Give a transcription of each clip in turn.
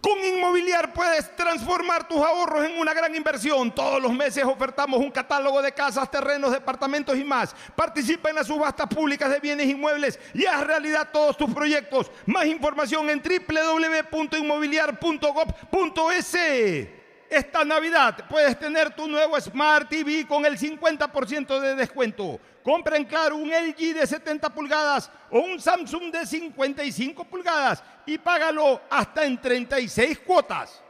Con Inmobiliar puedes transformar tus ahorros en una gran inversión. Todos los meses ofertamos un catálogo de casas, terrenos, departamentos y más. Participa en las subastas públicas de bienes inmuebles y haz realidad todos tus proyectos. Más información en www.inmobiliar.gov.es. Esta Navidad puedes tener tu nuevo Smart TV con el 50% de descuento. Compra en Claro un LG de 70 pulgadas o un Samsung de 55 pulgadas y págalo hasta en 36 cuotas.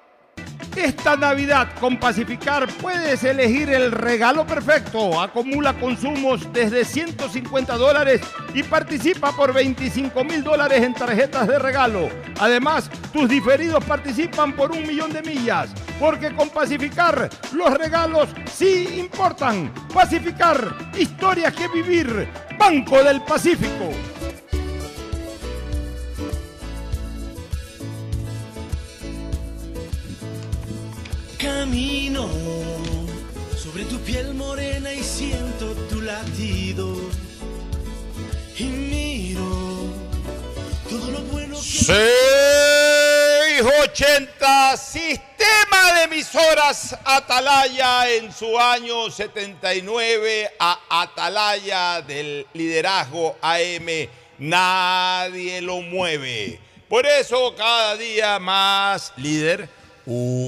Esta Navidad con Pacificar puedes elegir el regalo perfecto. Acumula consumos desde 150 dólares y participa por 25 mil dólares en tarjetas de regalo. Además, tus diferidos participan por un millón de millas. Porque con Pacificar los regalos sí importan. Pacificar, historias que vivir. Banco del Pacífico. Camino sobre tu piel morena y siento tu latido. Y miro todo lo bueno que... 680 Sistema de emisoras Atalaya en su año 79 a Atalaya del liderazgo AM. Nadie lo mueve. Por eso cada día más líder una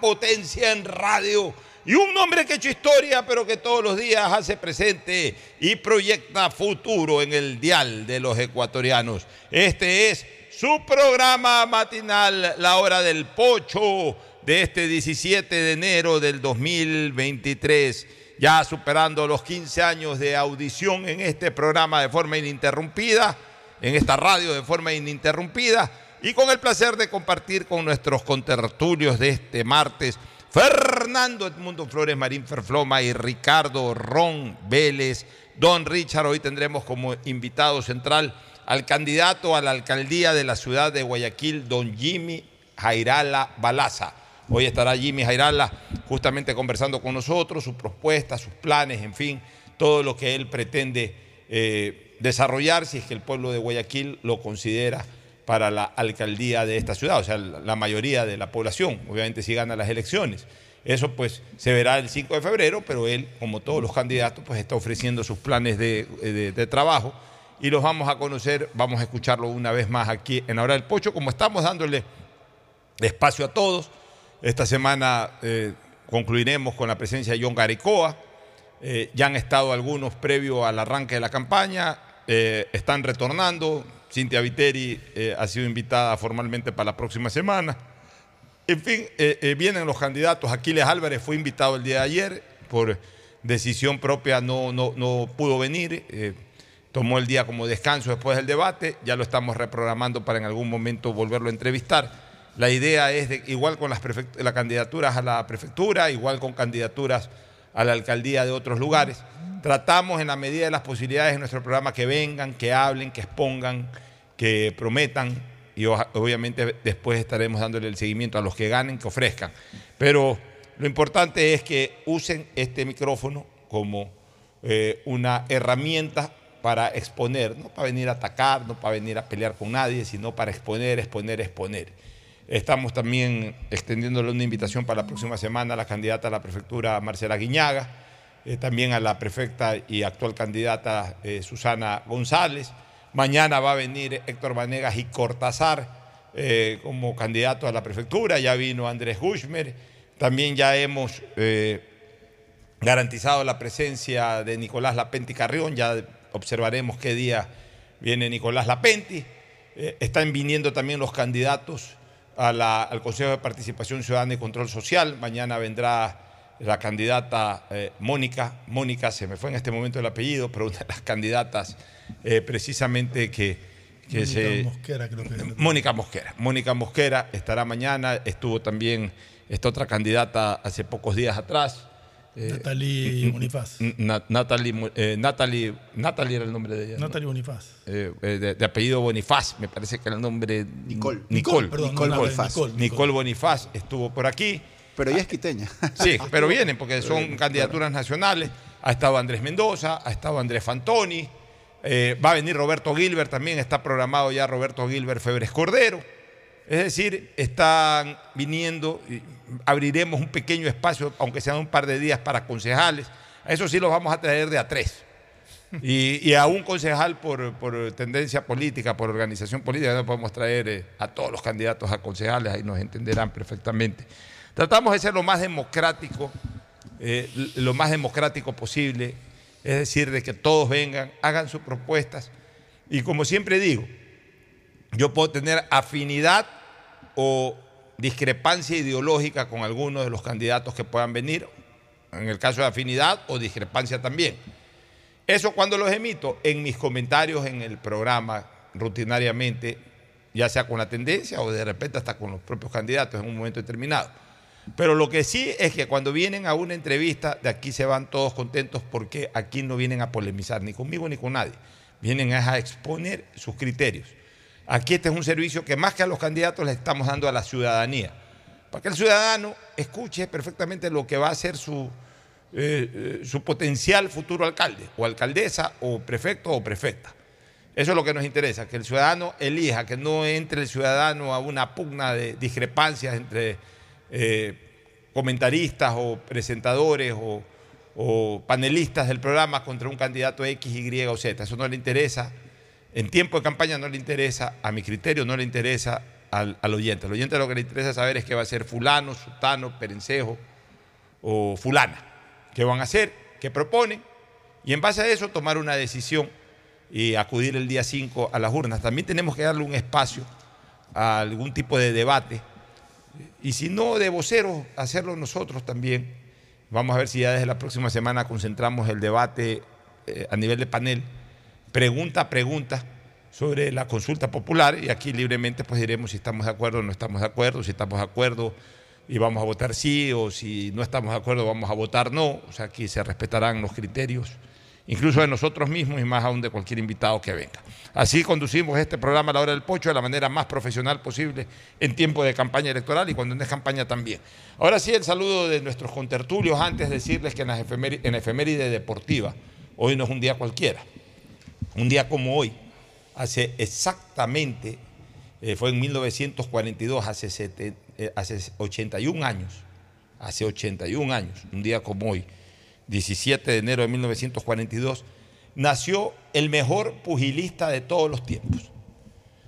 potencia en radio y un hombre que ha hecho historia, pero que todos los días hace presente y proyecta futuro en el dial de los ecuatorianos. Este es su programa matinal, La Hora del Pocho, de este 17 de enero del 2023, ya superando los 15 años de audición en este programa de forma ininterrumpida, en esta radio de forma ininterrumpida, y con el placer de compartir con nuestros contertulios de este martes Fernando Edmundo Flores Marín Ferfloma y Ricardo Ron Vélez. Don Richard, hoy tendremos como invitado central al candidato a la alcaldía de la ciudad de Guayaquil, don Jimmy Jairala Balaza. Hoy estará Jimmy Jairala justamente conversando con nosotros, sus propuestas, sus planes, en fin, todo lo que él pretende eh, desarrollar si es que el pueblo de Guayaquil lo considera para la alcaldía de esta ciudad, o sea, la mayoría de la población, obviamente si gana las elecciones. Eso pues se verá el 5 de febrero, pero él, como todos los candidatos, pues está ofreciendo sus planes de, trabajo y los vamos a conocer, vamos a escucharlo una vez más aquí en Hora del Pocho, como estamos dándole espacio a todos. Esta semana eh, concluiremos con la presencia de John Garicoa. Eh, ya han estado algunos previo al arranque de la campaña, eh, están retornando, Cintia Viteri eh, ha sido invitada formalmente para la próxima semana. En fin, eh, eh, vienen los candidatos. Aquiles Álvarez fue invitado el día de ayer, por decisión propia no, no, no pudo venir. tomó el día como descanso después del debate. Ya lo estamos reprogramando para en algún momento volverlo a entrevistar. La idea es, igual con las, las candidaturas a la prefectura, igual con candidaturas a la alcaldía de otros lugares, Tratamos en la medida de las posibilidades de nuestro programa que vengan, que hablen, que expongan, que prometan y obviamente después estaremos dándole el seguimiento a los que ganen, que ofrezcan. Pero lo importante es que usen este micrófono como eh, una herramienta para exponer, no para venir a atacar, no para venir a pelear con nadie, sino para exponer, exponer, exponer. Estamos también extendiéndole una invitación para la próxima semana a la candidata a la prefectura Marcela Guiñaga eh, también a la prefecta y actual candidata eh, Susana González. Mañana va a venir Héctor Vanegas y Cortázar eh, como candidato a la prefectura. Ya vino Andrés Gushmer. También ya hemos garantizado la presencia de Nicolás Lapenti Carrión. Ya observaremos qué día viene Nicolás Lapenti. están viniendo también los candidatos al Consejo de Participación Ciudadana y Control Social. Mañana vendrá la candidata eh, Mónica, Mónica, se me fue en este momento el apellido, pero una de las candidatas eh, precisamente que, Mónica se... Mosquera, creo que Mónica Mosquera. Mónica Mosquera estará mañana, estuvo también esta otra candidata hace pocos días atrás. Eh, Natalie Bonifaz. Natalie, Natalie, Natalie era el nombre de ella. Natalie Bonifaz. De, apellido Bonifaz, me parece que era el nombre. Nicole. Nicole, perdón, Nicole, Bonifaz. Nicole Bonifaz estuvo por aquí. Pero ella es quiteña. Sí, pero vienen porque son candidaturas nacionales. Ha estado Andrés Mendoza, ha estado Andrés Fantoni, eh, va a venir Roberto Gilbert también, está programado ya Roberto Gilbert Febres Cordero. Es decir, están viniendo, abriremos un pequeño espacio, aunque sean un par de días, para concejales. A eso sí los vamos a traer de a tres. Y, a un concejal por, tendencia política, por organización política, no podemos traer eh, a todos los candidatos a concejales, ahí nos entenderán perfectamente. Tratamos de ser lo más democrático, eh, lo más democrático posible, es decir, de que todos vengan, hagan sus propuestas. Y como siempre digo, yo puedo tener afinidad o discrepancia ideológica con algunos de los candidatos que puedan venir, en el caso de afinidad o discrepancia también. Eso cuando los emito en mis comentarios en el programa rutinariamente, ya sea con la tendencia o de repente hasta con los propios candidatos en un momento determinado. Pero lo que sí es que cuando vienen a una entrevista, de aquí se van todos contentos porque aquí no vienen a polemizar ni conmigo ni con nadie. Vienen a exponer sus criterios. Aquí este es un servicio que más que a los candidatos le estamos dando a la ciudadanía. Para que el ciudadano escuche perfectamente lo que va a ser su, eh, eh, su potencial futuro alcalde, o alcaldesa, o prefecto o prefecta. Eso es lo que nos interesa, que el ciudadano elija, que no entre el ciudadano a una pugna de discrepancias entre eh, comentaristas o presentadores o, panelistas del programa contra un candidato X, Y o Z. Eso no le interesa. En tiempo de campaña no le interesa, a mi criterio no le interesa al, oyente. Al oyente lo que le interesa saber es que va a ser fulano, sutano, perencejo o fulana. ¿Qué van a hacer? ¿Qué proponen? Y en base a eso tomar una decisión y acudir el día 5 a las urnas. También tenemos que darle un espacio a algún tipo de debate. Y si no de voceros, hacerlo nosotros también. Vamos a ver si ya desde la próxima semana concentramos el debate eh, a nivel de panel, pregunta a pregunta sobre la consulta popular y aquí libremente pues diremos si estamos de acuerdo o no estamos de acuerdo, si estamos de acuerdo y vamos a votar sí o si no estamos de acuerdo vamos a votar no, o sea aquí se respetarán los criterios incluso de nosotros mismos y más aún de cualquier invitado que venga. Así conducimos este programa a la hora del pocho de la manera más profesional posible en tiempo de campaña electoral y cuando no es campaña también. Ahora sí, el saludo de nuestros contertulios antes de decirles que en la efeméride, deportiva, hoy no es un día cualquiera, un día como hoy, hace exactamente, eh, fue en 1942, hace, eh, hace 81 años, hace 81 años, un día como hoy, 17 de enero de 1942, nació el mejor pugilista de todos los tiempos.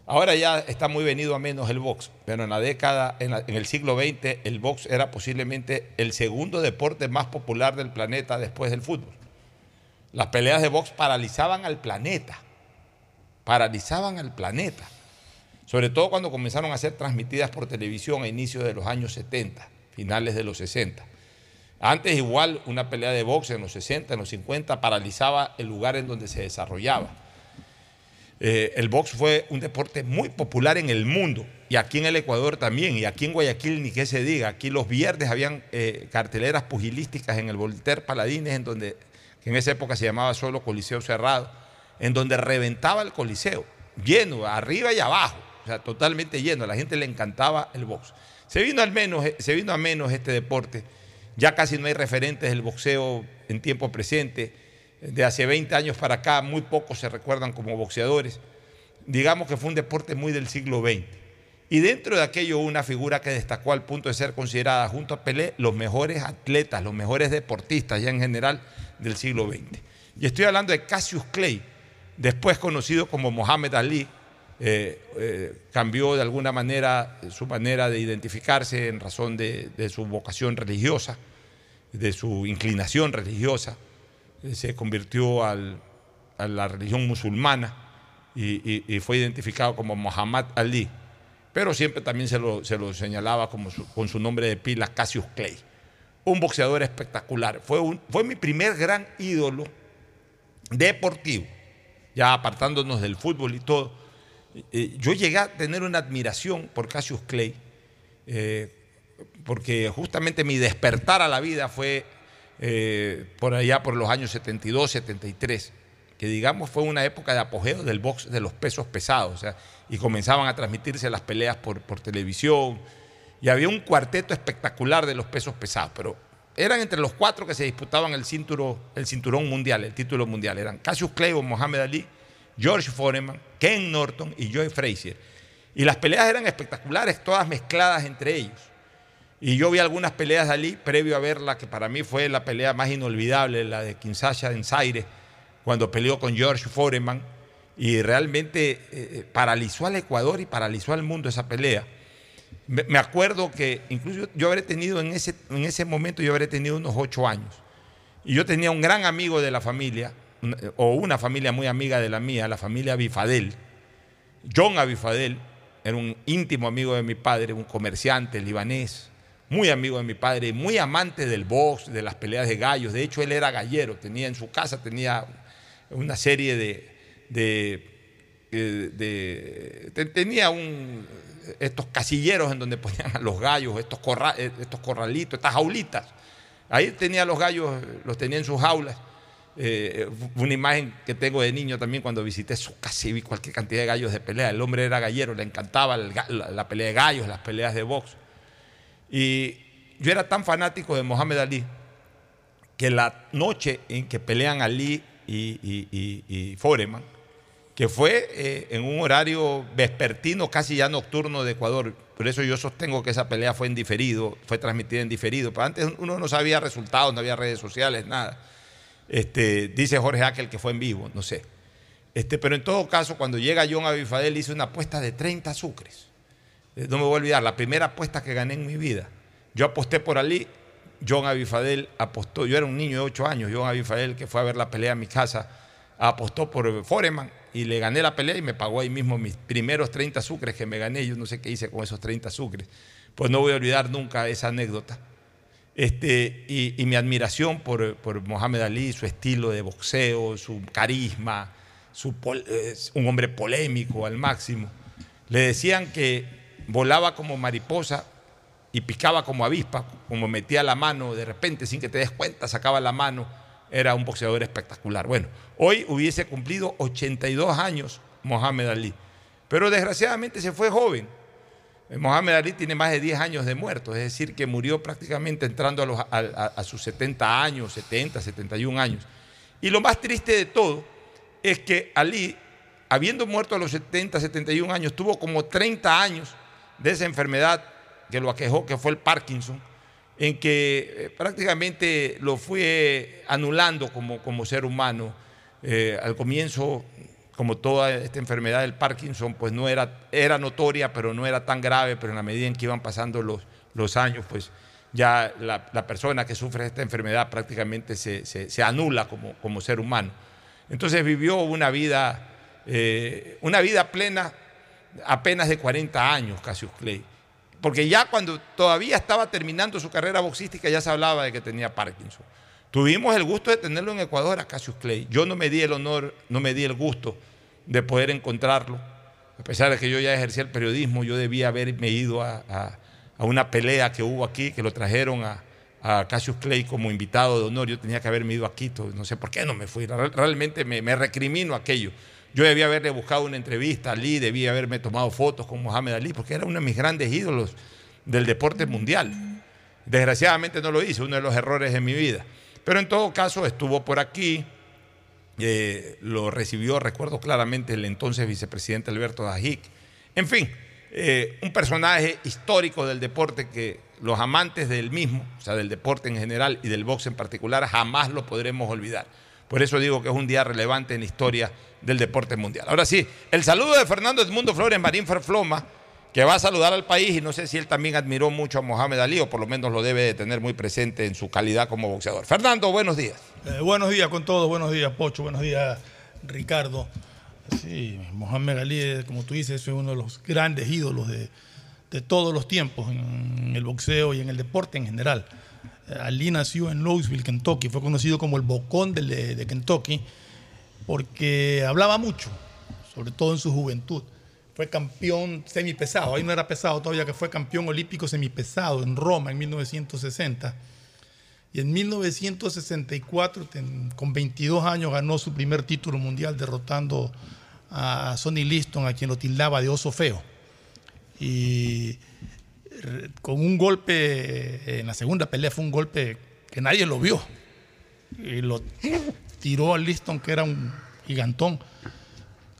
Ahora ya está muy venido a menos el box, pero en la década, en, el siglo XX, el box era posiblemente el segundo deporte más popular del planeta después del fútbol. Las peleas de box paralizaban al planeta, paralizaban al planeta, sobre todo cuando comenzaron a ser transmitidas por televisión a inicios de los años 70, finales de los 60. Antes igual una pelea de box en los 60, en los 50 paralizaba el lugar en donde se desarrollaba. Eh, el box fue un deporte muy popular en el mundo y aquí en el Ecuador también y aquí en Guayaquil ni qué se diga. Aquí los viernes habían eh, carteleras pugilísticas en el Voltaire Paladines en donde que en esa época se llamaba solo Coliseo Cerrado, en donde reventaba el Coliseo, lleno, arriba y abajo, o sea, totalmente lleno. A la gente le encantaba el box. Se vino al menos, se vino a menos este deporte ya casi no hay referentes del boxeo en tiempo presente. De hace 20 años para acá, muy pocos se recuerdan como boxeadores. Digamos que fue un deporte muy del siglo XX. Y dentro de aquello una figura que destacó al punto de ser considerada junto a Pelé los mejores atletas, los mejores deportistas ya en general del siglo XX. Y estoy hablando de Cassius Clay, después conocido como Mohamed Ali, eh, eh, cambió de alguna manera su manera de identificarse en razón de, su vocación religiosa, de su inclinación religiosa, eh, se convirtió a la religión musulmana y, fue identificado como Muhammad Ali, pero siempre también se lo, señalaba como con su nombre de pila Cassius Clay, un boxeador espectacular, fue, fue mi primer gran ídolo deportivo, ya apartándonos del fútbol y todo. Eh, yo llegué a tener una admiración por Cassius Clay, eh, porque justamente mi despertar a la vida fue eh, por allá por los años 72, 73, que digamos fue una época de apogeo del box de los pesos pesados, y comenzaban a transmitirse las peleas por, por televisión, y había un cuarteto espectacular de los pesos pesados, pero eran entre los cuatro que se disputaban el, cinturón, el cinturón mundial, el título mundial, eran Cassius Clay o Mohamed Ali, George Foreman, Ken Norton y Joe Frazier. Y las peleas eran espectaculares, todas mezcladas entre ellos. Y yo vi algunas peleas de Ali previo a ver la que para mí fue la pelea más inolvidable, la de Kinshasa en Zaire, cuando peleó con George Foreman. Y realmente eh, eh, paralizó al Ecuador y paralizó al mundo esa pelea. Me acuerdo que incluso yo habré tenido en ese, en ese momento, yo habré tenido unos ocho años. Y yo tenía un gran amigo de la familia, o una familia muy amiga de la mía, la familia Bifadel. John Abifadel era un íntimo amigo de mi padre, un comerciante libanés, muy amigo de mi padre, muy amante del box, de las peleas de gallos. De hecho, él era gallero, tenía en su casa tenía una serie de, de, tenía un, estos casilleros en donde ponían a los gallos, estos, estos corralitos, estas jaulitas. Ahí tenía los gallos, los tenía en sus jaulas eh, una imagen que tengo de niño también cuando visité su casa y vi cualquier cantidad de gallos de pelea. El hombre era gallero, le encantaba la, pelea de gallos, las peleas de box. Y yo era tan fanático de Mohamed Ali que la noche en que pelean Ali y, Foreman, que fue eh, en un horario vespertino, casi ya nocturno de Ecuador. Por eso yo sostengo que esa pelea fue en diferido, fue transmitida en diferido. Pero antes uno no sabía resultados, no había redes sociales, nada. Este, dice Jorge Aquel que fue en vivo, no sé. Este, pero en todo caso, cuando llega John Abifadel, hice una apuesta de 30 sucres. Eh, no me voy a olvidar, la primera apuesta que gané en mi vida. Yo aposté por Ali John Abifadel apostó, yo era un niño de 8 años, John Abifadel que fue a ver la pelea a mi casa, apostó por Foreman y le gané la pelea y me pagó ahí mismo mis primeros 30 sucres que me gané, yo no sé qué hice con esos 30 sucres. Pues no voy a olvidar nunca esa anécdota. Este, y, y mi admiración por, por Mohamed Ali, su estilo de boxeo, su carisma, su eh, un hombre polémico al máximo. Le decían que volaba como mariposa y picaba como avispa, como metía la mano, de repente sin que te des cuenta sacaba la mano, era un boxeador espectacular. Bueno, hoy hubiese cumplido 82 años Mohamed Ali, pero desgraciadamente se fue joven. Eh, Mohamed Ali tiene más de 10 años de muerto, es decir, que murió prácticamente entrando a, a sus 70 años, 70, 71 años. Y lo más triste de todo es que Ali, habiendo muerto a los 70, 71 años, tuvo como 30 años de esa enfermedad que lo aquejó, que fue el Parkinson, en que eh, prácticamente lo fue anulando como, como ser humano. Eh, al comienzo, como toda esta enfermedad del Parkinson, pues no era, era notoria, pero no era tan grave, pero en la medida en que iban pasando los, los años, pues ya la, la persona que sufre esta enfermedad prácticamente se, se- se anula como, como ser humano. Entonces vivió una vida, eh, una vida plena apenas de 40 años, Cassius Clay. Porque ya cuando todavía estaba terminando su carrera boxística ya se hablaba de que tenía Parkinson. Tuvimos el gusto de tenerlo en Ecuador a Cassius Clay. Yo no me di el honor, no me di el gusto de poder encontrarlo. A pesar de que yo ya ejercía el periodismo, yo debía haberme ido a, una pelea que hubo aquí, que lo trajeron a, Cassius Clay como invitado de honor. Yo tenía que haberme ido a Quito, no sé por qué no me fui. Real- Realmente me, me recrimino aquello. Yo debía haberle buscado una entrevista a Ali, debía haberme tomado fotos con Mohamed Ali, porque era uno de mis grandes ídolos del deporte mundial. Desgraciadamente no lo hice, uno de los errores de mi vida. Pero en todo caso estuvo por aquí, eh, lo recibió, recuerdo claramente, el entonces vicepresidente Alberto Dajic. En fin, eh, un personaje histórico del deporte que los amantes del mismo, o sea, del deporte en general y del box en particular, jamás lo podremos olvidar. Por eso digo que es un día relevante en la historia del deporte mundial. Ahora sí, el saludo de Fernando Edmundo Flores Marín Ferfloma, que va a saludar al país y no sé si él también admiró mucho a Mohamed Ali o por lo menos lo debe de tener muy presente en su calidad como boxeador. Fernando, buenos días. Eh, buenos días con todos, buenos días Pocho, buenos días Ricardo. Sí, Mohamed Ali, eh, como tú dices, es uno de los grandes ídolos de, de todos los tiempos en el boxeo y en el deporte en general. Ali nació en Louisville, Kentucky, fue conocido como el bocón de, de Kentucky porque hablaba mucho, sobre todo en su juventud. Fue campeón semipesado, ahí no era pesado todavía, que fue campeón olímpico semipesado en Roma en 1960. Y en 1964, ten- con 22 años, ganó su primer título mundial derrotando a Sonny Liston, a quien lo tildaba de oso feo. Y con un golpe, en la segunda pelea fue un golpe que nadie lo vio. Y lo tiró a Liston, que era un gigantón,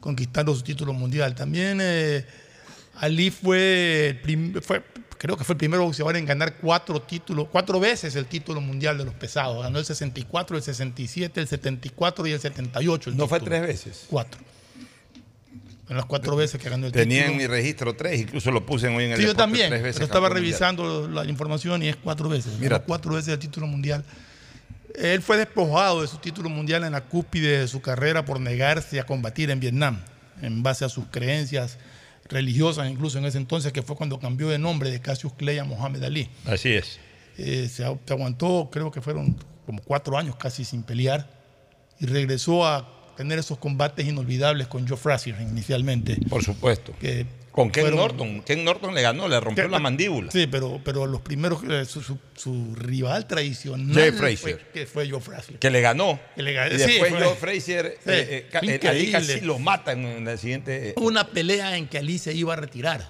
conquistando su título mundial. También eh, Ali fue, fue, creo que fue el primer boxeador en ganar cuatro títulos, cuatro veces el título mundial de los pesados. Ganó el 64, el 67, el 74 y el 78. el ¿No fue tres veces? Cuatro. En las cuatro veces que ganó el Tenía en título. mi registro tres, incluso lo puse hoy en el Sí, yo también, tres veces pero estaba mundial. revisando la información y es cuatro veces. Mira. Cuatro veces el título mundial. Él fue despojado de su título mundial en la cúspide de su carrera por negarse a combatir en Vietnam, en base a sus creencias religiosas, incluso en ese entonces, que fue cuando cambió de nombre de Cassius Clay a Mohamed Ali. Así es. Eh, se aguantó, creo que fueron como cuatro años casi sin pelear, y regresó a tener esos combates inolvidables con Joe Frazier inicialmente. Por supuesto. Que Con Ken fueron- Norton. Ken Norton le ganó, le rompió que- la mandíbula. Sí, pero, pero los primeros, eh, su, su- su rival tradicional fue- que fue Joe Frazier. Que le ganó. Que le ganó, Y sí, después fue- Joe Frazier, Sí, eh, eh. Ali casi lo mata en, la siguiente. eh, Una pelea en que Ali se iba a retirar.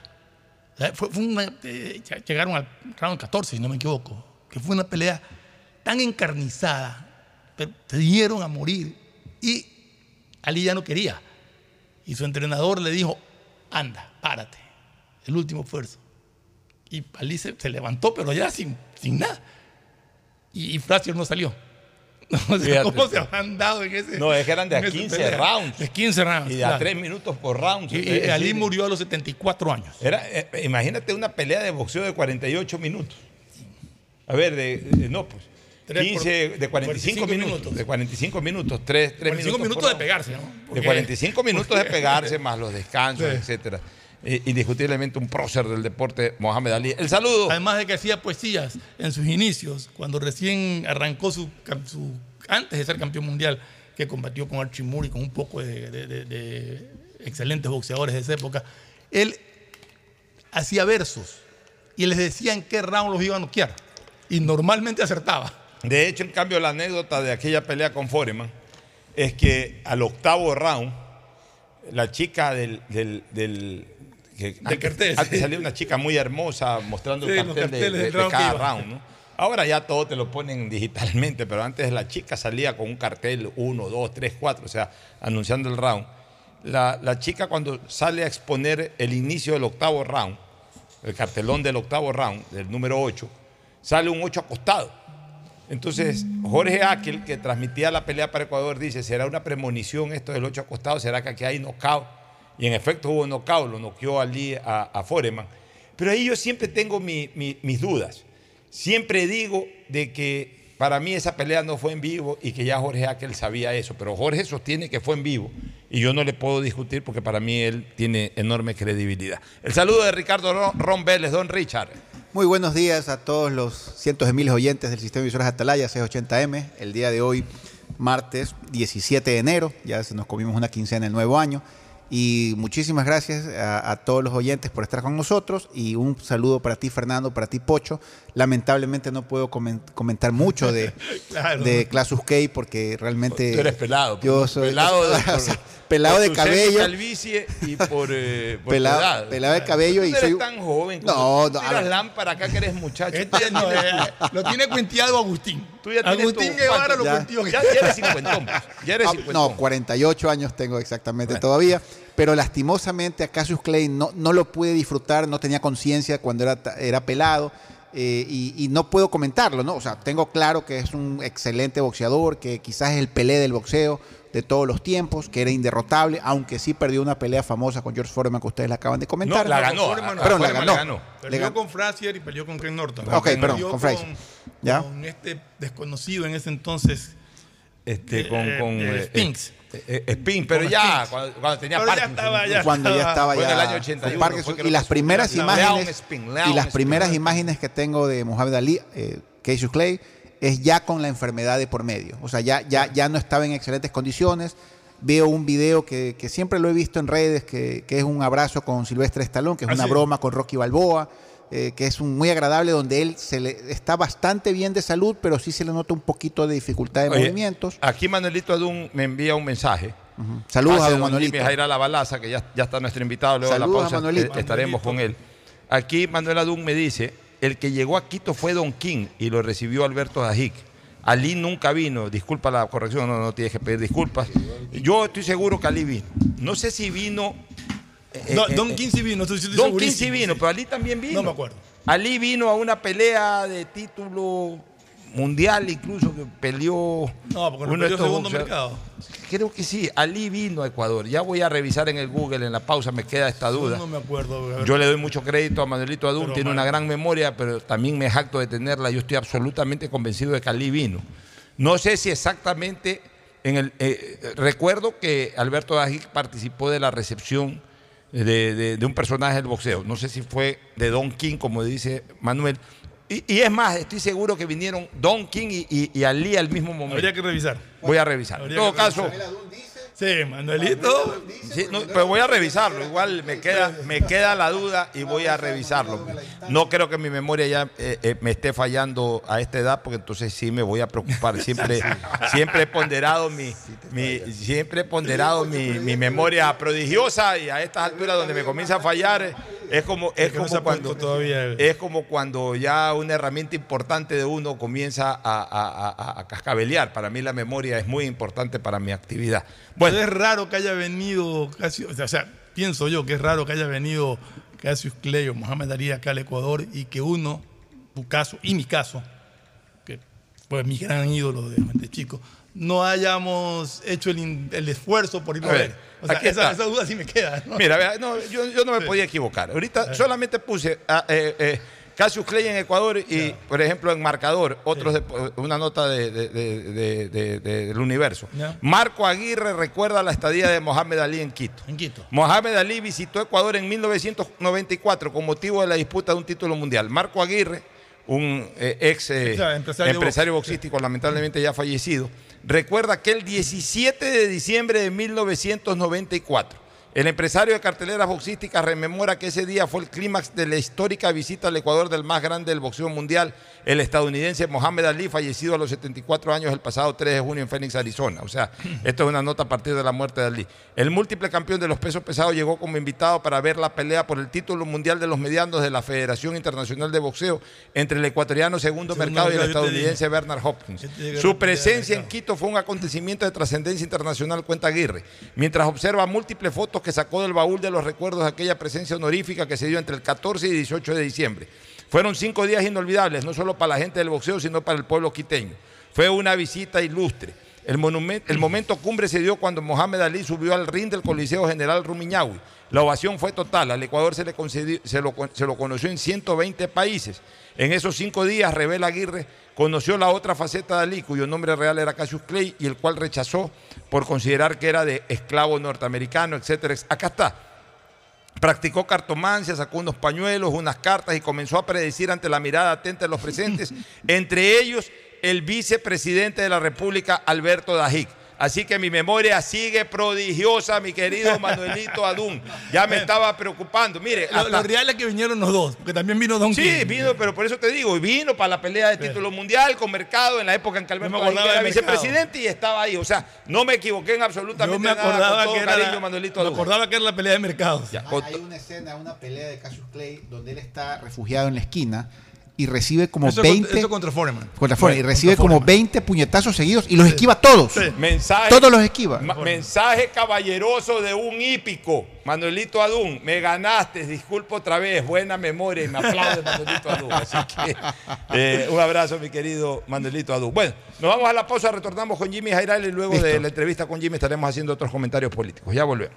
O sea, fue, fue una- ya llegaron al round 14, si no me equivoco. Que fue una pelea tan encarnizada, pero se dieron a morir. Y Ali ya no quería. Y su entrenador le dijo, anda, párate. El último esfuerzo. Y Ali se, se levantó, pero ya sin, sin nada. Y, y Frazier no salió. O sea, Fíjate ¿Cómo se han dado en ese No, es que eran de a en esa 15 pelea? rounds. De 15 rounds. y de a claro. tres minutos por round. Y, Ali decir, murió a los 74 años. Era, eh, imagínate una pelea de boxeo de 48 minutos. A ver, de, de- no, pues. Tres 15, por- de 45, 45 minutos, minutos. De 45 minutos, 3, 3 45 minutos. de pegarse, ¿no? De Porque- 45 minutos de pegarse, más los descansos, Sí. etcétera. Eh, indiscutiblemente un prócer del deporte, Mohamed Ali. El saludo. Además de que hacía poesías en sus inicios, cuando recién arrancó su, su- antes de ser campeón mundial, que combatió con Archie Moore y con un poco de, de- de- de excelentes boxeadores de esa época, él hacía versos y les decía en qué round los iba a noquear. Y normalmente acertaba. De hecho, en cambio, la anécdota de aquella pelea con Foreman es que al octavo round, la chica del. del, del que antes, cartel, antes sí. salía una chica muy hermosa mostrando Sí, el los cartel de, cada round. ¿no? Ahora ya todo te lo ponen digitalmente, pero antes la chica salía con un cartel 1, 2, 3, 4, o sea, anunciando el round. La, la chica cuando sale a exponer el inicio del octavo round, el cartelón del octavo round, del número 8, sale un 8 acostado. Entonces, Jorge Aquel, que transmitía la pelea para Ecuador, dice, ¿será una premonición esto del 8 acostado? ¿Será que aquí hay knockout? Y en efecto hubo knockout, lo noqueó Ali a, a Foreman. Pero ahí yo siempre tengo mi- mi- mis dudas. Siempre digo de que para mí esa pelea no fue en vivo y que ya Jorge Aquel sabía eso, pero Jorge sostiene que fue en vivo y yo no le puedo discutir porque para mí él tiene enorme credibilidad. El saludo de Ricardo Ron Vélez, don Richard. Muy buenos días a todos los cientos de miles oyentes del sistema de emisoras Atalaya 680M. El día de hoy, martes 17 de enero, ya se nos comimos una quincena el nuevo año. Y muchísimas gracias a, a todos los oyentes por estar con nosotros. Y un saludo para ti, Fernando, para ti, Pocho. Lamentablemente no puedo comen- comentar mucho de, Claro. de Clasus K porque realmente. Tú eres pelado. Yo pues, soy pelado de, pelado por de cabello. calvicie y por, eh, por pelado, edad. pelado de cabello y no eres soy. tan joven. No, no, tiras lámpara acá que eres muchacho. Este, no, eh, lo tiene cuenteado Agustín. Tú ya tienes Agustín tu- Guevara lo ya, cuenteó. ya, ya eres cincuentón. Ya eres Ah, cincuentón. no, 48 años tengo exactamente todavía. Pero lastimosamente a Cassius Clay no, no lo pude disfrutar, no tenía conciencia cuando era, era pelado. eh, y, y no puedo comentarlo, ¿no? O sea, tengo claro que es un excelente boxeador, que quizás es el pelé del boxeo de todos los tiempos, que era inderrotable, aunque sí perdió una pelea famosa con George Foreman que ustedes la acaban de comentar. No, la ganó. Foreman no. Perdón, la Foreman ganó. le ganó. Perdió ganó. con Frazier y perdió con Ken Norton. Ok, perdón, con Frazier. ¿Ya? Con este desconocido en ese entonces. Este, con, Eh, con eh, eh, Spinks. eh, eh, Spinks, pero Con ya, Spinks. cuando, cuando tenía Pero ya estaba, ya cuando ya estaba Fue ya en el año con 81, Parkinson. fue que lo y las primeras imágenes Spin, y las primeras imágenes que tengo de Mohamed Ali, eh, Cassius Clay, es ya con la enfermedad de por medio. O sea, ya, ya, ya no estaba en excelentes condiciones. Veo un video que, que siempre lo he visto en redes, que, que es un abrazo con Silvestre Stallone, que es Ah, una sí. broma con Rocky Balboa, eh, que es un muy agradable, donde él se le, está bastante bien de salud, pero sí se le nota un poquito de dificultad de Oye, movimientos. Aquí Manuelito Adún me envía un mensaje. Ujú. Saludos Hace a don Manuelito. Jaira La Balaza, que ya, ya está nuestro invitado. Luego Saludos a la pausa Manuelito. estaremos con él. Aquí Manuel Adún me dice, el que llegó a Quito fue Don King y lo recibió Alberto Dajic. Ali nunca vino, disculpa la corrección, no, no tienes que pedir disculpas. Yo estoy seguro que Ali vino. No sé si vino... eh, Don, eh, Don eh, King sí vino, estoy, Don King sí vino, pero Ali también vino. No me acuerdo. Ali vino a una pelea de título mundial, incluso que peleó. No, porque uno estos segundo mercado. Creo que sí, Ali vino a Ecuador. Ya voy a revisar en el Google, en la pausa me queda esta duda. No me acuerdo. Yo le doy mucho crédito a Manuelito Adún, Pero tiene una gran memoria, pero también me jacto de tenerla. Yo estoy absolutamente convencido de que Ali vino. No sé si exactamente en el eh, recuerdo que Alberto Dajic participó de la recepción de, de- de un personaje del boxeo. No sé si fue de Don King, como dice Manuel. Y, y es más, estoy seguro que vinieron Don King y, y- y Ali al mismo momento. Habría que revisar. Voy a revisar. En Habría todo que caso, revisar. Sí, Manuelito. Sí, no, pero voy a revisarlo. Igual me queda, me queda la duda y voy a revisarlo. No creo que mi memoria ya eh, eh, me esté fallando a esta edad, porque entonces sí me voy a preocupar. Siempre, siempre he ponderado mi, mi- siempre he ponderado mi, mi memoria prodigiosa y a estas alturas donde me comienza a fallar es como, es como cuando todavía es como cuando ya una herramienta importante de uno comienza a, a- a- a cascabelear. Para mí la memoria es muy importante para mi actividad. Bueno. Bueno, Es raro que haya venido Cassius, o sea, pienso yo que es raro que haya venido Cassius Clay o Mohamed Ali acá al Ecuador y que uno, tu caso y mi caso, que fue mi gran ídolo de, de chico, no hayamos hecho el, el esfuerzo por ir a, A ver, ver. O sea, aquí esa, esa duda sí me queda. ¿no? Mira, no, yo, yo no me podía equivocar. Ahorita solamente puse ah, eh, eh, Cassius Clay en Ecuador y, por ejemplo, en Marcador, otros de- una nota de- de- de- de- de- de- del universo. Marco Aguirre recuerda la estadía de Mohamed Ali en Quito. En Quito. Mohamed Ali visitó Ecuador en 1994 con motivo de la disputa de un título mundial. Marco Aguirre, un eh, ex eh, sea, empresario boxístico, lamentablemente ya fallecido, recuerda que el 17 de diciembre de 1994, el empresario de carteleras boxísticas rememora que ese día fue el clímax de la histórica visita al Ecuador del más grande del boxeo mundial, el estadounidense Mohamed Ali, fallecido a los 74 años el pasado 3 de junio en Phoenix, Arizona. O sea, esto es una nota a partir de la muerte de Ali. El múltiple campeón de los pesos pesados llegó como invitado para ver la pelea por el título mundial de los medianos de la Federación Internacional de Boxeo entre el ecuatoriano Segundo, Segundo Mercado y el estadounidense Bernard Hopkins. Su presencia en. Quito fue un acontecimiento de trascendencia internacional, cuenta Aguirre, mientras observa múltiples fotos que sacó del baúl de los recuerdos aquella presencia honorífica que se dio entre el 14 y 18 de diciembre. Fueron cinco días inolvidables, no solo para la gente del boxeo, sino para el pueblo quiteño. Fue una visita ilustre. El, monumen- el momento cumbre se dio cuando Mohamed Ali subió al ring del Coliseo General Rumiñahui. La ovación fue total. Al Ecuador se, le concedió- se lo, se lo conoció en 120 países. En esos cinco días, revela Aguirre, conoció la otra faceta de Ali, cuyo nombre real era Cassius Clay, y el cual rechazó por considerar que era de esclavo norteamericano, etcétera. Acá está. Practicó cartomancia, sacó unos pañuelos, unas cartas y comenzó a predecir ante la mirada atenta de los presentes, entre ellos el vicepresidente de la República, Alberto Dajic. Así que mi memoria sigue prodigiosa, mi querido Manuelito Adún. Ya me estaba preocupando. Mire, Lo, hasta- lo real es que vinieron los dos, porque también vino Don Sí, King. vino, pero por eso te digo, y vino para la pelea de título mundial con Mercado en la época en que Alberto me acordaba era de Mercado. vicepresidente y estaba ahí. O sea, no me equivoqué en Yo absolutamente me nada. acordaba con todo que era, cariño, Manuelito me Adún. acordaba que era la pelea de. Ya, con- Hay una escena, una pelea de Cassius Clay donde él está refugiado en la esquina y recibe como Eso, 20 contra, eso contra Foreman. contra Foreman, y Contra recibe como Foreman. 20 puñetazos seguidos y los esquiva todos. Mensaje, Todos los esquiva. mensaje caballeroso de un hípico. Manuelito Adún, me ganaste, disculpo otra vez, buena memoria y me aplaude Manuelito Adún. Así que eh, un abrazo, mi querido Manuelito Adún. Bueno, nos vamos a la pausa, retornamos con Jimmy Jairal y luego de la entrevista con Jimmy estaremos haciendo otros comentarios políticos. Ya volvemos.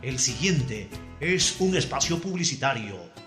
El siguiente es un espacio publicitario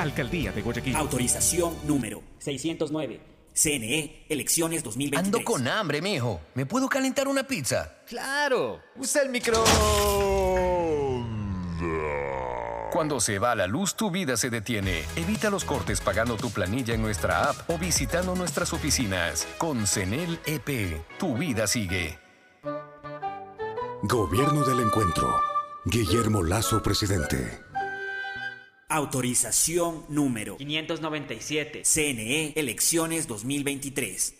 Alcaldía de Guayaquil. Autorización número 609. CNE, elecciones 2023. Ando con hambre, mijo. ¿Me puedo calentar una pizza? Claro, usa el micro. Cuando se va la luz, tu vida se detiene. Evita los cortes pagando tu planilla en nuestra app o visitando nuestras oficinas. Con CENEL EP, tu vida sigue. Gobierno del Encuentro. Guillermo Lazo, presidente. Autorización número 597. CNE, elecciones 2023.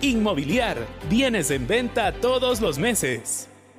Inmobiliar, bienes en venta todos los meses.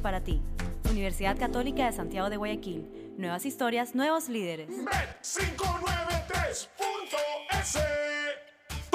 para ti. Universidad Católica de Santiago de Guayaquil. Nuevas historias, nuevos líderes. Bet593.es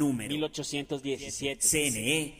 número 1817. CNE,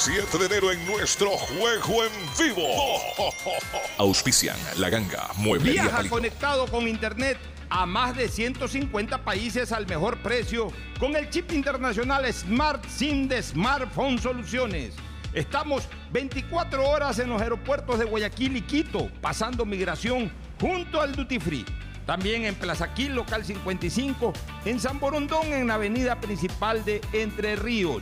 7 de enero en nuestro juego en vivo. Auspician La Ganga, Mueblería Viaja Palito. conectado con Internet a más de 150 países al mejor precio con el chip internacional Smart SIM de Smartphone Soluciones. Estamos 24 horas en los aeropuertos de Guayaquil y Quito, pasando migración junto al Duty Free. También en Plaza Quil, local 55, en San Borondón, en la avenida principal de Entre Ríos.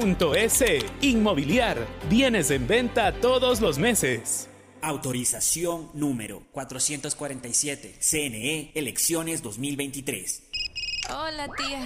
Inmobiliar, bienes en venta todos los meses. Autorización número 447. CNE, elecciones 2023. Hola, tía.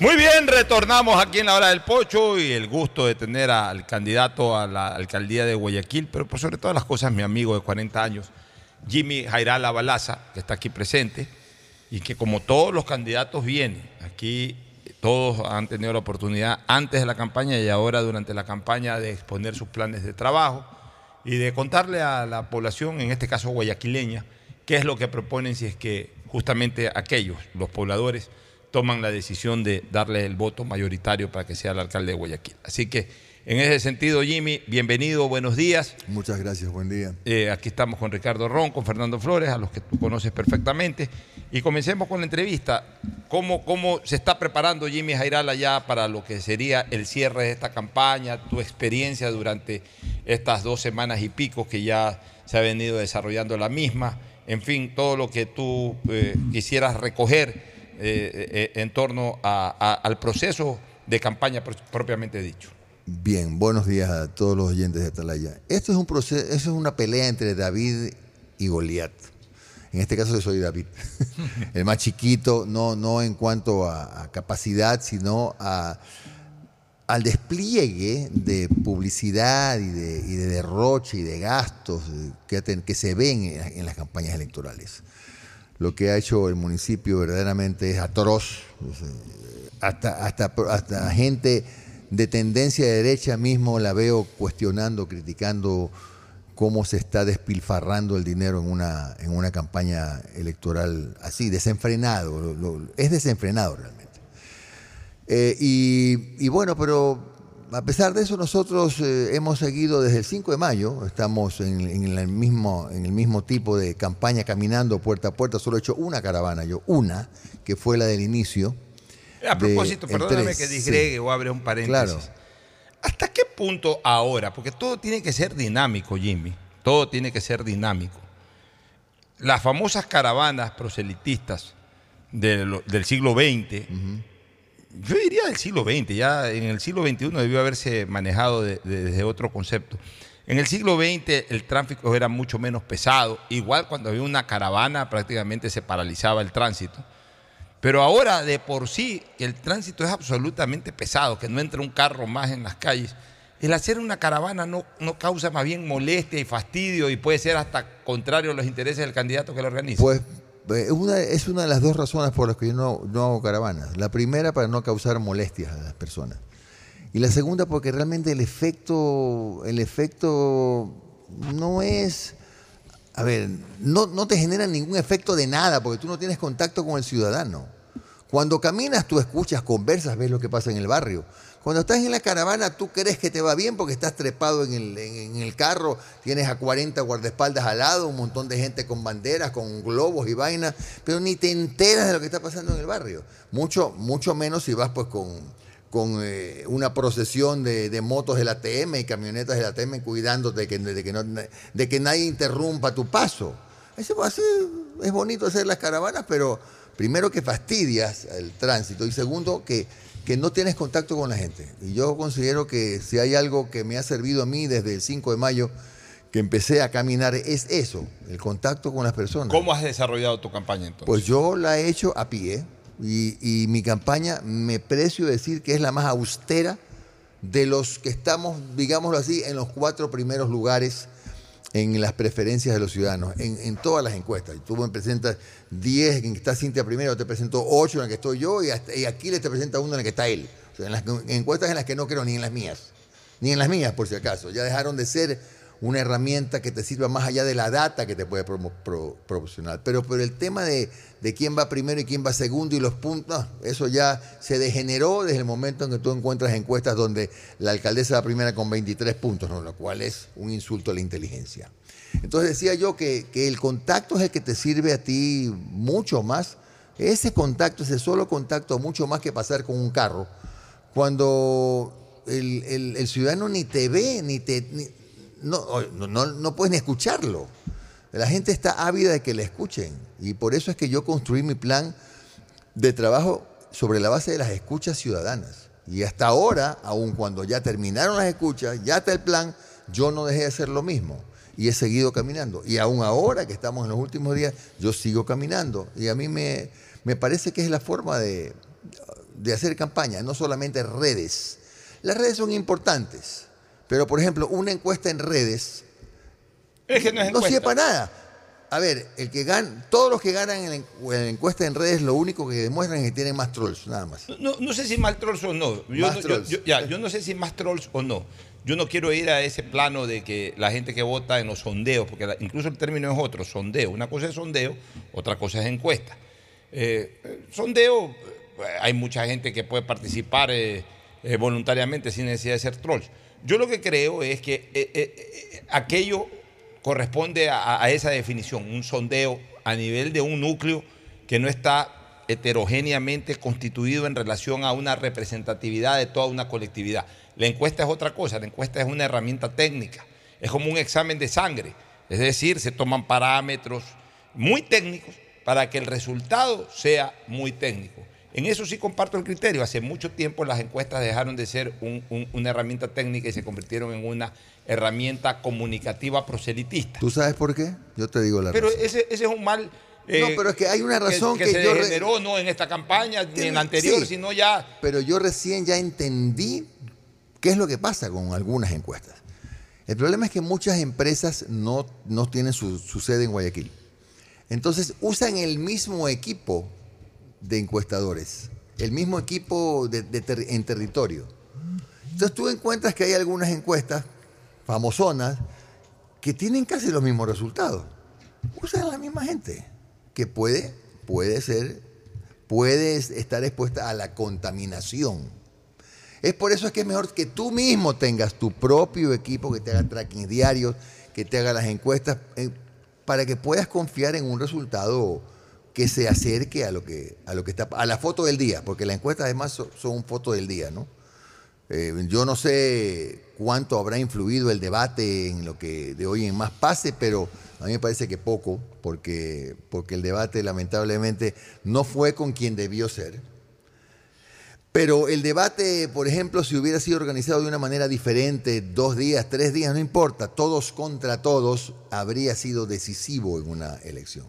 Muy bien, retornamos aquí en la hora del pocho y el gusto de tener al candidato a la alcaldía de Guayaquil, pero por sobre todas las cosas mi amigo de 40 años, Jimmy Jairala Balaza, que está aquí presente y que como todos los candidatos viene, aquí todos han tenido la oportunidad antes de la campaña y ahora durante la campaña de exponer sus planes de trabajo y de contarle a la población, en este caso guayaquileña, qué es lo que proponen si es que justamente aquellos, los pobladores, toman la decisión de darle el voto mayoritario para que sea el alcalde de Guayaquil. Así que en ese sentido, Jimmy, bienvenido, buenos días. Muchas gracias, buen día. Eh, aquí estamos con Ricardo Ron, con Fernando Flores, a los que tú conoces perfectamente. Y comencemos con la entrevista. ¿Cómo, cómo se está preparando Jimmy Jairala ya para lo que sería el cierre de esta campaña, tu experiencia durante estas dos semanas y pico que ya se ha venido desarrollando la misma? En fin, todo lo que tú eh, quisieras recoger eh, eh, en torno al proceso de campaña propiamente dicho. Bien, buenos días a todos los oyentes de Atalaya. Esto es un proceso, es una pelea entre David y Goliat. En este caso yo soy David, el más chiquito, no, no en cuanto a, capacidad, sino a, al despliegue de publicidad y de, derroche y de gastos que se ven en las campañas electorales lo que ha hecho el municipio verdaderamente es atroz. Eh, hasta, hasta, hasta gente de tendencia de derecha mismo la veo cuestionando, criticando cómo se está despilfarrando el dinero en una, en una campaña electoral así, desenfrenado. es desenfrenado realmente. Eh, y bueno, pero a pesar de eso, nosotros eh, hemos seguido desde el 5 de mayo, estamos en, el mismo, en el mismo tipo de campaña caminando puerta a puerta, solo he hecho una caravana, yo una, que fue la del inicio. A propósito, perdóname que disgregue o abre un paréntesis. ¿Hasta qué punto ahora? Porque todo tiene que ser dinámico, Jimmy, todo tiene que ser dinámico. Las famosas caravanas proselitistas del, siglo XX, yo diría del siglo XX, ya en el siglo XXI debió haberse manejado desde otro concepto. En el siglo XX el tráfico era mucho menos pesado, igual cuando había una caravana prácticamente se paralizaba el tránsito. Pero ahora de por sí el tránsito es absolutamente pesado, que no entra un carro más en las calles. El hacer una caravana no, no causa más bien molestia y fastidio y puede ser hasta contrario a los intereses del candidato que lo organiza. Pues una, es una de las dos razones por las que yo no, no hago caravanas. La primera, para no causar molestias a las personas. Y la segunda, porque realmente el efecto, el efecto no es a ver, no, no te generan ningún efecto de nada porque tú no tienes contacto con el ciudadano. Cuando caminas, tú escuchas, conversas, ves lo que pasa en el barrio. Cuando estás en la caravana, tú crees que te va bien porque estás trepado en el, en el, carro, tienes a 40 guardaespaldas al lado, un montón de gente con banderas, con globos y vainas, pero ni te enteras de lo que está pasando en el barrio. Mucho, mucho menos si vas pues con, con eh, una procesión de, motos del ATM y camionetas del ATM cuidándote de que, de que, de que nadie interrumpa tu paso. Eso es bonito hacer las caravanas, pero primero que fastidias el tránsito y segundo que, que no tienes contacto con la gente. Y yo considero que si hay algo que me ha servido a mí desde el 5 de mayo, que empecé a caminar, es eso, el contacto con las personas. ¿Cómo has desarrollado tu campaña entonces? Pues yo la he hecho a pie y, mi campaña me precio decir que es la más austera de los que estamos, digámoslo así, en los cuatro primeros lugares en las preferencias de los ciudadanos, en, todas las encuestas. Tú me presentas 10 en que está Cintia primero, te presento 8 en la que estoy yo y, aquí le te presenta uno en la que está él. en las encuestas en las que no creo ni en las mías, ni en las mías por si acaso. Ya dejaron de ser una herramienta que te sirva más allá de la data que te puede proporcionar. Pero, pero el tema de, quién va primero y quién va segundo y los puntos, eso ya se degeneró desde el momento en que tú encuentras encuestas donde la alcaldesa va primera con 23 puntos, ¿no? lo cual es un insulto a la inteligencia. Entonces decía yo que, el contacto es el que te sirve a ti mucho más. Ese contacto, ese solo contacto, mucho más que pasar con un carro. Cuando el, ciudadano ni te ve, ni te no, no, no puedes ni escucharlo. La gente está ávida de que le escuchen. Y por eso es que yo construí mi plan de trabajo sobre la base de las escuchas ciudadanas. Y hasta ahora, aun cuando ya terminaron las escuchas, ya está el plan, yo no dejé de hacer lo mismo. Y he seguido caminando. Y aún ahora que estamos en los últimos días, yo sigo caminando. Y a mí me, me parece que es la forma de, de hacer campaña, no solamente redes. Las redes son importantes, pero, por ejemplo, una encuesta en redes no, sirve para nada. A ver, el que gana, todos los que ganan en la encuesta en redes lo único que demuestran es que tienen más trolls, nada más. No, sé si más trolls o no. Yo, no, yo no sé si más trolls o no. Yo no quiero ir a ese plano de que la gente que vota en los sondeos, porque incluso el término es otro, sondeo. Una cosa es sondeo, otra cosa es encuesta. Eh, sondeo, eh, hay mucha gente que puede participar eh, voluntariamente sin necesidad de ser trolls. Yo lo que creo es que eh, eh, eh, aquello corresponde a, esa definición, un sondeo a nivel de un núcleo que no está heterogéneamente constituido en relación a una representatividad de toda una colectividad. La encuesta es otra cosa, la encuesta es una herramienta técnica, es como un examen de sangre, es decir, se toman parámetros muy técnicos para que el resultado sea muy técnico. En eso sí comparto el criterio. Hace mucho tiempo las encuestas dejaron de ser una herramienta técnica y se convirtieron en una herramienta comunicativa proselitista. ¿Tú sabes por qué? Yo te digo la pero razón. Pero ese, es un mal... no, eh, pero es que hay una razón que, que se degeneró no en esta campaña ni en la anterior, sino ya... Pero yo recién ya entendí qué es lo que pasa con algunas encuestas. El problema es que muchas empresas no, no tienen su, su sede en Guayaquil. Entonces usan el mismo equipo de encuestadores, el mismo equipo en territorio. Entonces tú encuentras que hay algunas encuestas famosonas que tienen casi los mismos resultados. Usan la misma gente, que puede, puede ser, puede estar expuesta a la contaminación. Es por eso es que es mejor que tú mismo tengas tu propio equipo que te haga tracking diarios, que te haga las encuestas, eh, para que puedas confiar en un resultado que se acerque a lo que, a lo que está, a la foto del día, porque las encuestas además son, fotos del día, ¿no? Eh, yo no sé cuánto habrá influido el debate en lo que de hoy en más pase, pero a mí me parece que poco, porque, porque el debate lamentablemente no fue con quien debió ser. Pero el debate, por ejemplo, si hubiera sido organizado de una manera diferente, dos días, tres días, no importa, todos contra todos, habría sido decisivo en una elección.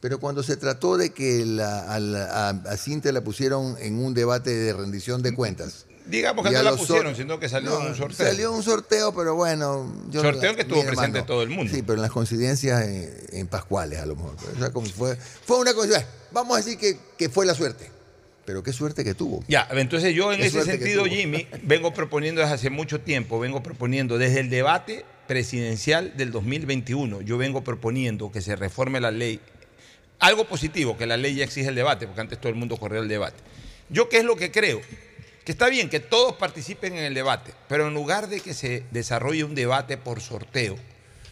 Pero cuando se trató de que a, a, Cintia la pusieron en un debate de rendición de cuentas. Digamos que no la pusieron, sino que salió en un sorteo. Salió un sorteo, pero bueno. Yo sorteo que estuvo presente todo el mundo. Sí, pero en las coincidencias en, Pascuales, a lo mejor. O sea, como fue, fue una cosa. Vamos a decir que, que fue la suerte. Pero qué suerte que tuvo. Ya, entonces yo en ese sentido, Jimmy, vengo proponiendo desde hace mucho tiempo, vengo proponiendo desde el debate presidencial del 2021 yo vengo proponiendo que se reforme la ley. Algo positivo, que la ley ya exige el debate, porque antes todo el mundo corría el debate. Yo qué es lo que creo? Que está bien que todos participen en el debate, pero en lugar de que se desarrolle un debate por sorteo,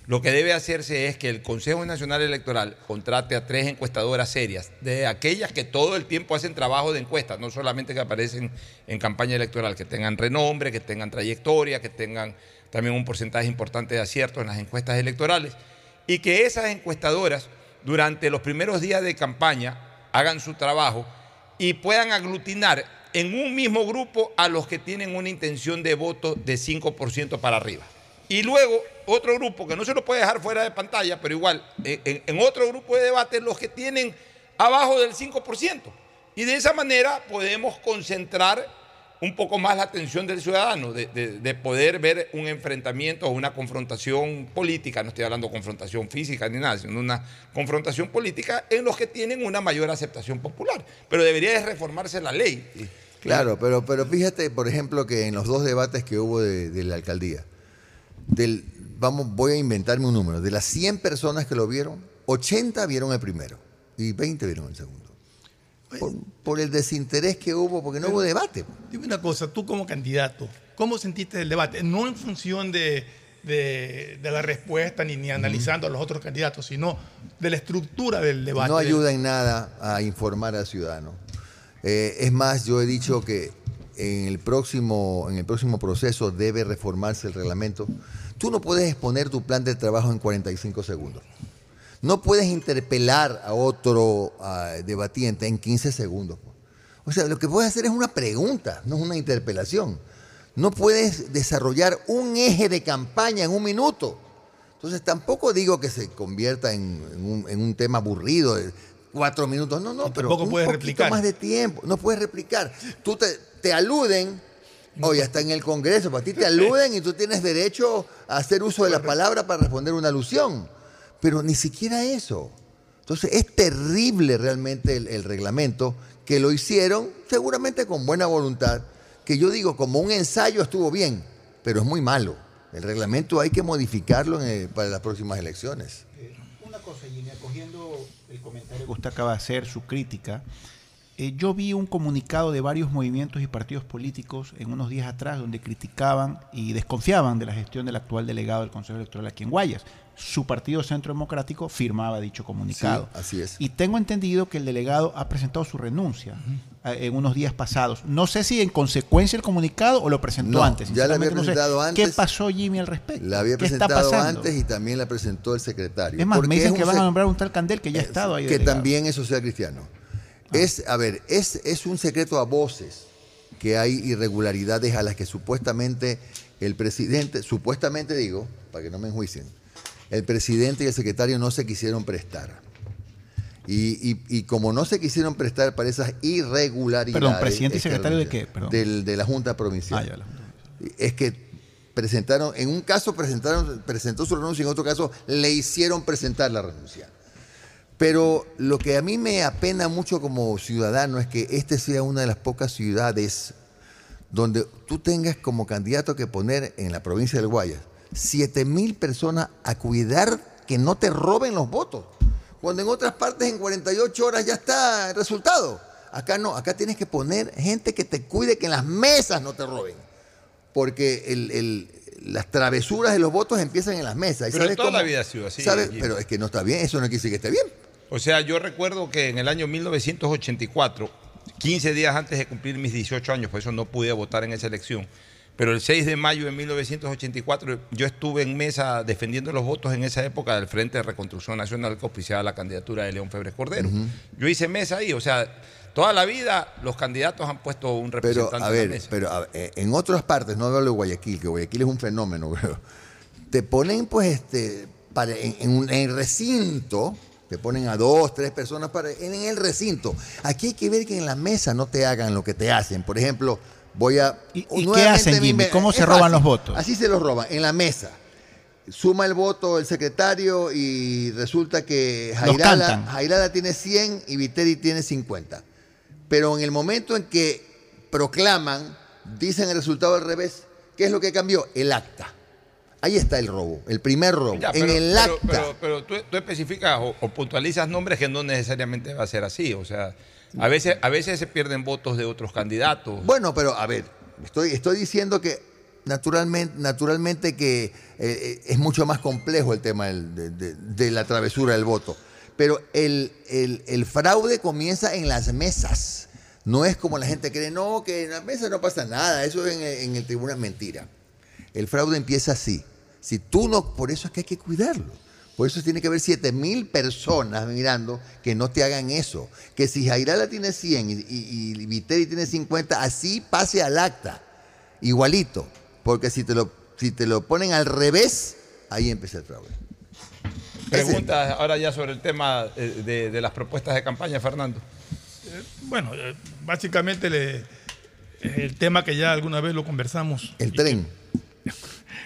lo que debe hacerse es que el Consejo Nacional Electoral contrate a tres encuestadoras serias, de aquellas que todo el tiempo hacen trabajo de encuesta, no solamente que aparecen en campaña electoral, que tengan renombre, que tengan trayectoria, que tengan también un porcentaje importante de aciertos en las encuestas electorales, y que esas encuestadoras durante los primeros días de campaña hagan su trabajo y puedan aglutinar en un mismo grupo a los que tienen una intención de voto de 5% para arriba. Y luego otro grupo que no se lo puede dejar fuera de pantalla, pero igual, en, otro grupo de debate, los que tienen abajo del 5%. Y de esa manera podemos concentrar un poco más la atención del ciudadano, de, poder ver un enfrentamiento o una confrontación política, no estoy hablando de confrontación física ni nada, sino una confrontación política en los que tienen una mayor aceptación popular. Pero debería de reformarse la ley. Claro, pero, pero fíjate, por ejemplo, que en los dos debates que hubo de la alcaldía, del, vamos, voy a inventarme un número, de las 100 personas que lo vieron, 80 vieron el primero y 20 vieron el segundo. Por, el desinterés que hubo, porque no hubo debate. Dime una cosa, tú como candidato, ¿cómo sentiste el debate? No en función de, la respuesta ni, ni analizando a los otros candidatos, sino de la estructura del debate. No ayuda en nada a informar al ciudadano. Eh, es más, yo he dicho que en el, próximo, en el próximo proceso debe reformarse el reglamento. Tú no puedes exponer tu plan de trabajo en 45 segundos. No puedes interpelar a otro debatiente en 15 segundos. O sea, lo que puedes hacer es una pregunta, no es una interpelación. No puedes desarrollar un eje de campaña en un minuto. Entonces tampoco digo que se convierta en, un, en un, tema aburrido de cuatro minutos. No, no, pero un puedes poquito más de tiempo. No puedes replicar. Tú te, te aluden, hoy está en el Congreso, para ti te aluden y tú tienes derecho a hacer uso de la palabra para responder una alusión. Pero ni siquiera eso. Entonces es terrible realmente el, reglamento que lo hicieron seguramente con buena voluntad, que yo digo como un ensayo estuvo bien, pero es muy malo. El reglamento hay que modificarlo para las próximas elecciones. una cosa, Gini, acogiendo el comentario que usted acaba de hacer, su crítica, eh, yo vi un comunicado de varios movimientos y partidos políticos en unos días atrás donde criticaban y desconfiaban de la gestión del actual delegado del Consejo Electoral aquí en Guayas. Su partido Centro Democrático firmaba dicho comunicado. así es. Y tengo entendido que el delegado ha presentado su renuncia eh, en unos días pasados. No sé si en consecuencia el comunicado o lo presentó antes. Ya la había presentado antes. ¿Qué pasó, Jimmy, al respecto? La había presentado antes y también la presentó el secretario. Es más, me dicen que van a nombrar un tal Candel que ya ha estado ahí. Que también es social cristiano. Es, a ver, es, es un secreto a voces que hay irregularidades a las que supuestamente el presidente, supuestamente digo, para que no me enjuicien, el presidente y el secretario no se quisieron prestar. Y, como no se quisieron prestar para esas irregularidades. Perdón, presidente y secretario de qué? de la Junta Provincial. Ah, es que presentaron, en un caso presentaron, presentó su renuncia, en otro caso le hicieron presentar la renuncia. Pero lo que a mí me apena mucho como ciudadano es que este sea una de las pocas ciudades donde tú tengas como candidato que poner en la provincia del Guayas 7 mil personas a cuidar que no te roben los votos. Cuando en otras partes en 48 horas ya está el resultado. Acá no, acá tienes que poner gente que te cuide que en las mesas no te roben. Porque las travesuras de los votos empiezan en las mesas. Pero toda la vida ha sido así. Pero es que no está bien, eso no quiere decir que esté bien. O sea, yo recuerdo que en el año 1984, 15 días antes de cumplir mis 18 años, por eso no pude votar en esa elección, pero el 6 de mayo de 1984 yo estuve en mesa defendiendo los votos en esa época del Frente de Reconstrucción Nacional que oficiaba la candidatura de León Febres Cordero. Yo hice mesa ahí, o sea, toda la vida los candidatos han puestto un representante pero, a ver, Pero eh, en otras partes, no hablo de Guayaquil, que Guayaquil es un fenómeno, creo. Te ponen pues este, en, un, en el recinto te ponen a dos, tres personas para, en el recinto. Aquí hay que ver que en la mesa no te hagan lo que te hacen. Por ejemplo, voy a... ¿Y, qué hacen, Jimmy? ¿Cómo se roban los votos? Así se los roban, en la mesa. Suma el voto el secretario y resulta que Jairala, Jairala tiene 100 y Viteri tiene 50. Pero en el momento en que proclaman, dicen el resultado al revés, ¿qué es lo que cambió? El acta. Ahí está el robo, el primer robo. en el acta. Pero, tú, especificas o, puntualizas nombres que no necesariamente va a ser así. O sea, a veces, a veces se pierden votos de otros candidatos. Bueno, pero a ver, estoy, estoy diciendo que naturalmente, naturalmente que eh, eh, es mucho más complejo el tema de, la travesura del voto. Pero el, fraude comienza en las mesas. No es como la gente cree, no, que en las mesas no pasa nada, eso en, en el tribunal mentira. El fraude empieza así. Si tú no, por eso es que hay que cuidarlo. Por eso tiene que haber 7 mil personas mirando que no te hagan eso. Que si Jairala tiene 100 y, y, Viteri tiene 50, así pase al acta. Igualito. Porque si te lo, si te lo ponen al revés, ahí empieza el fraude. Preguntas ahora ya sobre el tema eh, de, las propuestas de campaña, Fernando. Eh, bueno, eh, básicamente el tema que ya alguna vez lo conversamos. El tren.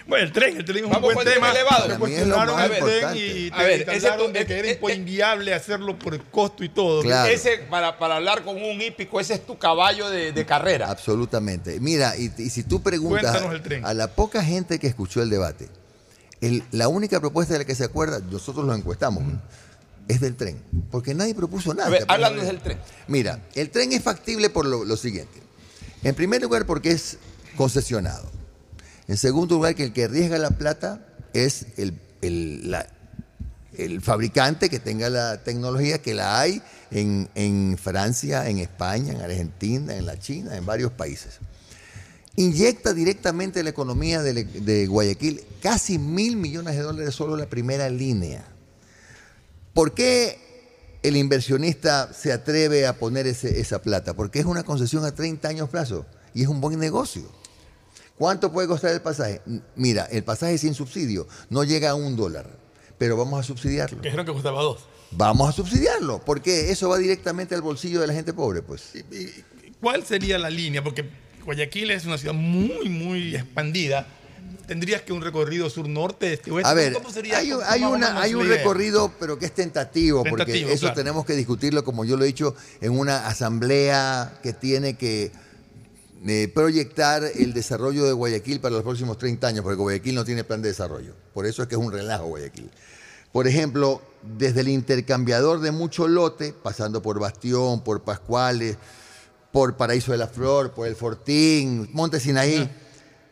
Bueno, el tren, el tren es un buen tema. Elevado. cuestionaron el tren y te a ver, ese de que era inviable hacerlo por el costo y todo. Ese, para, para, hablar con un hípico, ese es tu caballo de, de carrera. Absolutamente. Mira, y, si tú preguntas a la poca gente que escuchó el debate, el, la única propuesta de la que se acuerda, nosotros lo encuestamos, es del tren. Porque nadie propuso nada. A ver, háblanos del tren. Mira, el tren es factible por lo, lo siguiente. En primer lugar, porque es concesionado. En segundo lugar, que el que arriesga la plata es el, fabricante que tenga la tecnología, que la hay en, Francia, en España, en Argentina, en la China, en varios países. Inyecta directamente la economía de, Guayaquil casi mil millones de dólares solo la primera línea. ¿Por qué el inversionista se atreve a poner esa plata? Porque es una concesión a 30 años plazo y es un buen negocio. ¿Cuánto puede costar el pasaje? Mira, el pasaje sin subsidio no llega a un dólar, pero vamos a subsidiarlo. Dijeron que costaba dos. Vamos a subsidiarlo, porque eso va directamente al bolsillo de la gente pobre, pues. ¿Cuál sería la línea? Porque Guayaquil es una ciudad muy, muy expandida. ¿Tendrías que un recorrido sur-norte, este A ver, hay, hay, un recorrido, pero que es tentativo, porque eso tenemos que discutirlo, como yo lo he dicho, en una asamblea que tiene que proyectar el desarrollo de Guayaquil para los próximos 30 años, porque Guayaquil no tiene plan de desarrollo. Por eso es que es un relajo Guayaquil. Por ejemplo, desde el intercambiador de mucho lote, pasando por Bastión, por Pascuales, por Paraíso de la Flor, por el Fortín, Monte Sinaí,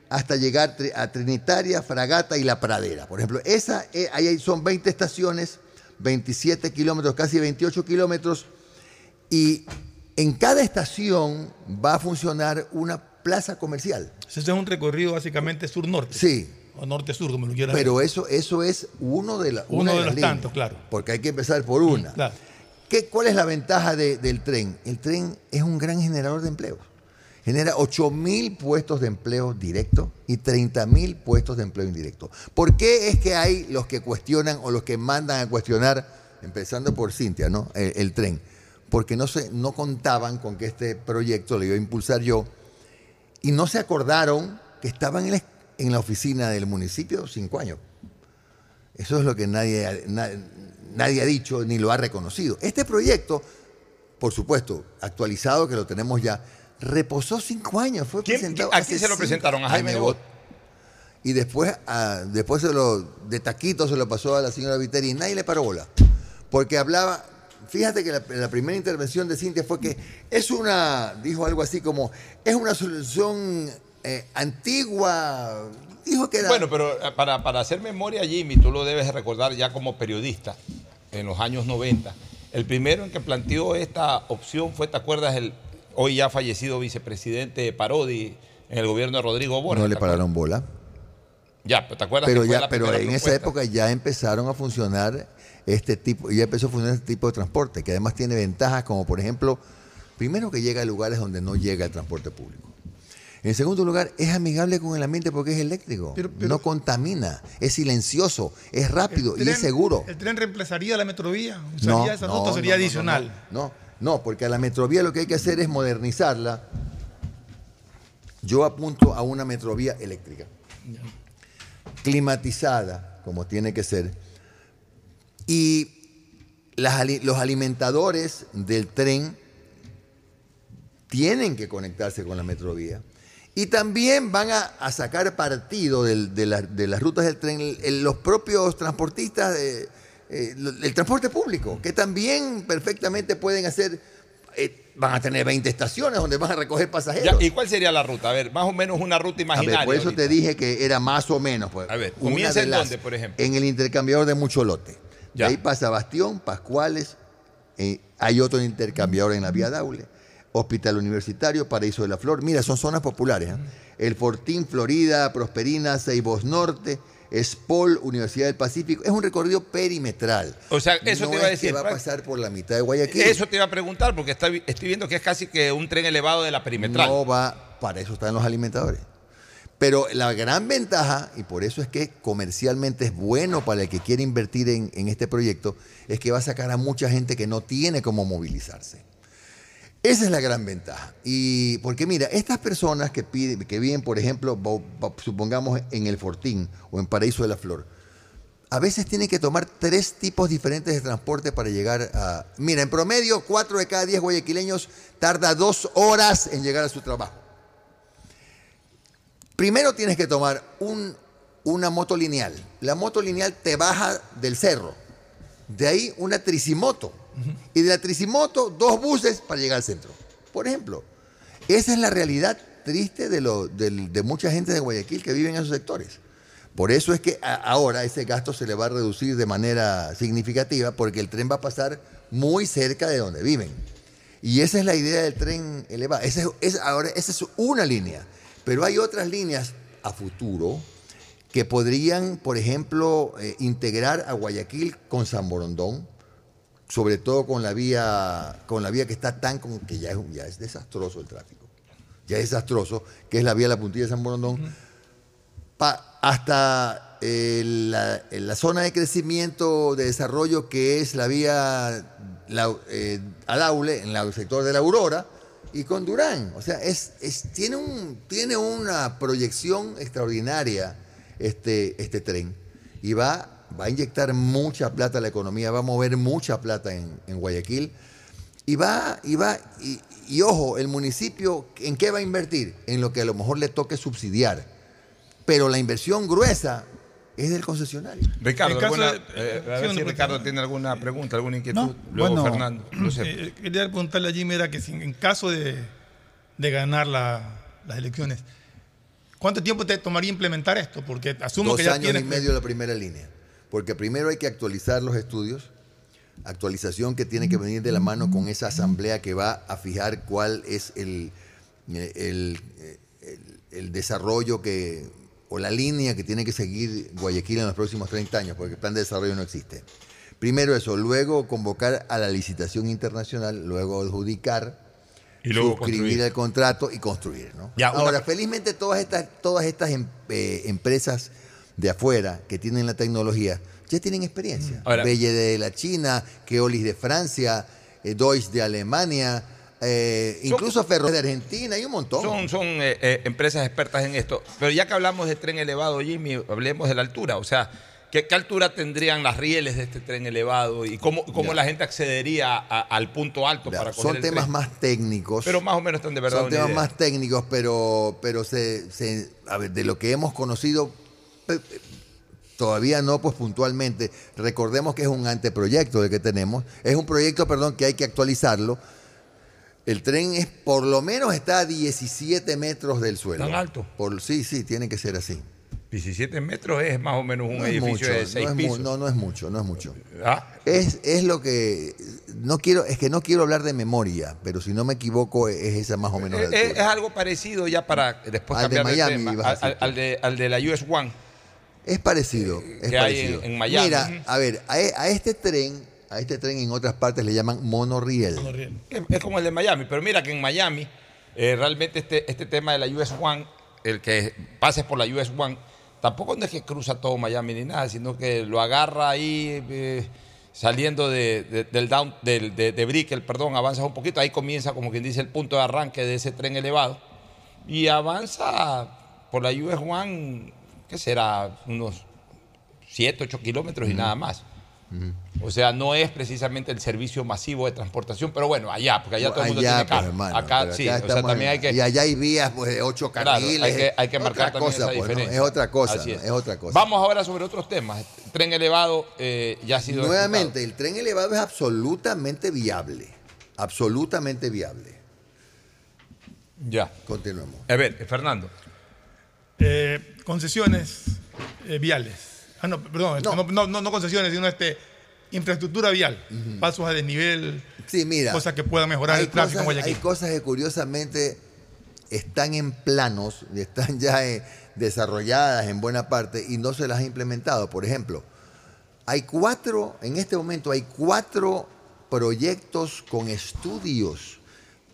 hasta llegar a Trinitaria, Fragata y La Pradera. Por ejemplo, esa, eh, ahí son 20 estaciones, 27 kilómetros, casi 28 kilómetros, y en cada estación va a funcionar una plaza comercial. Ese es un recorrido básicamente sur-norte. Sí. O norte-sur, como lo quieras Pero eso, eso es uno de, la, uno de, los tantos, claro. Porque hay que empezar por una. Claro. ¿Qué, ¿Cuál es la ventaja del tren? El tren es un gran generador de empleos. Genera 8 mil puestos de empleo directo y 30 mil puestos de empleo indirecto. ¿Por qué es que hay los que cuestionan o los que mandan a cuestionar, empezando por Cintia, ¿no? el tren? Porque no, se, no contaban con que este proyecto lo iba a impulsar yo y no se acordaron que estaban en la, en la oficina del municipio cinco años. Eso es lo que nadie, nadie, ha dicho ni lo ha reconocido. Este proyecto, por supuesto, actualizado, que lo tenemos ya, reposó cinco años. Fue presentado ¿A quién se lo presentaron? A Jaime Nebot. Y después, después se lo, de taquito se lo pasó a la señora Viteri y nadie le paró bola. Porque hablaba, fíjate que la, primera intervención de Cintia fue que es una, dijo algo así como, es una solución eh, antigua. Dijo que era... Bueno, pero eh, para, hacer memoria, Jimmy, tú lo debes recordar ya como periodista en los años 90. El primero en que planteó esta opción fue, ¿te acuerdas? El hoy ya fallecido vicepresidente Parodi en el gobierno de Rodrigo Borges. No le pararon bola. Ya, pero ¿te acuerdas? Pero, ya, pero en esa época ya empezaron a funcionar este tipo, ya empezó a funcionar este tipo de transporte, que además tiene ventajas como por ejemplo, primero que llega a lugares donde no llega el transporte público. En segundo lugar, es amigable con el ambiente porque es eléctrico, no contamina, es silencioso, es rápido y es seguro. ¿El tren reemplazaría la metrovía? no, esa nota sería adicional. No, no, porque a la metrovía lo que hay que hacer es modernizarla. Yo apunto a una metrovía eléctrica, climatizada, como tiene que ser, y los alimentadores del tren tienen que conectarse con la metrovía. Y también van a, sacar partido de, las rutas del tren los propios transportistas, de, eh, el transporte público, que también perfectamente pueden hacer, eh, van a tener 20 estaciones donde van a recoger pasajeros. ¿Y cuál sería la ruta? A ver, más o menos una ruta imaginaria. por eso te dije que era más o menos. Pues, a ver, ¿comienza en dónde, por ejemplo? En el intercambiador de Mucholote. De ahí pasa Bastión, Pascuales, eh, hay otro intercambiador en la vía Daule Hospital Universitario, Paraíso de la Flor. Mira, son zonas populares. ¿eh? El Fortín, Florida, Prosperina, Ceibos Norte, Espol, Universidad del Pacífico. Es un recorrido perimetral. O sea, eso te iba a decir. va a pasar por la mitad de Guayaquil. Eso te iba a preguntar, porque estoy viendo que es casi que un tren elevado de la perimetral. No va, para eso están los alimentadores. Pero la gran ventaja, y por eso es que comercialmente es bueno para el que quiere invertir en, este proyecto, es que va a sacar a mucha gente que no tiene cómo movilizarse. Esa es la gran ventaja. Y porque mira, estas personas que piden, que viven, por ejemplo, supongamos en el Fortín o en Paraíso de la Flor, a veces tienen que tomar tres tipos diferentes de transporte para llegar a. Mira, en promedio, cuatro de cada diez guayaquileños tarda dos horas en llegar a su trabajo. Primero tienes que tomar una moto lineal. La moto lineal te baja del cerro. De ahí una tricimoto y de la Tricimoto, dos buses para llegar al centro. Por ejemplo, esa es la realidad triste de, de, mucha gente de Guayaquil que vive en esos sectores. Por eso es que ahora ese gasto se le va a reducir de manera significativa porque el tren va a pasar muy cerca de donde viven. Y esa es la idea del tren elevado. Es, ahora, esa es una línea. Pero hay otras líneas a futuro que podrían, por ejemplo, eh, integrar a Guayaquil con San Borondón, sobre todo con la vía, con la vía que está tan que ya es, ya es desastroso el tráfico. Ya es desastroso, que es la vía de la puntilla de San Borondón, hasta eh, la, zona de crecimiento, de desarrollo que es la vía la, eh, Adaule, en el sector de la Aurora, y con Durán. O sea, es, tiene, un, tiene una proyección extraordinaria este, este tren. Y va va a inyectar mucha plata a la economía, va a mover mucha plata en, Guayaquil. Y va, y va, y, ojo, el municipio, ¿en qué va a invertir? En lo que a lo mejor le toque subsidiar. Pero la inversión gruesa es del concesionario. Ricardo, eh, a ver si Ricardo tiene alguna pregunta, alguna inquietud. Luego Fernando. Eh, quería preguntarle a Jimmy era que en caso de, ganar las elecciones, ¿cuánto tiempo te tomaría implementar esto? Porque asumo que ya años y medio la primera línea porque primero hay que actualizar los estudios, actualización que tiene que venir de la mano con esa asamblea que va a fijar cuál es el, el, desarrollo que, o la línea que tiene que seguir Guayaquil en los próximos 30 años, porque el plan de desarrollo no existe. Primero eso, luego convocar a la licitación internacional, luego adjudicar, y suscribir el contrato y construir. ¿no? Ahora, felizmente todas estas, todas estas em, eh, empresas de afuera que tienen la tecnología ya tienen experiencia. Belle de la China, Keolis de Francia, eh, Deutsche de Alemania, eh, incluso Ferro de Argentina, hay un montón. Son, son eh, empresas expertas en esto. Pero ya que hablamos de tren elevado, Jimmy, hablemos de la altura. O sea, ¿qué, altura tendrían las rieles de este tren elevado y cómo, cómo la gente accedería al punto alto para coger Son temas más técnicos. Pero más o menos están de verdad. Son temas más técnicos, pero, pero se, se, a ver, de lo que hemos conocido todavía no pues puntualmente. Recordemos que es un anteproyecto el que tenemos. Es un proyecto, perdón, que hay que actualizarlo. El tren es, por lo menos está a 17 metros del suelo. ¿Tan alto? Por, sí, sí, tiene que ser así. 17 metros es más o menos un edificio de 6 no pisos. no, no es mucho, no es mucho. ¿Ah? Es, es lo que no quiero, es que no quiero hablar de memoria, pero si no me equivoco es esa más o menos. Es, es algo parecido ya para después al de Miami, al, de, al de la US One. Es parecido. Es que parecido. Hay en, Miami. Mira, a ver, a, este tren, a este tren en otras partes le llaman monorriel. Es, como el de Miami, pero mira que en Miami eh, realmente este, este tema de la US One, el que pases por la US One, tampoco es que cruza todo Miami ni nada, sino que lo agarra ahí. Eh, saliendo de, del down, del, de, de Brickell, perdón, avanza un poquito, ahí comienza como quien dice el punto de arranque de ese tren elevado y avanza por la US One ¿qué será? Unos 7, 8 kilómetros y nada más. O sea, no es precisamente el servicio masivo de transportación, pero bueno, allá, porque allá todo el mundo tiene pues, carro. hermano, acá sí, o sea, también hay que... Y allá hay vías pues, de ocho Claro, carriles. hay que, hay que Otra marcar también cosa, esa pues. Es otra cosa, Así ¿no? es otra cosa. Vamos ahora sobre otros temas. Tren elevado eh, ya ha sido... Nuevamente, el tren elevado es absolutamente viable. Absolutamente viable. Ya. Continuemos. A ver, Fernando. Eh, concesiones eh, viales. Ah, no, perdón, no, no, no- no concesiones, sino este, infraestructura vial. Pasos a desnivel, Sí, mira. cosas que puedan mejorar el tráfico en cosas, Guayaquil. hay cosas que curiosamente están en planos, y están ya eh, desarrolladas en buena parte y no se las ha implementado. Por ejemplo, hay cuatro, en este momento hay cuatro proyectos con estudios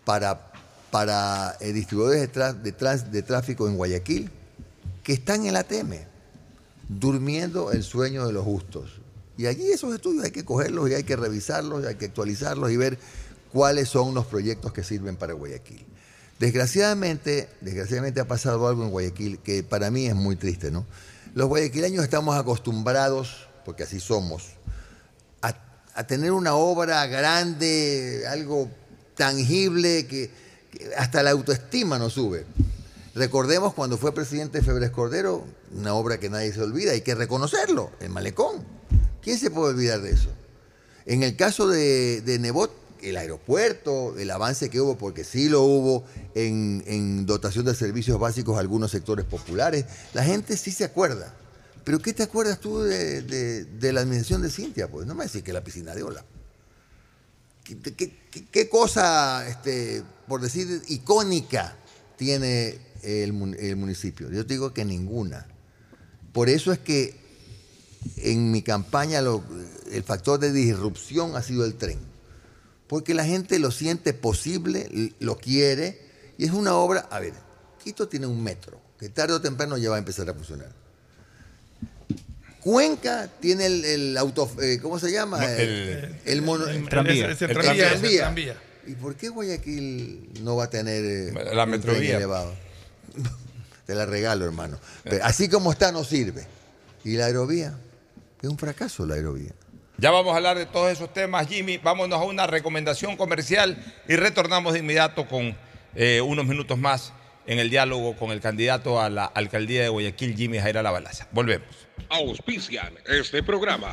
para, para eh, distribuidores de, de tráfico en Guayaquil que están en el ATM, durmiendo el sueño de los justos. Y allí esos estudios hay que cogerlos y hay que revisarlos, y hay que actualizarlos y ver cuáles son los proyectos que sirven para Guayaquil. Desgraciadamente, desgraciadamente ha pasado algo en Guayaquil que para mí es muy triste, ¿no? Los guayaquileños estamos acostumbrados, porque así somos, a, tener una obra grande, algo tangible que, que hasta la autoestima nos sube. Recordemos cuando fue presidente Febres Cordero, una obra que nadie se olvida, hay que reconocerlo, el malecón. ¿Quién se puede olvidar de eso? En el caso de, de Nebot, el aeropuerto, el avance que hubo, porque sí lo hubo en, en dotación de servicios básicos a algunos sectores populares, la gente sí se acuerda. Pero ¿qué te acuerdas tú de, de- la administración de Cintia? Pues no me decís que la piscina de Ola. ¿Qué, qué- qué- qué cosa, este, por decir, icónica tiene el, mun- el municipio? Yo te digo que ninguna. Por eso es que en mi campaña lo- el factor de disrupción ha sido el tren. Porque la gente lo siente posible, lo quiere, y es una obra, a ver, Quito tiene un metro, que tarde o temprano ya va a empezar a funcionar. Cuenca tiene el, el auto, eh, ¿cómo se llama? No, el, el- el mono- el tranvía. el Es el tranvía, es. ¿Y por qué Guayaquil no va a tener eh, La metrovía. elevado? Te la regalo, hermano. Pero así como está, no sirve. ¿Y la aerovía? Es un fracaso la aerovía. Ya vamos a hablar de todos esos temas, Jimmy. Vámonos a una recomendación comercial y retornamos de inmediato con eh, unos minutos más en el diálogo con el candidato a la alcaldía de Guayaquil, Jimmy Jaira Balaza. Volvemos. Auspician este programa.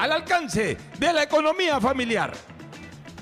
al alcance de la economía familiar.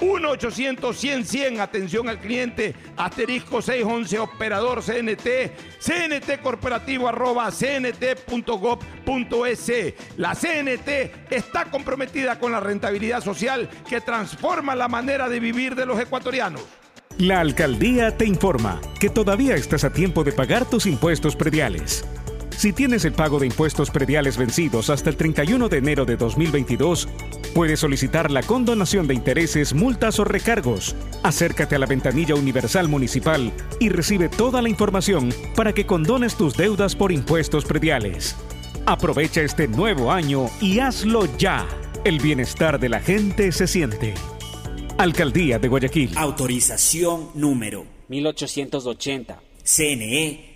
1-800-100-100, atención al cliente, asterisco 611, operador CNT, CNT corporativo arroba cnt.gov.es. La CNT está comprometida con la rentabilidad social que transforma la manera de vivir de los ecuatorianos. La alcaldía te informa que todavía estás a tiempo de pagar tus impuestos prediales. Si tienes el pago de impuestos prediales vencidos hasta el 31 de enero de 2022, puedes solicitar la condonación de intereses, multas o recargos. Acércate a la ventanilla universal municipal y recibe toda la información para que condones tus deudas por impuestos prediales. Aprovecha este nuevo año y hazlo ya. El bienestar de la gente se siente. Alcaldía de Guayaquil. Autorización número 1880. CNE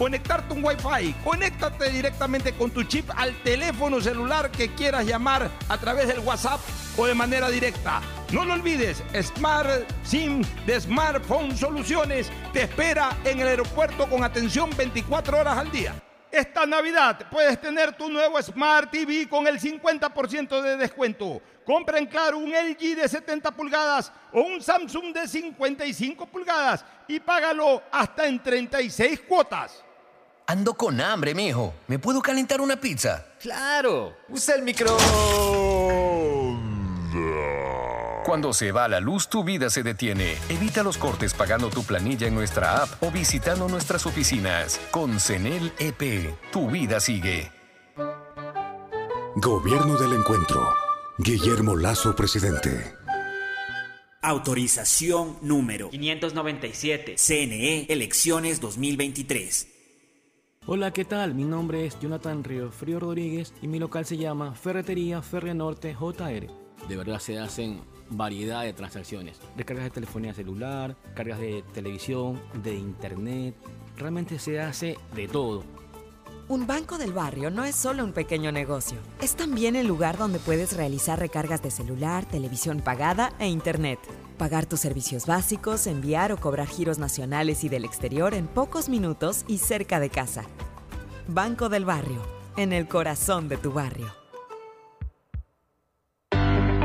conectarte un Wi-Fi. Conéctate directamente con tu chip al teléfono celular que quieras llamar a través del WhatsApp o de manera directa. No lo olvides, Smart SIM de Smartphone Soluciones te espera en el aeropuerto con atención 24 horas al día. Esta Navidad puedes tener tu nuevo Smart TV con el 50% de descuento. Compra en Claro un LG de 70 pulgadas o un Samsung de 55 pulgadas y págalo hasta en 36 cuotas. Ando con hambre, mijo. ¿Me puedo calentar una pizza? Claro. Usa el micro. Cuando se va la luz, tu vida se detiene. Evita los cortes pagando tu planilla en nuestra app o visitando nuestras oficinas. Con CENEL EP, tu vida sigue. Gobierno del Encuentro. Guillermo Lazo, presidente. Autorización número 597. CNE Elecciones 2023. Hola, ¿qué tal? Mi nombre es Jonathan Río Frío Rodríguez y mi local se llama Ferretería Ferre Norte JR. De verdad se hacen variedad de transacciones. Recargas de telefonía celular, cargas de televisión, de internet. Realmente se hace de todo. Un banco del barrio no es solo un pequeño negocio. Es también el lugar donde puedes realizar recargas de celular, televisión pagada e internet pagar tus servicios básicos, enviar o cobrar giros nacionales y del exterior en pocos minutos y cerca de casa. Banco del Barrio, en el corazón de tu barrio.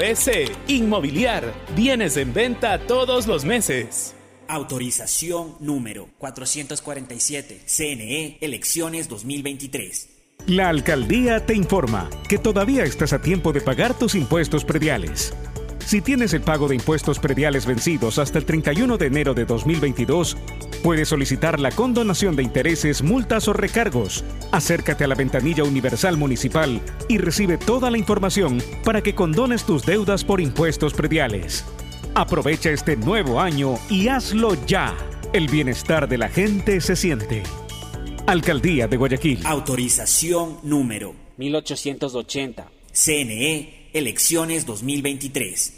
S. Inmobiliar. Bienes en venta todos los meses. Autorización número 447. CNE Elecciones 2023. La alcaldía te informa que todavía estás a tiempo de pagar tus impuestos prediales. Si tienes el pago de impuestos prediales vencidos hasta el 31 de enero de 2022, puedes solicitar la condonación de intereses, multas o recargos. Acércate a la ventanilla universal municipal y recibe toda la información para que condones tus deudas por impuestos prediales. Aprovecha este nuevo año y hazlo ya. El bienestar de la gente se siente. Alcaldía de Guayaquil. Autorización número 1880. CNE Elecciones 2023.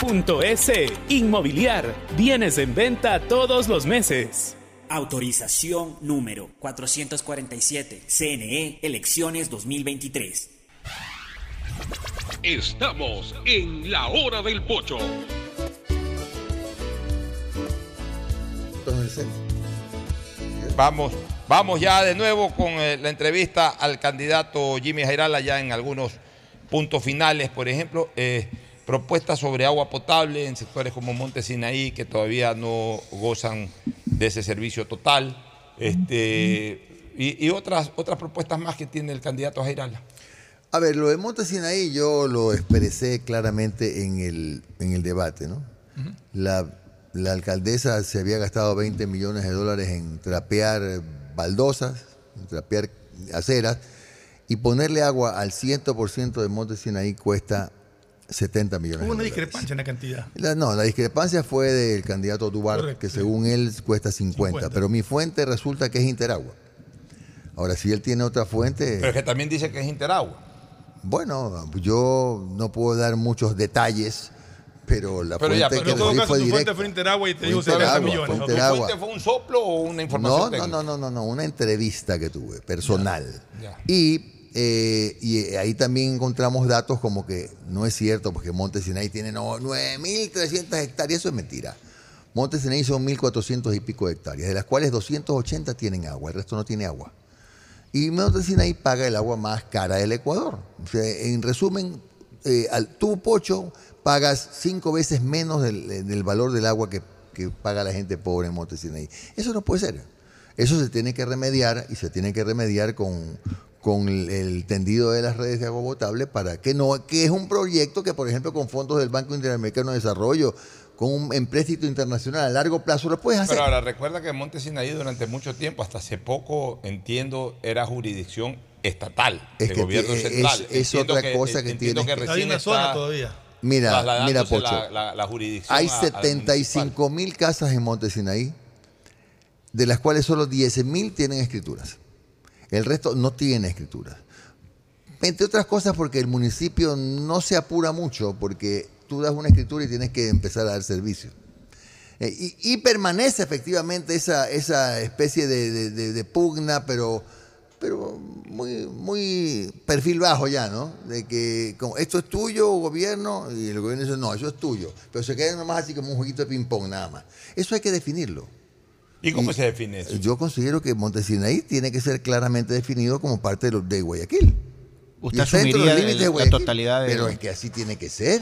.es. Inmobiliar. Bienes en venta todos los meses. Autorización número 447. CNE Elecciones 2023. Estamos en la hora del pocho. Vamos, vamos ya de nuevo con eh, la entrevista al candidato Jimmy Jairala ya en algunos puntos finales, por ejemplo. Eh, propuestas sobre agua potable en sectores como Monte Sinaí que todavía no gozan de ese servicio total, este, y, otras, otras propuestas más que tiene el candidato Jairala. A ver, lo de Monte Sinaí yo lo expresé claramente en el, en el debate, ¿no? la, la alcaldesa se había gastado 20 millones de dólares en trapear baldosas, en trapear aceras, y ponerle agua al 100% de Monte Sinaí cuesta 70 millones. Hubo una discrepancia en la cantidad. no, la discrepancia fue del candidato Dubar, que según él cuesta 50, pero mi fuente resulta que es Interagua. Ahora, si él tiene otra fuente... Pero es que también dice que es Interagua. Bueno, yo no puedo dar muchos detalles, pero la pero fuente ya, pero que en todo fue caso, tu fuente fue Interagua y te dijo 70 millones. ¿Tu fuente fue un soplo o una información no, No, no, no, no, una entrevista que tuve, personal. Y eh, y ahí también encontramos datos como que no es cierto, porque Monte Sinai tiene 9.300 hectáreas, eso es mentira. Monte Sinai son 1.400 y pico hectáreas, de las cuales 280 tienen agua, el resto no tiene agua. Y Monte Sinai paga el agua más cara del Ecuador. en resumen, eh, tu pocho pagas cinco veces menos del, valor del agua que, paga la gente pobre en Monte Sinai. Eso no puede ser. Eso se tiene que remediar y se tiene que remediar con, con el, tendido de las redes de agua potable para que no, que es un proyecto que, por ejemplo, con fondos del Banco Interamericano de Desarrollo, con un empréstito internacional a largo plazo lo puedes hacer. Pero ahora recuerda que Monte Sinaí durante mucho tiempo, hasta hace poco, entiendo, era jurisdicción estatal, es de gobierno central. Es, otra cosa que tiene. Que Hay una zona todavía. Mira, mira, Pocho. La, jurisdicción hay 75 mil casas en Monte Sinaí, de las cuales solo 10 mil tienen escrituras. El resto no tiene escritura. Entre otras cosas porque el municipio no se apura mucho porque tú das una escritura y tienes que empezar a dar servicio. Eh, y, permanece efectivamente esa, esa especie de, pugna, pero, pero muy, muy perfil bajo ya, ¿no? De que esto es tuyo, gobierno, y el gobierno dice, no, eso es tuyo. Pero se queda nomás así como un jueguito de ping-pong nada más. Eso hay que definirlo. ¿Y cómo se define eso? Yo considero que Montesinaí tiene que ser claramente definido como parte de, de Guayaquil. Usted asumiría la totalidad de... Pero es que así tiene que ser.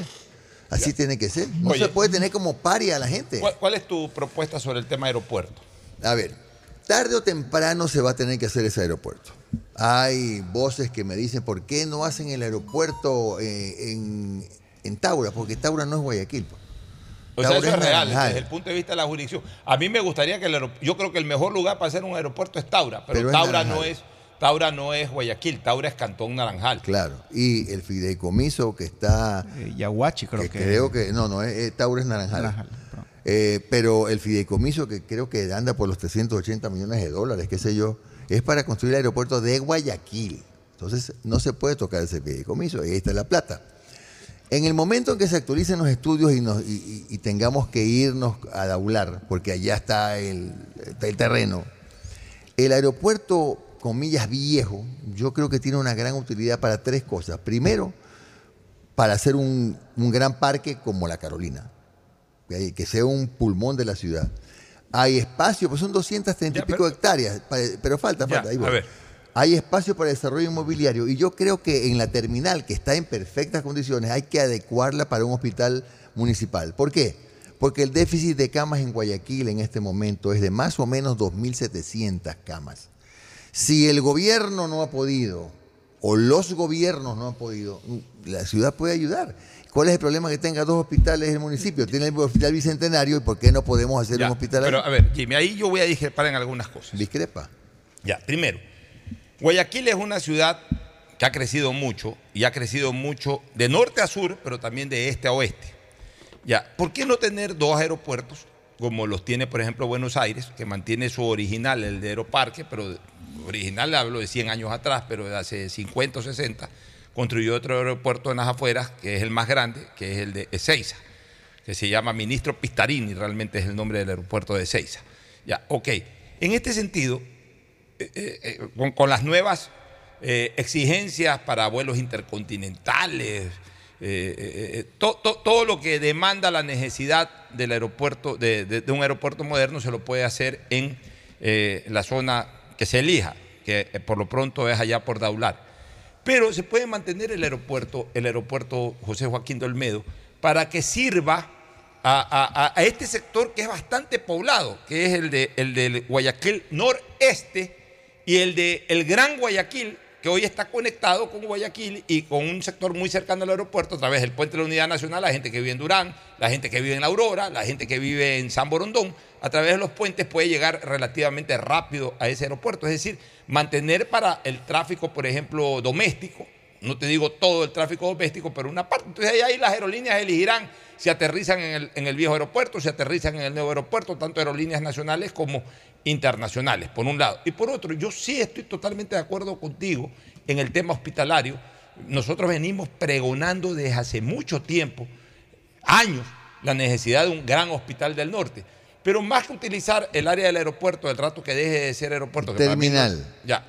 Así tiene que ser. No se puede tener como paria a la gente. ¿cuál, es tu propuesta sobre el tema aeropuerto? A ver, tarde o temprano se va a tener que hacer ese aeropuerto. Hay voces que me dicen, ¿por qué no hacen el aeropuerto eh, en, en Taura? Porque Taura no es Guayaquil. O sea, eso es real, desde el punto de vista de la jurisdicción. A mí me gustaría que el yo creo que el mejor lugar para hacer un aeropuerto es Taura, pero, Taura no es Taura no es Guayaquil, Taura es Cantón Naranjal. Claro, y el fideicomiso que está... Eh, Yaguachi creo que, Creo que, no, no, es, Taura es Naranjal. Eh, pero el fideicomiso que creo que anda por los 380 millones de dólares, qué sé yo, es para construir el aeropuerto de Guayaquil. Entonces no se puede tocar ese fideicomiso, ahí está la plata. En el momento en que se actualicen los estudios y, tengamos que irnos a daular, porque allá está el, terreno, El aeropuerto, comillas, viejo, yo creo que tiene una gran utilidad para tres cosas. Primero, para hacer un, gran parque como la Carolina, que sea un pulmón de la ciudad. Hay espacio, pues son 230 y pico hectáreas, pero falta, falta. Hay espacio para desarrollo inmobiliario y yo creo que en la terminal, que está en perfectas condiciones, hay que adecuarla para un hospital municipal. ¿Por qué? Porque el déficit de camas en Guayaquil en este momento es de más o menos 2.700 camas. Si el gobierno no ha podido o los gobiernos no han podido, la ciudad puede ayudar. ¿Cuál es el problema que tenga dos hospitales en el municipio? Tiene el hospital bicentenario y ¿por qué no podemos hacer un hospital Pero a ver, Jimmy, ahí yo voy a discrepar en algunas cosas. Discrepa. Ya, primero, Guayaquil es una ciudad que ha crecido mucho y ha crecido mucho de norte a sur, pero también de este a oeste. Ya, ¿por qué no tener dos aeropuertos como los tiene, por ejemplo, Buenos Aires, que mantiene su original, el de Aeroparque, pero original hablo de 100 años atrás, pero de hace 50 o 60, construyó otro aeropuerto en las afueras, que es el más grande, que es el de Ezeiza, que se llama Ministro Pistarini, realmente es el nombre del aeropuerto de Ezeiza. Ya, ok. En este sentido, eh, eh, eh, con, las nuevas exigencias para vuelos intercontinentales, todo lo que demanda la necesidad del aeropuerto, de, un aeropuerto moderno, se lo puede hacer en la zona que se elija, que por lo pronto es allá por Daular. Pero se puede mantener el aeropuerto, el aeropuerto José Joaquín de Olmedo, para que sirva a, este sector que es bastante poblado, que es el, de, el del Guayaquil noreste y el de el Gran Guayaquil, que hoy está conectado con Guayaquil y con un sector muy cercano al aeropuerto a través del puente de la Unidad Nacional, la gente que vive en Durán, la gente que vive en La Aurora, la gente que vive en San Borondón, a través de los puentes puede llegar relativamente rápido a ese aeropuerto. Es decir, mantener para el tráfico, por ejemplo, doméstico, no te digo todo el tráfico doméstico, pero una parte. Entonces ahí las aerolíneas elegirán si aterrizan en el, en el viejo aeropuerto, si aterrizan en el nuevo aeropuerto, tanto aerolíneas nacionales como internacionales, por un lado. Y por otro, yo sí estoy totalmente de acuerdo contigo en el tema hospitalario. Nosotros venimos pregonando desde hace mucho tiempo, años, la necesidad de un gran hospital del norte. Pero más que utilizar el área del aeropuerto, el rato que deje de ser aeropuerto. terminal. ya.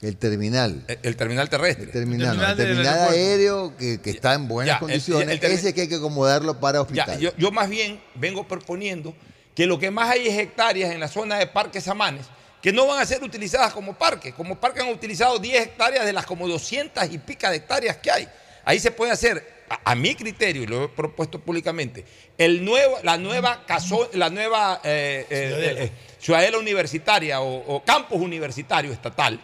El terminal. El, terminal terrestre. El terminal, el terminal, aéreo que, está en buenas condiciones. ese que hay que acomodarlo para hospital. yo, yo más bien vengo proponiendo que lo que más hay es hectáreas en la zona de Parques Samanes que no van a ser utilizadas como parque. Como parque han utilizado 10 hectáreas de las como 200 y pica de hectáreas que hay. Ahí se puede hacer, a, mi criterio, y lo he propuesto públicamente, el nuevo, la nueva, la nueva eh, eh, eh, ciudadela universitaria o campus universitario estatal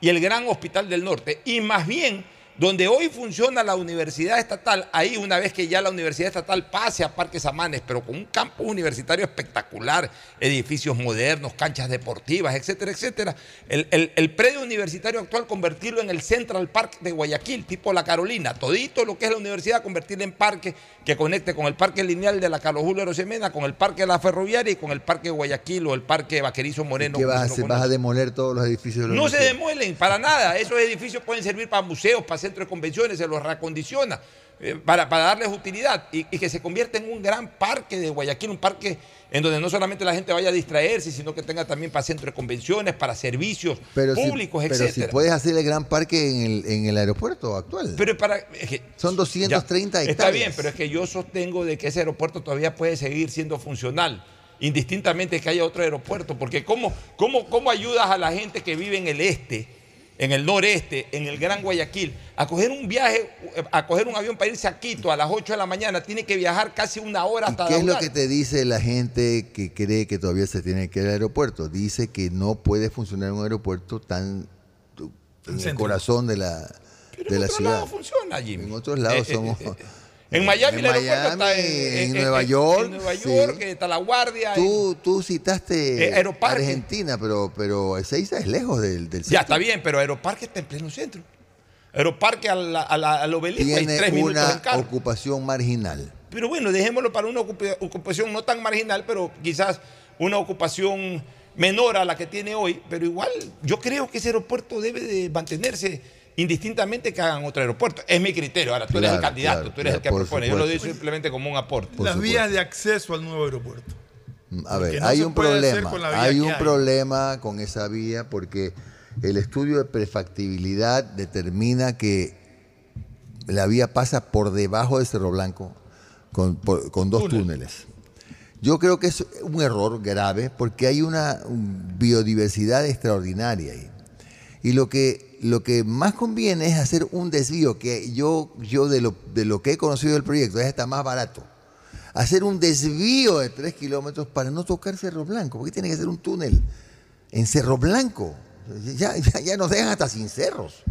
y el gran hospital del norte. Y más bien donde hoy funciona la universidad estatal, ahí una vez que ya la universidad estatal pase a Parques Amanes, pero con un campus universitario espectacular, edificios modernos, canchas deportivas, etcétera, etcétera, el, predio universitario actual convertirlo en el Central Park de Guayaquil, tipo La Carolina, todito lo que es la universidad convertirlo en parque que conecte con el parque lineal de la Carlos Julio Rosemena, con el parque de la ferroviaria y con el parque de Guayaquil o el parque Vaquerizo Moreno. ¿Qué vas, vas a demoler todos los edificios? De no se demuelen, para nada, esos edificios pueden servir para museos, para centro de convenciones, se los reacondiciona eh, para, darles utilidad y, que se convierta en un gran parque de Guayaquil, un parque en donde no solamente la gente vaya a distraerse, sino que tenga también para centro de convenciones, para servicios públicos, etc. Pero si puedes hacer el gran parque en el, en el aeropuerto actual. Pero para, Son 230 hectáreas. Está bien, pero es que yo sostengo de que ese aeropuerto todavía puede seguir siendo funcional indistintamente que haya otro aeropuerto, porque ¿cómo, cómo, cómo ayudas a la gente que vive en el este en el noreste, en el Gran Guayaquil, a coger un viaje, a coger un avión para irse a Quito a las 8 de la mañana, tiene que viajar casi una hora hasta ¿Y ¿Qué es lo que te dice la gente que cree que todavía se tiene que ir al aeropuerto? Dice que no puede funcionar un aeropuerto tan en el corazón de la, de la ciudad. funciona, Jimmy. En otros lados eh, eh, somos. Eh, en Miami, en el aeropuerto está en, Nueva York. En Nueva York, está la Guardia. Tú, tú citaste eh, Argentina, pero, pero Ezeiza es lejos del, del centro. Ya, está bien, pero Aeroparque está en pleno centro. Aeroparque al, al obelisco Tiene hay tres una ocupación marginal. Pero bueno, dejémoslo para una ocupación no tan marginal, pero quizás una ocupación menor a la que tiene hoy. Pero igual, yo creo que ese aeropuerto debe de mantenerse indistintamente que hagan otro aeropuerto. Es mi criterio. Ahora, tú eres el candidato, tú eres el que propone. Yo lo digo simplemente como un aporte. Las vías de acceso al nuevo aeropuerto. A ver, hay un problema. Hay un problema con esa vía porque el estudio de prefactibilidad determina que la vía pasa por debajo de Cerro Blanco con, dos túneles. Yo creo que es un error grave porque hay una biodiversidad extraordinaria ahí. Y lo que, lo que más conviene es hacer un desvío, que yo, yo de, lo, de lo que he conocido del proyecto es hasta más barato. Hacer un desvío de tres kilómetros para no tocar Cerro Blanco. porque tiene que ser un túnel en Cerro Blanco? Ya, ya, nos dejan hasta sin cerros.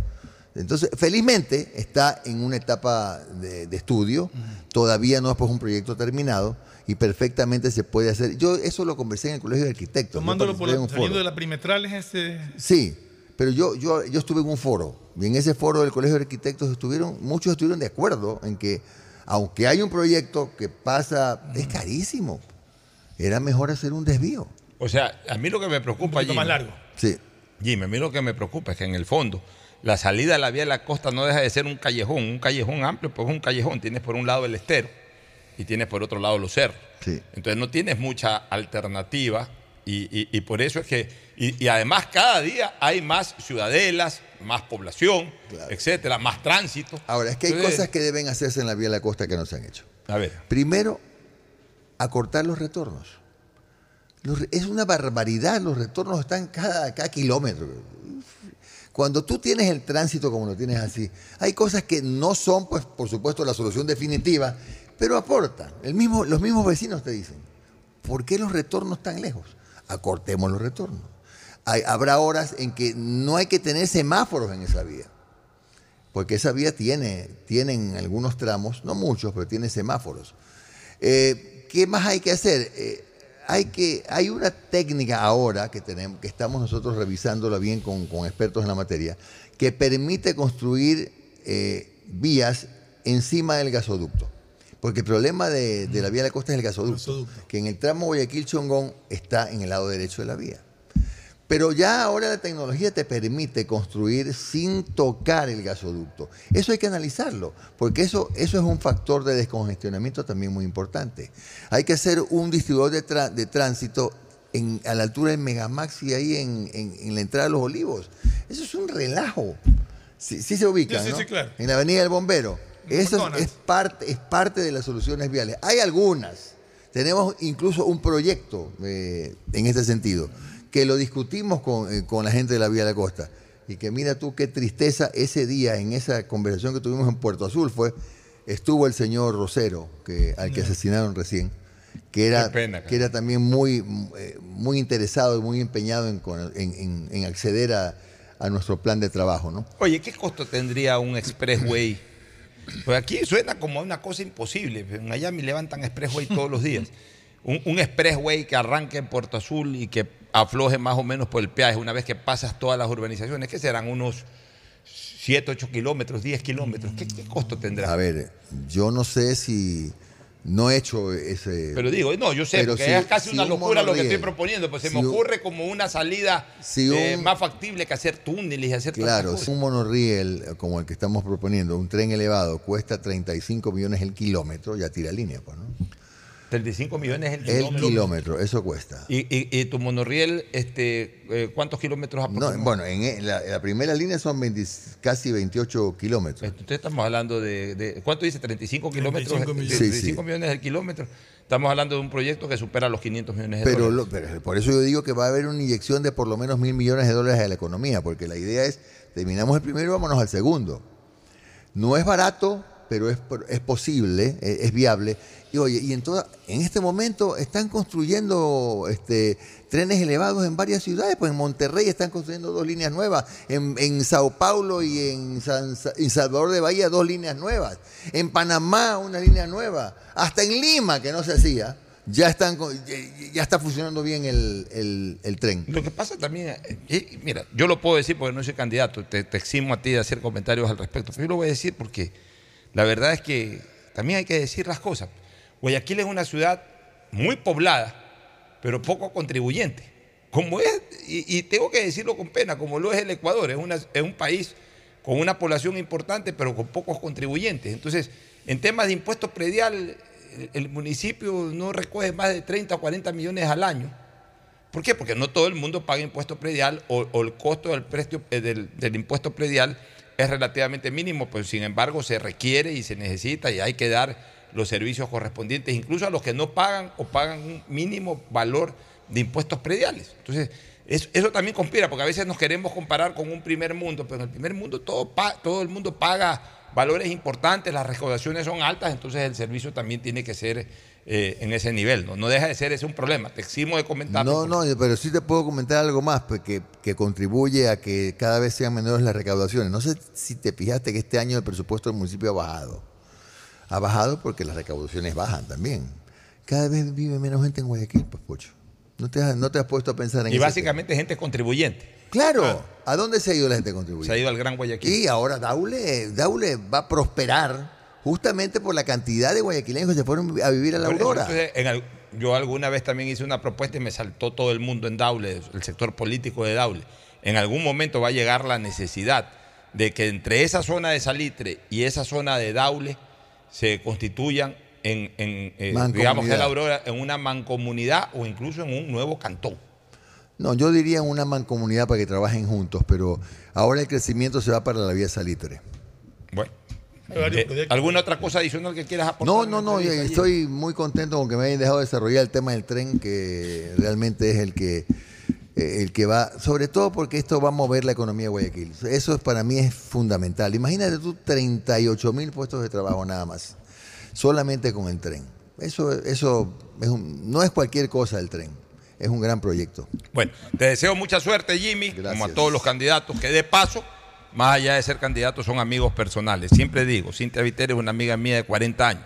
Entonces, felizmente está en una etapa de, estudio, todavía no es pues un proyecto terminado y perfectamente se puede hacer. Yo eso lo conversé en el Colegio de Arquitectos. Tomándolo por saliendo de la primetral es este... Sí, pero yo, yo, yo estuve en un foro y en ese foro del Colegio de Arquitectos estuvieron, muchos estuvieron de acuerdo en que aunque hay un proyecto que pasa, es carísimo, era mejor hacer un desvío. O sea, a mí lo que me preocupa... Un más largo. Sí. Jimmy, a mí lo que me preocupa es que en el fondo la salida a la vía de la costa no deja de ser un callejón, un callejón amplio, pues un callejón. Tienes por un lado el estero y tienes por otro lado los cerros. Entonces no tienes mucha alternativa y, por eso es que, y, además cada día hay más ciudadelas, más población, etcétera, más tránsito. Ahora, es que hay cosas que deben hacerse en la vía de la costa que no se han hecho. A ver. Primero, acortar los retornos es una barbaridad, los retornos están cada, cada kilómetro. Cuando tú tienes el tránsito como lo tienes así, hay cosas que no son, pues, por supuesto, la solución definitiva, pero aportan. El mismo, los mismos vecinos te dicen, ¿por qué los retornos tan lejos? Acortemos los retornos. Habrá horas en que no hay que tener semáforos en esa vía, porque esa vía tiene, tienen algunos tramos, no muchos, pero tiene semáforos. Eh, ¿Qué más hay que hacer? Eh, hay, que, hay una técnica ahora que, tenemos, que estamos nosotros revisándola bien con, expertos en la materia, que permite construir eh, vías encima del gasoducto. Porque el problema de, la vía de la costa es el gasoducto, que en el tramo Guayaquil-Chongón está en el lado derecho de la vía. Pero ya ahora la tecnología te permite construir sin tocar el gasoducto. Eso hay que analizarlo, porque eso, eso es un factor de descongestionamiento también muy importante. Hay que hacer un distribuidor de, tránsito a la altura del Megamaxi ahí en, la entrada de los olivos. Eso es un relajo. Sí, se ubica, ¿no? En la Avenida del Bombero. Eso es, parte, es parte de las soluciones viales. Hay algunas. Tenemos incluso un proyecto eh, en este sentido que lo discutimos eh, con, la gente de la Vía de la Costa. Y que mira tú qué tristeza ese día, en esa conversación que tuvimos en Puerto Azul, fue, estuvo el señor Rosero, que, al que asesinaron recién, que era, que era también muy, eh, muy interesado y muy empeñado en, acceder a, nuestro plan de trabajo. ¿no? Oye, ¿qué costo tendría un expressway? Pues aquí suena como una cosa imposible. En Miami levantan expressway todos los días. Un, un expressway que arranque en Puerto Azul y que afloje más o menos por el peaje una vez que pasas todas las urbanizaciones, que serán unos 7, 8 kilómetros, 10 kilómetros. ¿Qué, costo tendrá? A ver, yo no sé si no he hecho ese. Pero digo, no, yo sé, porque es casi una locura lo que estoy proponiendo, pues se me ocurre como una salida eh, más factible que hacer túneles y hacer Claro, si un monorriel como el que estamos proponiendo, un tren elevado, cuesta 35 millones el kilómetro, ya tira línea, pues, ¿no? 35 millones el kilómetro. El kilómetro, eso cuesta. ¿Y, tu monorriel, este, eh, cuántos kilómetros no, Bueno, en e, la, primera línea son casi 28 kilómetros. Entonces estamos hablando de, ¿cuánto dice? 35 kilómetros. 35 millones, 35 millones el kilómetro. Estamos hablando de un proyecto que supera los 500 millones de dólares. pero por eso yo digo que va a haber una inyección de por lo menos mil millones de dólares a la economía, porque la idea es, terminamos el primero y vámonos al segundo. No es barato, pero es, es posible, es, viable. Y oye, y en, toda, en este momento están construyendo este, trenes elevados en varias ciudades, pues en Monterrey están construyendo dos líneas nuevas, en, en Sao Paulo y en, Salvador de Bahía dos líneas nuevas, en Panamá una línea nueva, hasta en Lima, que no se hacía. Ya, están, ya está funcionando bien el, el, tren. Lo que pasa también, eh, mira, yo lo puedo decir porque no soy candidato, te, te eximo a ti de hacer comentarios al respecto, pero yo lo voy a decir porque la verdad es que también hay que decir las cosas. Guayaquil es una ciudad muy poblada, pero poco contribuyente. Como es, y, tengo que decirlo con pena, como lo es el Ecuador, es, es un país con una población importante, pero con pocos contribuyentes. Entonces, en temas de impuestos predial, el municipio no recoge más de 30 o 40 millones al año. ¿Por qué? Porque no todo el mundo paga impuesto predial o, el costo del, precio, eh, del, impuesto predial es relativamente mínimo, pero sin embargo se requiere y se necesita y hay que dar los servicios correspondientes, incluso a los que no pagan o pagan un mínimo valor de impuestos prediales. Entonces, eso, también conspira, porque a veces nos queremos comparar con un primer mundo, pero en el primer mundo todo, todo el mundo paga valores importantes, las recaudaciones son altas, entonces el servicio también tiene que ser eh, en ese nivel. ¿no? no deja de ser ese un problema. Te eximo de comentar. No, no, pero sí te puedo comentar algo más pues, que, que, contribuye a que cada vez sean menores las recaudaciones. No sé si te fijaste que este año el presupuesto del municipio ha bajado. Ha bajado porque las recaudaciones bajan también. Cada vez vive menos gente en Guayaquil, pues, Pocho. No te, has, no te has puesto a pensar en eso. Y básicamente gente contribuyente. Claro. ¿A dónde se ha ido la gente contribuyente? Se ha ido al Gran Guayaquil. Y ahora Daule, Daule va a prosperar justamente por la cantidad de guayaquileños que se fueron a vivir a la Aurora. yo alguna vez también hice una propuesta y me saltó todo el mundo en Daule, el sector político de Daule. En algún momento va a llegar la necesidad de que entre esa zona de Salitre y esa zona de Daule se constituyan en, eh, digamos que la Aurora, en una mancomunidad o incluso en un nuevo cantón. No, yo diría una mancomunidad para que trabajen juntos, pero ahora el crecimiento se va para la vía Salitre. Bueno. Eh, ¿Alguna otra cosa adicional que quieras aportar? No, no, no, estoy muy contento con que me hayan dejado desarrollar el tema del tren, que realmente es el que, eh, el que va, sobre todo porque esto va a mover la economía de Guayaquil. Eso para mí es fundamental. Imagínate tú 38 mil puestos de trabajo nada más, solamente con el tren. Eso, eso no es cualquier cosa el tren es un gran proyecto. Bueno, te deseo mucha suerte, Jimmy, como a todos los candidatos, que de paso, más allá de ser candidatos, son amigos personales. Siempre digo, Cintia Viter es una amiga mía de 40 años.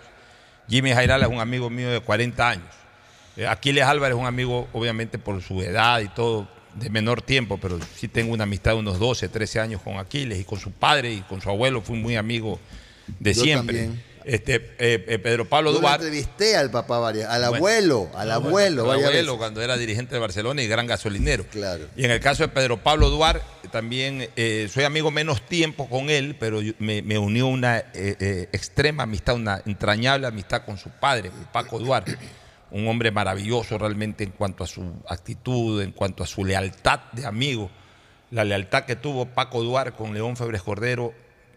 Jimmy Jairal es un amigo mío de 40 años. Eh, Aquiles Álvarez es un amigo, obviamente, por su edad y todo, de menor tiempo, pero sí tengo una amistad de unos 12, 13 años con Aquiles y con su padre y con su abuelo, fui muy amigo de siempre. Este, eh, eh, Pedro Pablo Duarte. entrevisté al papá varias, al abuelo, al abuelo. Al abuelo cuando era dirigente de Barcelona y gran gasolinero. Claro. Y en el caso de Pedro Pablo Duarte, también eh, soy amigo menos tiempo con él, pero me, unió una extrema amistad, una entrañable amistad con su padre, Paco Duarte. Un hombre maravilloso realmente en cuanto a su actitud, en cuanto a su lealtad de amigo. La lealtad que tuvo Paco Duarte con León Febres Cordero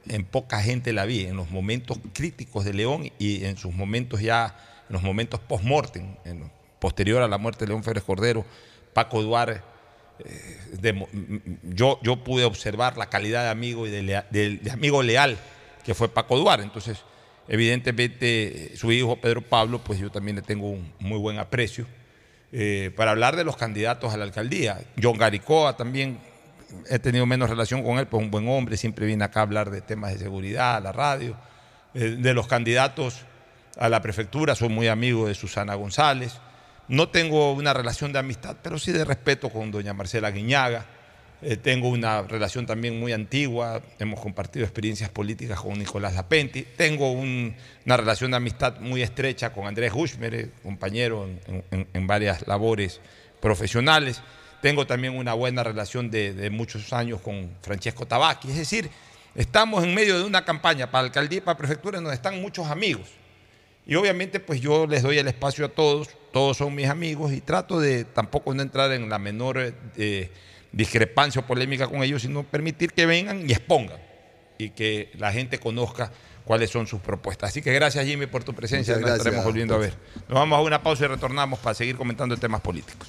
en poca gente la vi, en los momentos críticos de León y en sus momentos ya, en los momentos post-mortem, posterior a la muerte de León Férez Cordero, Paco Duarte, eh, yo, yo pude observar la calidad de amigo y de, amigo leal que fue Paco Duarte. Entonces, evidentemente, su hijo Pedro Pablo, pues yo también le tengo un muy buen aprecio. Eh, para hablar de los candidatos a la alcaldía, John Garicoa también he tenido menos relación con él, pues un buen hombre, siempre viene acá a hablar de temas de seguridad, a la radio. Eh, de los candidatos a la prefectura, soy muy amigo de Susana González. No tengo una relación de amistad, pero sí de respeto con doña Marcela Guiñaga. Eh, tengo una relación también muy antigua, hemos compartido experiencias políticas con Nicolás Lapenti. Tengo una relación de amistad muy estrecha con Andrés Hushmer, compañero en varias labores profesionales. Tengo también una buena relación de, muchos años con Francesco Tabacchi. Es decir, estamos en medio de una campaña para alcaldía y para prefectura donde están muchos amigos. Y obviamente pues yo les doy el espacio a todos, todos son mis amigos y trato de tampoco no entrar en la menor eh, discrepancia o polémica con ellos, sino permitir que vengan y expongan y que la gente conozca cuáles son sus propuestas. Así que gracias Jimmy por tu presencia, nos estaremos volviendo a ver. Nos vamos a una pausa y retornamos para seguir comentando temas políticos.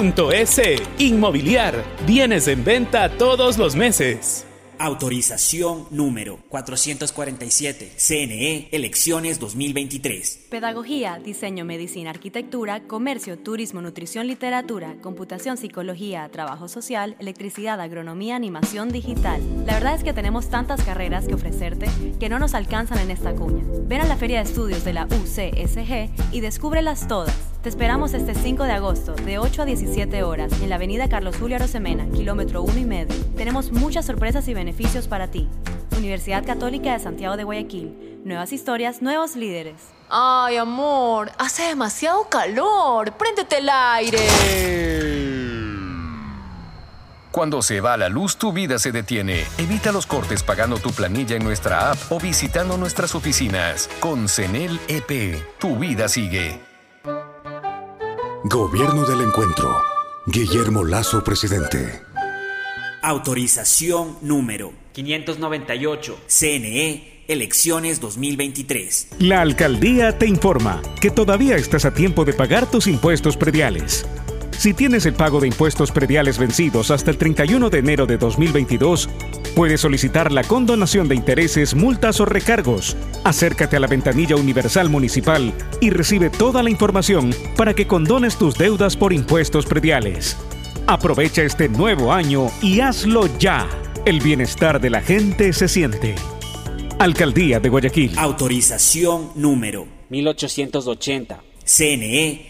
.es. Inmobiliar. Bienes en venta todos los meses. Autorización número 447. CNE, elecciones 2023. Pedagogía, diseño, medicina, arquitectura, comercio, turismo, nutrición, literatura, computación, psicología, trabajo social, electricidad, agronomía, animación digital. La verdad es que tenemos tantas carreras que ofrecerte que no nos alcanzan en esta cuña. Ven a la Feria de Estudios de la UCSG y descúbrelas todas. Te esperamos este 5 de agosto, de 8 a 17 horas, en la avenida Carlos Julio Arosemena, kilómetro 1 y medio. Tenemos muchas sorpresas y beneficios para ti. Universidad Católica de Santiago de Guayaquil. Nuevas historias, nuevos líderes. Ay, amor, hace demasiado calor. Préndete el aire. Cuando se va la luz, tu vida se detiene. Evita los cortes pagando tu planilla en nuestra app o visitando nuestras oficinas. Con CENEL EP, tu vida sigue. Gobierno del Encuentro. Guillermo Lazo, presidente. Autorización número 598. CNE, elecciones 2023. La alcaldía te informa que todavía estás a tiempo de pagar tus impuestos prediales. Si tienes el pago de impuestos prediales vencidos hasta el 31 de enero de 2022, puedes solicitar la condonación de intereses, multas o recargos. Acércate a la ventanilla universal municipal y recibe toda la información para que condones tus deudas por impuestos prediales. Aprovecha este nuevo año y hazlo ya. El bienestar de la gente se siente. Alcaldía de Guayaquil. Autorización número 1880. CNE,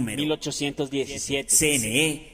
1817. CNE,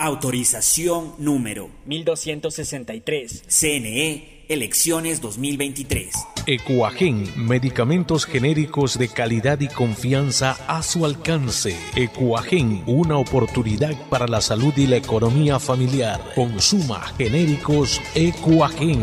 Autorización número 1263. CNE, elecciones 2023. Ecuagen, medicamentos genéricos de calidad y confianza a su alcance. Ecuagen, una oportunidad para la salud y la economía familiar. Consuma genéricos Ecuagen.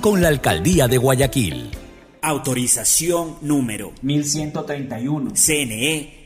con la Alcaldía de Guayaquil. Autorización número 1131. CNE,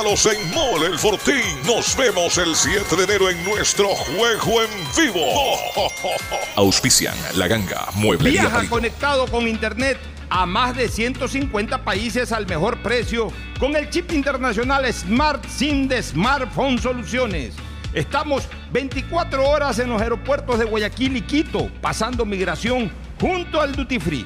en Mole el Fortín. Nos vemos el 7 de enero en nuestro juego en vivo. Auspician La Ganga, Mueble Viaja conectado con Internet a más de 150 países al mejor precio con el chip internacional Smart SIM de Smartphone Soluciones. Estamos 24 horas en los aeropuertos de Guayaquil y Quito, pasando migración junto al Duty Free.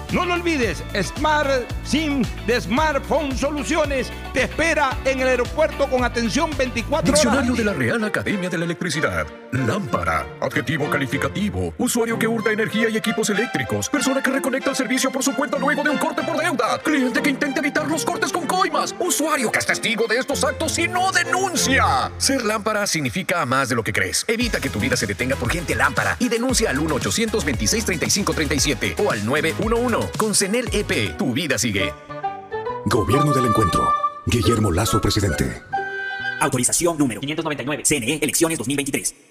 No lo olvides, Smart SIM de Smartphone Soluciones te espera en el aeropuerto con atención 24 horas. Diccionario de la Real Academia de la Electricidad. Lámpara. Adjetivo calificativo. Usuario que hurta energía y equipos eléctricos. Persona que reconecta el servicio por su cuenta luego de un corte por deuda. Cliente que intenta evitar los cortes con coimas. Usuario que es testigo de estos actos y no denuncia. Ser lámpara significa más de lo que crees. Evita que tu vida se detenga por gente lámpara y denuncia al 1 826 3537 o al 911 con CENEL EP, tu vida sigue. Gobierno del Encuentro. Guillermo Lazo, presidente. Autorización número 599. CNE, elecciones 2023.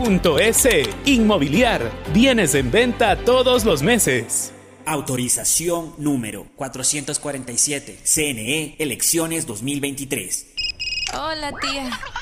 S. Inmobiliar. Bienes en venta todos los meses. Autorización número 447. CNE, elecciones 2023. Hola, tía.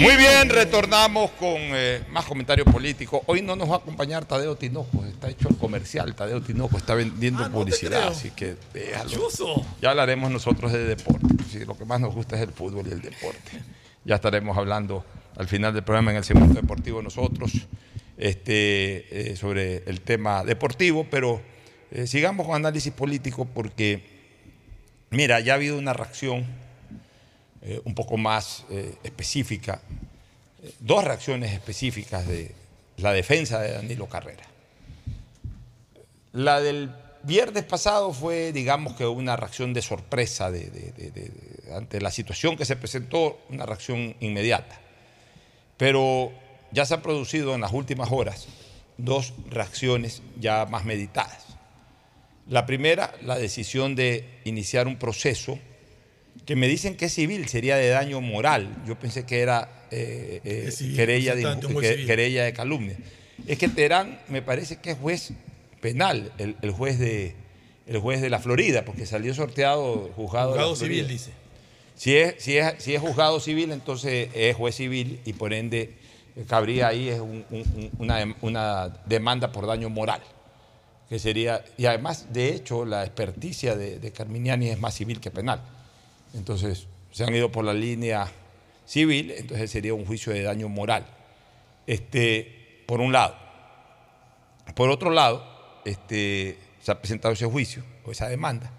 Muy bien, retornamos con eh, más comentarios políticos. Hoy no nos va a acompañar Tadeo Tinoco, está hecho el comercial. Tadeo Tinoco está vendiendo Ah, publicidad, así que déjalo. Ya hablaremos nosotros de deporte. Sí, lo que más nos gusta es el fútbol y el deporte. Ya estaremos hablando al final del programa en el segmento deportivo nosotros este, eh, sobre el tema deportivo, pero eh, sigamos con análisis político porque, mira, ya ha habido una reacción eh, un poco más eh, específica, eh, dos reacciones específicas de la defensa de Danilo Carrera. La del viernes pasado fue, digamos que una reacción de sorpresa ante la situación que se presentó, una reacción inmediata. Pero ya se han producido en las últimas horas dos reacciones ya más meditadas. La primera, la decisión de iniciar un proceso que me dicen que es civil, sería de daño moral. Yo pensé que era eh, eh, civil, querella, de, querella de calumnia. Es que Terán me parece que es juez penal, el, el juez de, el juez de la Florida, porque salió sorteado juzgado, de Juzgado civil, dice. Si es, si, es, si es juzgado civil, entonces es juez civil y por ende eh, cabría ahí es un- un- un- una, una demanda por daño moral. Que sería, y además, de hecho, la experticia de, de Carminiani es más civil que penal. Entonces, se han ido por la línea civil, entonces sería un juicio de daño moral. Este, por un lado. Por otro lado, este, se ha presentado ese juicio o esa demanda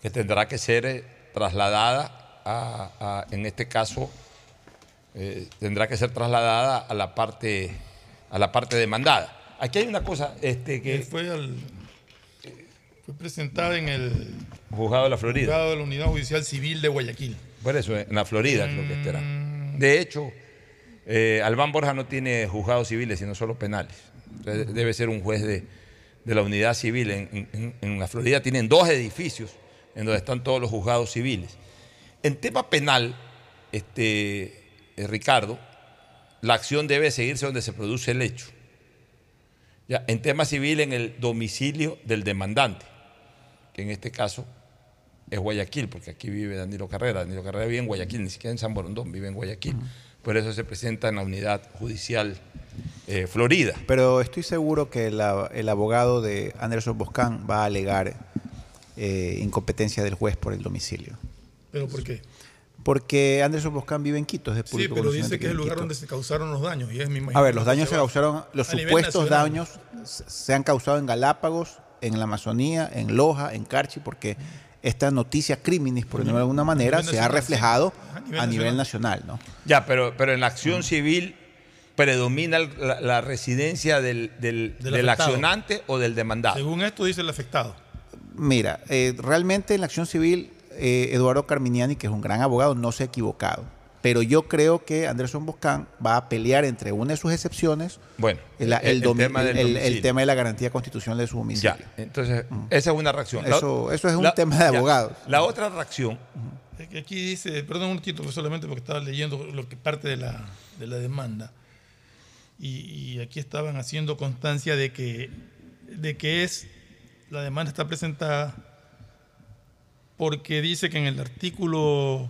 que tendrá que ser eh, trasladada a, en este caso, eh, tendrá que ser trasladada a la parte, a la parte demandada. Aquí hay una cosa este, que fue, al- fue presentada en el juzgado de la Florida. juzgado de la Unidad Judicial Civil de Guayaquil. Por eso, en la Florida creo que estará. De hecho, eh, Albán Borja no tiene juzgados civiles, sino solo penales. Entonces, debe ser un juez de, de la unidad civil. En, en- en la Florida tienen dos edificios en donde están todos los juzgados civiles. En tema penal, este, eh, Ricardo, la acción debe seguirse donde se produce el hecho. Ya, en tema civil, en el domicilio del demandante, que en este caso es Guayaquil, porque aquí vive Danilo Carrera. Danilo Carrera vive en Guayaquil, ni siquiera en San Borondón, vive en Guayaquil. Por eso se presenta en la unidad judicial eh, Florida. Pero estoy seguro que la- el abogado de Anderson Boscan va a alegar eh, incompetencia del juez por el domicilio. ¿Pero por qué? Porque Anderson Boscan vive en Quito, es de Sí, pero dice que es el lugar Quito. donde se causaron los daños. Y es, imagino, A ver, los daños se causaron, los supuestos daños se han causado en Galápagos, en la Amazonía, en Loja, en Carchi, porque esta noticia criminis, por decirlo de alguna manera, se ha reflejado. A a nivel nacional, ¿no? Ya, pero, pero en la acción civil predomina la, la residencia del, del- Del del afectado. accionante o del demandado. Según esto dice el afectado. Mira, eh, realmente en la acción civil, eh, Eduardo Carminiani, que es un gran abogado, no se ha equivocado. Pero yo creo que Anderson Boscan va a pelear entre una de sus excepciones, Bueno, el, el- el el tema del el- tema de la garantía constitucional de su domicilio. Ya, entonces, esa es una reacción. La- Eso- eso es un la- tema de ya, abogados. La otra reacción, Aquí dice, perdón un momentito, pues solamente porque estaba leyendo lo que parte de la, de la demanda. Y, y aquí estaban haciendo constancia de que, de que es, la demanda está presentada porque dice que en el artículo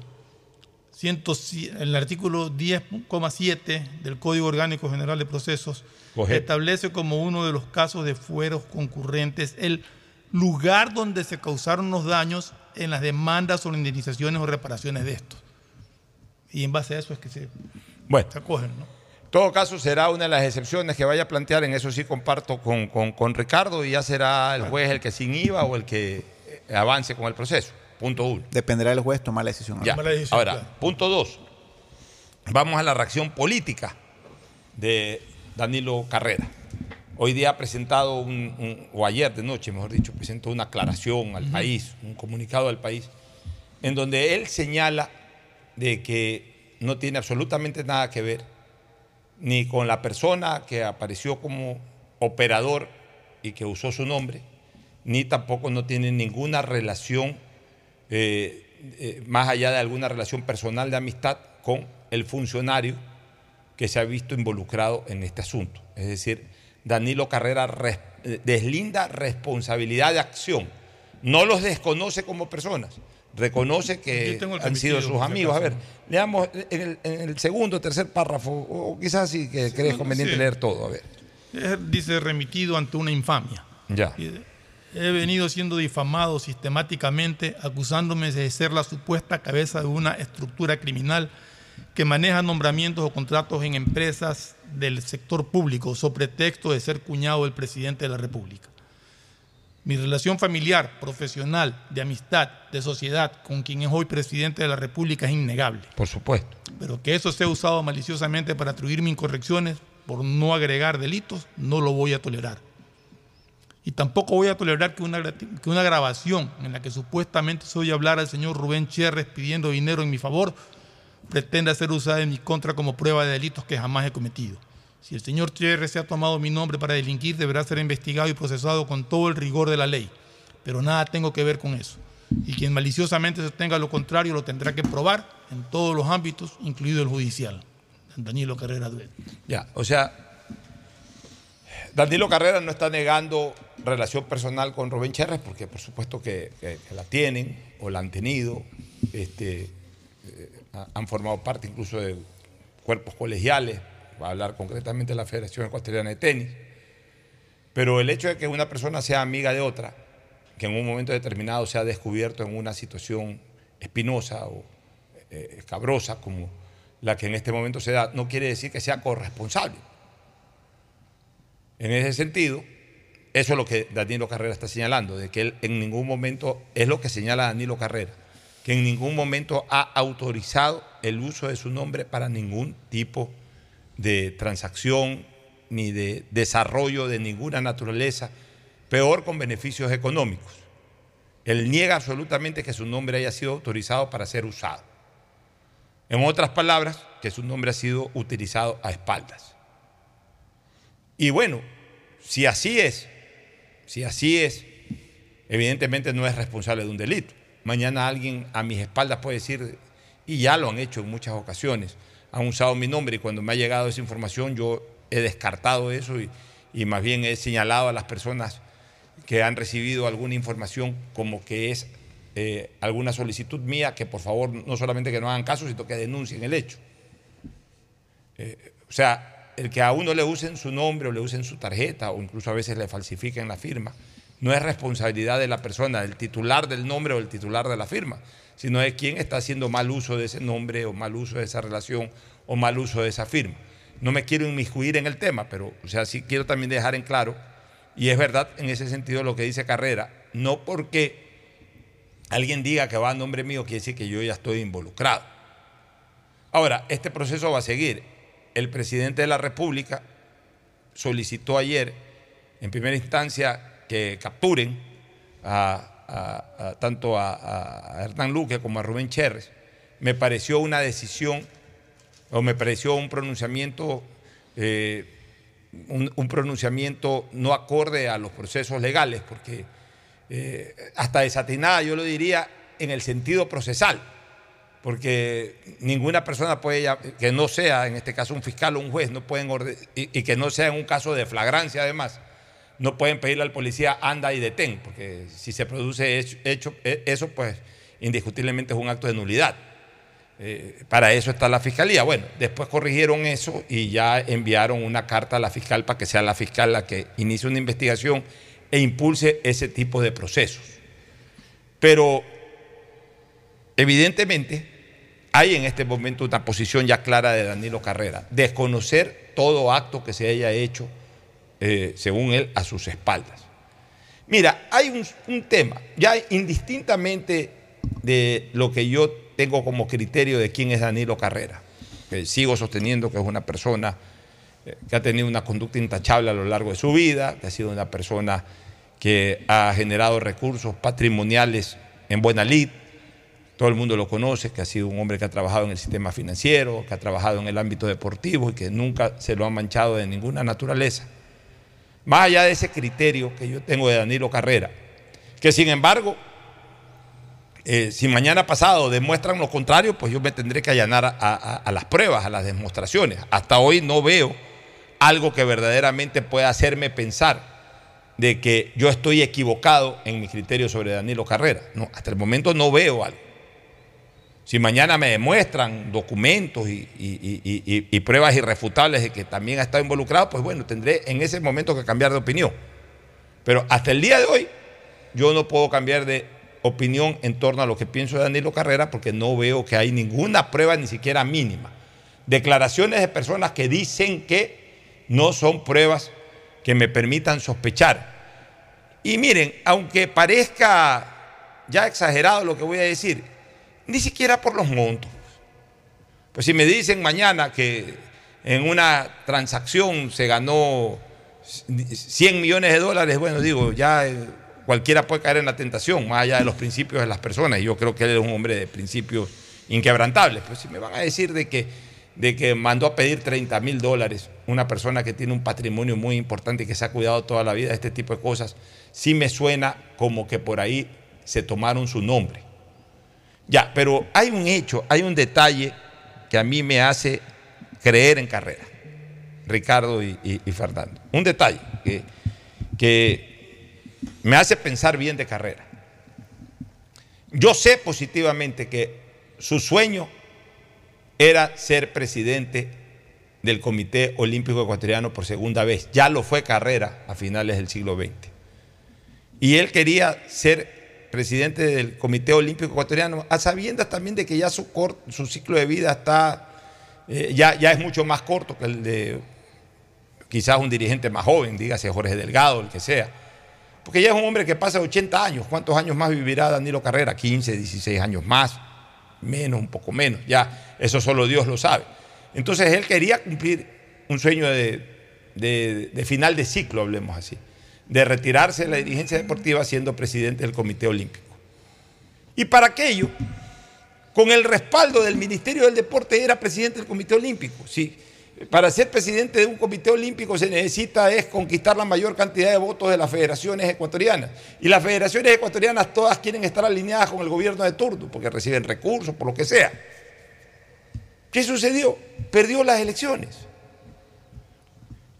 100, en el artículo 10,7 del Código Orgánico General de Procesos Coge. establece como uno de los casos de fueros concurrentes el lugar donde se causaron los daños en las demandas o indemnizaciones o reparaciones de estos. Y en base a eso es que se, bueno, se acogen, ¿no? en todo caso será una de las excepciones que vaya a plantear, en eso sí comparto con, con- con Ricardo, y ya será el juez el que sin IVA o el que eh, avance con el proceso. Punto uno. Dependerá del juez tomar la decisión. Ya. Ahora, punto dos. Vamos a la reacción política de Danilo Carrera. Hoy día ha presentado, un, un- o ayer de noche, mejor dicho, presentó una aclaración al país, un comunicado al país, en donde él señala de que no tiene absolutamente nada que ver ni con la persona que apareció como operador y que usó su nombre, ni tampoco no tiene ninguna relación eh, eh, más allá de alguna relación personal de amistad con el funcionario que se ha visto involucrado en este asunto. Es decir, Danilo Carrera res- eh, deslinda responsabilidad de acción No los desconoce como personas, reconoce que han sido sus amigos. A ver, leamos en el, segundo o tercer párrafo, o quizás sí que crees conveniente leer todo. A ver. Dice remitido ante una infamia. Ya. He venido siendo difamado sistemáticamente, acusándome de ser la supuesta cabeza de una estructura criminal que maneja nombramientos o contratos en empresas del sector público, sobre pretexto de ser cuñado del presidente de la República. Mi relación familiar, profesional, de amistad, de sociedad con quien es hoy presidente de la República es innegable. Por supuesto. Pero que eso sea usado maliciosamente para atribuirme incorrecciones por no agregar delitos, no lo voy a tolerar. Y tampoco voy a tolerar que una, grabación en la que supuestamente soy hablar al señor Rubén Cherres pidiendo dinero en mi favor pretenda ser usada en mi contra como prueba de delitos que jamás he cometido. Si el señor Cherres se ha tomado mi nombre para delinquir, deberá ser investigado y procesado con todo el rigor de la ley. Pero nada tengo que ver con eso. Y quien maliciosamente sostenga lo contrario lo tendrá que probar en todos los ámbitos, incluido el judicial. Danilo Carrera Duet. Ya, o sea, Danilo Carrera no está negando relación personal con Rubén Cherres, porque por supuesto que, la tienen o la han tenido, este, eh, han formado parte incluso de cuerpos colegiales, va a hablar concretamente de la Federación Ecuatoriana de Tenis, pero el hecho de que una persona sea amiga de otra, que en un momento determinado se ha descubierto en una situación espinosa o eh, escabrosa como la que en este momento se da, no quiere decir que sea corresponsable. En ese sentido, eso es lo que Danilo Carrera está señalando, de que él en ningún momento, es lo que señala Danilo Carrera, que en ningún momento ha autorizado el uso de su nombre para ningún tipo de transacción ni de desarrollo de ninguna naturaleza, peor con beneficios económicos. Él niega absolutamente que su nombre haya sido autorizado para ser usado. En otras palabras, que su nombre ha sido utilizado a espaldas. Y bueno, si así es, si así es, evidentemente no es responsable de un delito. Mañana alguien a mis espaldas puede decir, y ya lo han hecho en muchas ocasiones, han usado mi nombre y cuando me ha llegado esa información yo he descartado eso y, más bien he señalado a las personas que han recibido alguna información como que es eh, alguna solicitud mía que por favor no solamente que no hagan caso, sino que denuncien el hecho. Eh, o sea, el que a uno le usen su nombre o le usen su tarjeta o incluso a veces le falsifiquen la firma, no es responsabilidad de la persona, del titular del nombre o el titular de la firma, sino de quien está haciendo mal uso de ese nombre o mal uso de esa relación o mal uso de esa firma. No me quiero inmiscuir en el tema, pero o sea, sí quiero también dejar en claro, y es verdad en ese sentido lo que dice Carrera, no porque alguien diga que va a nombre mío quiere decir que yo ya estoy involucrado. Ahora, este proceso va a seguir el presidente de la República solicitó ayer, en primera instancia, que capturen tanto a, Hernán Luque como a Rubén Cherres. Me pareció una decisión o me pareció un pronunciamiento, eh, un, pronunciamiento no acorde a los procesos legales, porque eh, hasta desatinada yo lo diría en el sentido procesal porque ninguna persona puede, que no sea, en este caso un fiscal o un juez, no pueden y, que no sea en un caso de flagrancia además, no pueden pedirle al policía anda y detén, porque si se produce hecho, e, eso, pues indiscutiblemente es un acto de nulidad. Eh, para eso está la fiscalía. Bueno, después corrigieron eso y ya enviaron una carta a la fiscal para que sea la fiscal la que inicie una investigación e impulse ese tipo de procesos. Pero evidentemente hay en este momento una posición ya clara de Danilo Carrera, desconocer todo acto que se haya hecho, eh, según él, a sus espaldas. Mira, hay un, tema, ya indistintamente de lo que yo tengo como criterio de quién es Danilo Carrera, que sigo sosteniendo que es una persona eh, que ha tenido una conducta intachable a lo largo de su vida, que ha sido una persona que ha generado recursos patrimoniales en buena lid, todo el mundo lo conoce, que ha sido un hombre que ha trabajado en el sistema financiero, que ha trabajado en el ámbito deportivo y que nunca se lo ha manchado de ninguna naturaleza. Más allá de ese criterio que yo tengo de Danilo Carrera, que sin embargo, eh, si mañana pasado demuestran lo contrario, pues yo me tendré que allanar a, las pruebas, a las demostraciones. Hasta hoy no veo algo que verdaderamente pueda hacerme pensar de que yo estoy equivocado en mi criterio sobre Danilo Carrera. No, hasta el momento no veo algo. Si mañana me demuestran documentos y, pruebas irrefutables de que también ha estado involucrado, pues bueno, tendré en ese momento que cambiar de opinión. Pero hasta el día de hoy yo no puedo cambiar de opinión en torno a lo que pienso de Danilo Carrera porque no veo que hay ninguna prueba ni siquiera mínima. Declaraciones de personas que dicen que no son pruebas que me permitan sospechar. Y miren, aunque parezca ya exagerado lo que voy a decir, ni siquiera por los montos. Pues si me dicen mañana que en una transacción se ganó 100 millones de dólares, bueno, digo, ya eh, cualquiera puede caer en la tentación, más allá de los principios de las personas, y yo creo que él es un hombre de principios inquebrantables. Pues si me van a decir de que, de que mandó a pedir 30 mil dólares una persona que tiene un patrimonio muy importante y que se ha cuidado toda la vida de este tipo de cosas, sí me suena como que por ahí se tomaron su nombre. Ya, pero hay un hecho, hay un detalle que a mí me hace creer en carrera, Ricardo y, Fernando. Un detalle que, que me hace pensar bien de carrera. Yo sé positivamente que su sueño era ser presidente del Comité Olímpico Ecuatoriano por segunda vez. Ya lo fue carrera a finales del siglo XX. Y él quería ser presidente del Comité Olímpico Ecuatoriano, a sabiendas también de que ya su, ciclo de vida está, eh, ya, ya es mucho más corto que el de quizás un dirigente más joven, dígase Jorge Delgado, el que sea. Porque ya es un hombre que pasa 80 años. ¿Cuántos años más vivirá Danilo Carrera? 15, 16 años más, menos, un poco menos. Ya, eso solo Dios lo sabe. Entonces él quería cumplir un sueño de, de final de ciclo, hablemos así de retirarse de la dirigencia deportiva siendo presidente del Comité Olímpico. Y para aquello, con el respaldo del Ministerio del Deporte, era presidente del Comité Olímpico. Sí, para ser presidente de un comité olímpico se necesita es conquistar la mayor cantidad de votos de las federaciones ecuatorianas. Y las federaciones ecuatorianas todas quieren estar alineadas con el gobierno de turno, porque reciben recursos, por lo que sea. ¿Qué sucedió? Perdió las elecciones.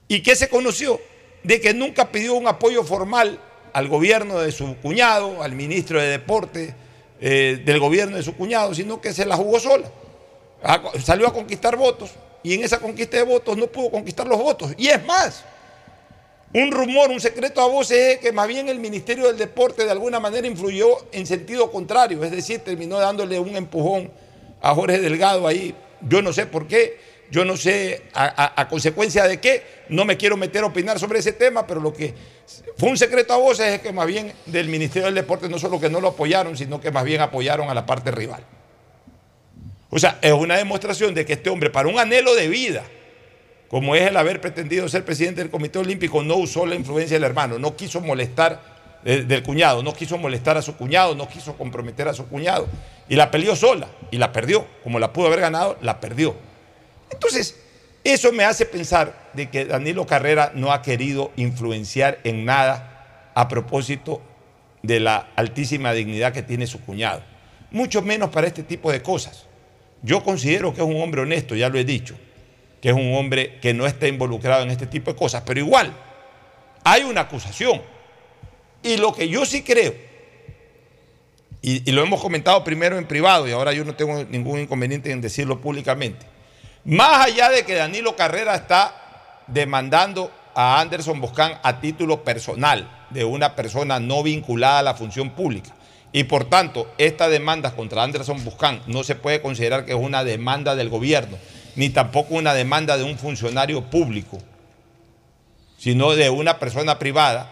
¿Y qué se conoció? De que nunca pidió un apoyo formal al gobierno de su cuñado, al ministro de Deporte eh, del gobierno de su cuñado, sino que se la jugó sola. salió a conquistar votos y en esa conquista de votos no pudo conquistar los votos. Y es más, un rumor, un secreto a voces es que más bien el Ministerio del Deporte de alguna manera influyó en sentido contrario, es decir, terminó dándole un empujón a Jorge Delgado ahí, yo no sé por qué, yo no sé a, consecuencia de qué, no me quiero meter a opinar sobre ese tema, pero lo que fue un secreto a voces es que más bien del Ministerio del Deporte no solo que no lo apoyaron, sino que más bien apoyaron a la parte rival. O sea, es una demostración de que este hombre, para un anhelo de vida, como es el haber pretendido ser presidente del Comité Olímpico, no usó la influencia del hermano, no quiso molestar eh, del cuñado, no quiso molestar a su cuñado, no quiso comprometer a su cuñado, y la peleó sola, y la perdió, como la pudo haber ganado, la perdió. Entonces, eso me hace pensar de que Danilo Carrera no ha querido influenciar en nada a propósito de la altísima dignidad que tiene su cuñado, mucho menos para este tipo de cosas. Yo considero que es un hombre honesto, ya lo he dicho, que es un hombre que no está involucrado en este tipo de cosas, pero igual hay una acusación. Y lo que yo sí creo, y, y lo hemos comentado primero en privado y ahora yo no tengo ningún inconveniente en decirlo públicamente, más allá de que Danilo Carrera está demandando a Anderson Boscán a título personal de una persona no vinculada a la función pública. Y por tanto, esta demanda contra Anderson Buscán no se puede considerar que es una demanda del gobierno, ni tampoco una demanda de un funcionario público, sino de una persona privada,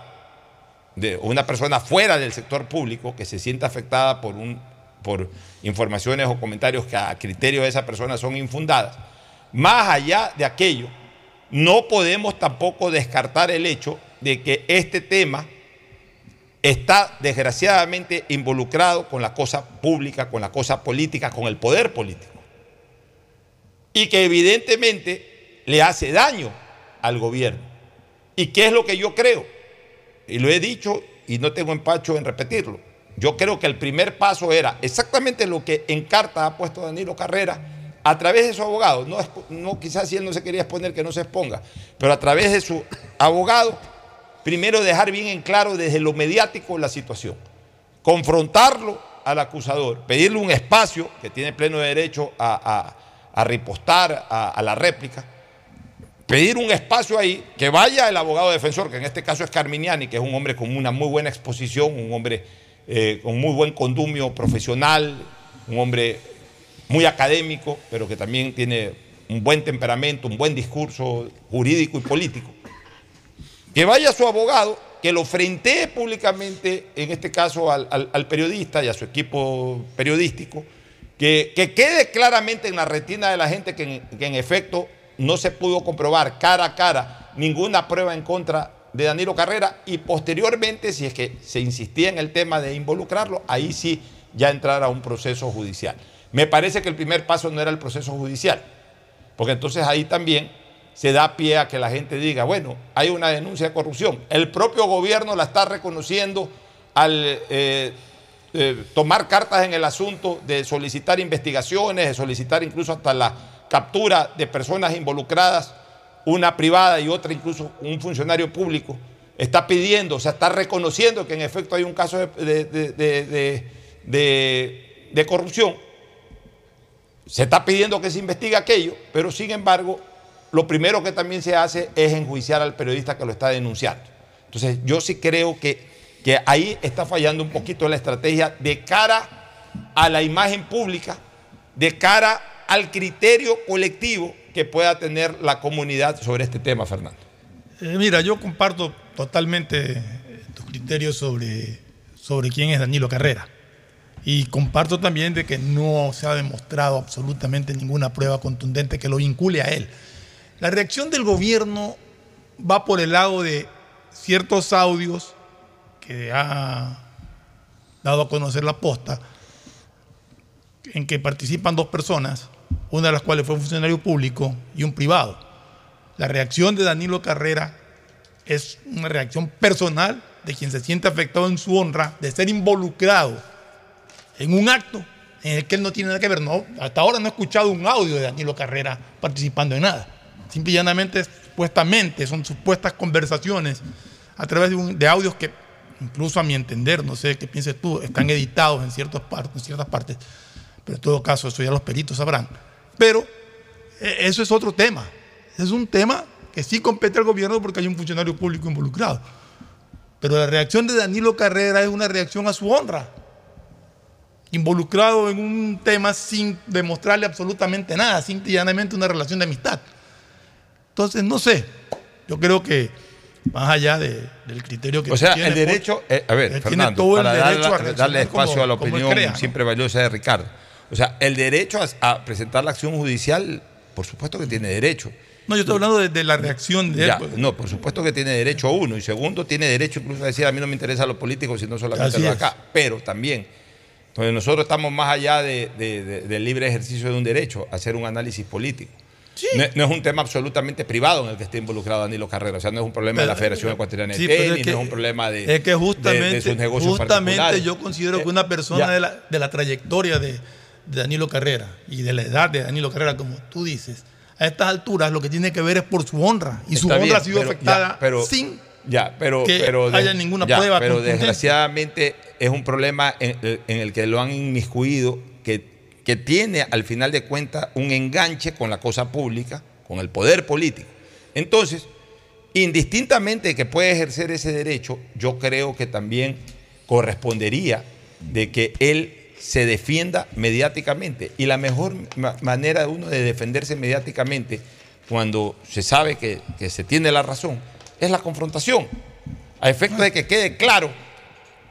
de una persona fuera del sector público que se sienta afectada por, un, por informaciones o comentarios que a criterio de esa persona son infundadas más allá de aquello, no podemos tampoco descartar el hecho de que este tema está desgraciadamente involucrado con la cosa pública, con la cosa política, con el poder político. Y que evidentemente le hace daño al gobierno. ¿Y qué es lo que yo creo? Y lo he dicho y no tengo empacho en repetirlo. Yo creo que el primer paso era exactamente lo que en carta ha puesto Danilo Carrera a través de su abogado, no, quizás si él no se quería exponer, que no se exponga, pero a través de su abogado, primero dejar bien en claro desde lo mediático la situación, confrontarlo al acusador, pedirle un espacio que tiene pleno derecho a, ripostar a, la réplica, pedir un espacio ahí, que vaya el abogado defensor, que en este caso es Carminiani, que es un hombre con una muy buena exposición, un hombre eh, con muy buen condumio profesional, un hombre muy académico, pero que también tiene un buen temperamento, un buen discurso jurídico y político. Que vaya su abogado, que lo frentee públicamente, en este caso al, periodista y a su equipo periodístico, que, quede claramente en la retina de la gente que en, efecto no se pudo comprobar cara a cara ninguna prueba en contra de Danilo Carrera y posteriormente, si es que se insistía en el tema de involucrarlo, ahí sí ya entrar un proceso judicial. Me parece que el primer paso no era el proceso judicial, porque entonces ahí también se da pie a que la gente diga, bueno, hay una denuncia de corrupción. El propio gobierno la está reconociendo al eh, eh, tomar cartas en el asunto de solicitar investigaciones, de solicitar incluso hasta la captura de personas involucradas, una privada y otra incluso un funcionario público. Está pidiendo, o sea, está reconociendo que en efecto hay un caso de, de corrupción. Se está pidiendo que se investigue aquello, pero sin embargo lo primero que también se hace es enjuiciar al periodista que lo está denunciando. Entonces, yo sí creo que, que ahí está fallando un poquito la estrategia de cara a la imagen pública, de cara al criterio colectivo que pueda tener la comunidad sobre este tema, Fernando. Eh, mira, yo comparto totalmente tus criterios sobre, sobre quién es Danilo Carrera. Y comparto también de que no se ha demostrado absolutamente ninguna prueba contundente que lo vincule a él. La reacción del gobierno va por el lado de ciertos audios que ha dado a conocer la posta, en que participan dos personas, una de las cuales fue un funcionario público y un privado. La reacción de Danilo Carrera es una reacción personal de quien se siente afectado en su honra de ser involucrado en un acto en el que él no tiene nada que ver. No, hasta ahora no he escuchado un audio de Danilo Carrera participando en nada. Simple y llanamente, supuestamente, son supuestas conversaciones a través de, audios que, incluso a mi entender, no sé qué pienses tú, están editados en, ciertas partes, en ciertas partes, pero en todo caso, eso ya los peritos sabrán. Pero e, eso es otro tema. Es un tema que sí compete al gobierno porque hay un funcionario público involucrado. Pero la reacción de Danilo Carrera es una reacción a su honra. Involucrado en un tema sin demostrarle absolutamente nada, simple y llanamente una relación de amistad. Entonces, no sé, yo creo que más allá del criterio que O sea, el derecho, eh, a ver, Fernando, para darle espacio a la opinión siempre valiosa de Ricardo. O sea, el derecho a, presentar la acción judicial, por supuesto que tiene derecho. No, yo estoy hablando de, la reacción de él. Pues. No, por supuesto que tiene derecho uno. Y segundo, tiene derecho incluso a decir, a mí no me interesa los políticos, sino solamente lo acá. Pero también, entonces nosotros estamos más allá del libre ejercicio de un derecho, a hacer un análisis político. No, es un tema absolutamente privado en el que esté involucrado Danilo Carrera. O sea, no es un problema de la Federación Ecuatoriana de Tenis, no es un problema de, es que justamente, sus negocios Justamente yo considero que una persona de, la, trayectoria de, Danilo Carrera y de la edad de Danilo Carrera, como tú dices, a estas alturas lo que tiene que ver es por su honra. Y su honra ha sido afectada sin ya, pero, que pero haya ninguna prueba. Pero desgraciadamente es un problema en, en el que lo han inmiscuido que que tiene al final de cuentas un enganche con la cosa pública, con el poder político. Entonces, indistintamente de que puede ejercer ese derecho, yo creo que también correspondería de que él se defienda mediáticamente. Y la mejor manera de uno de defenderse mediáticamente cuando se sabe que, que se tiene la razón es la confrontación, a efecto de que quede claro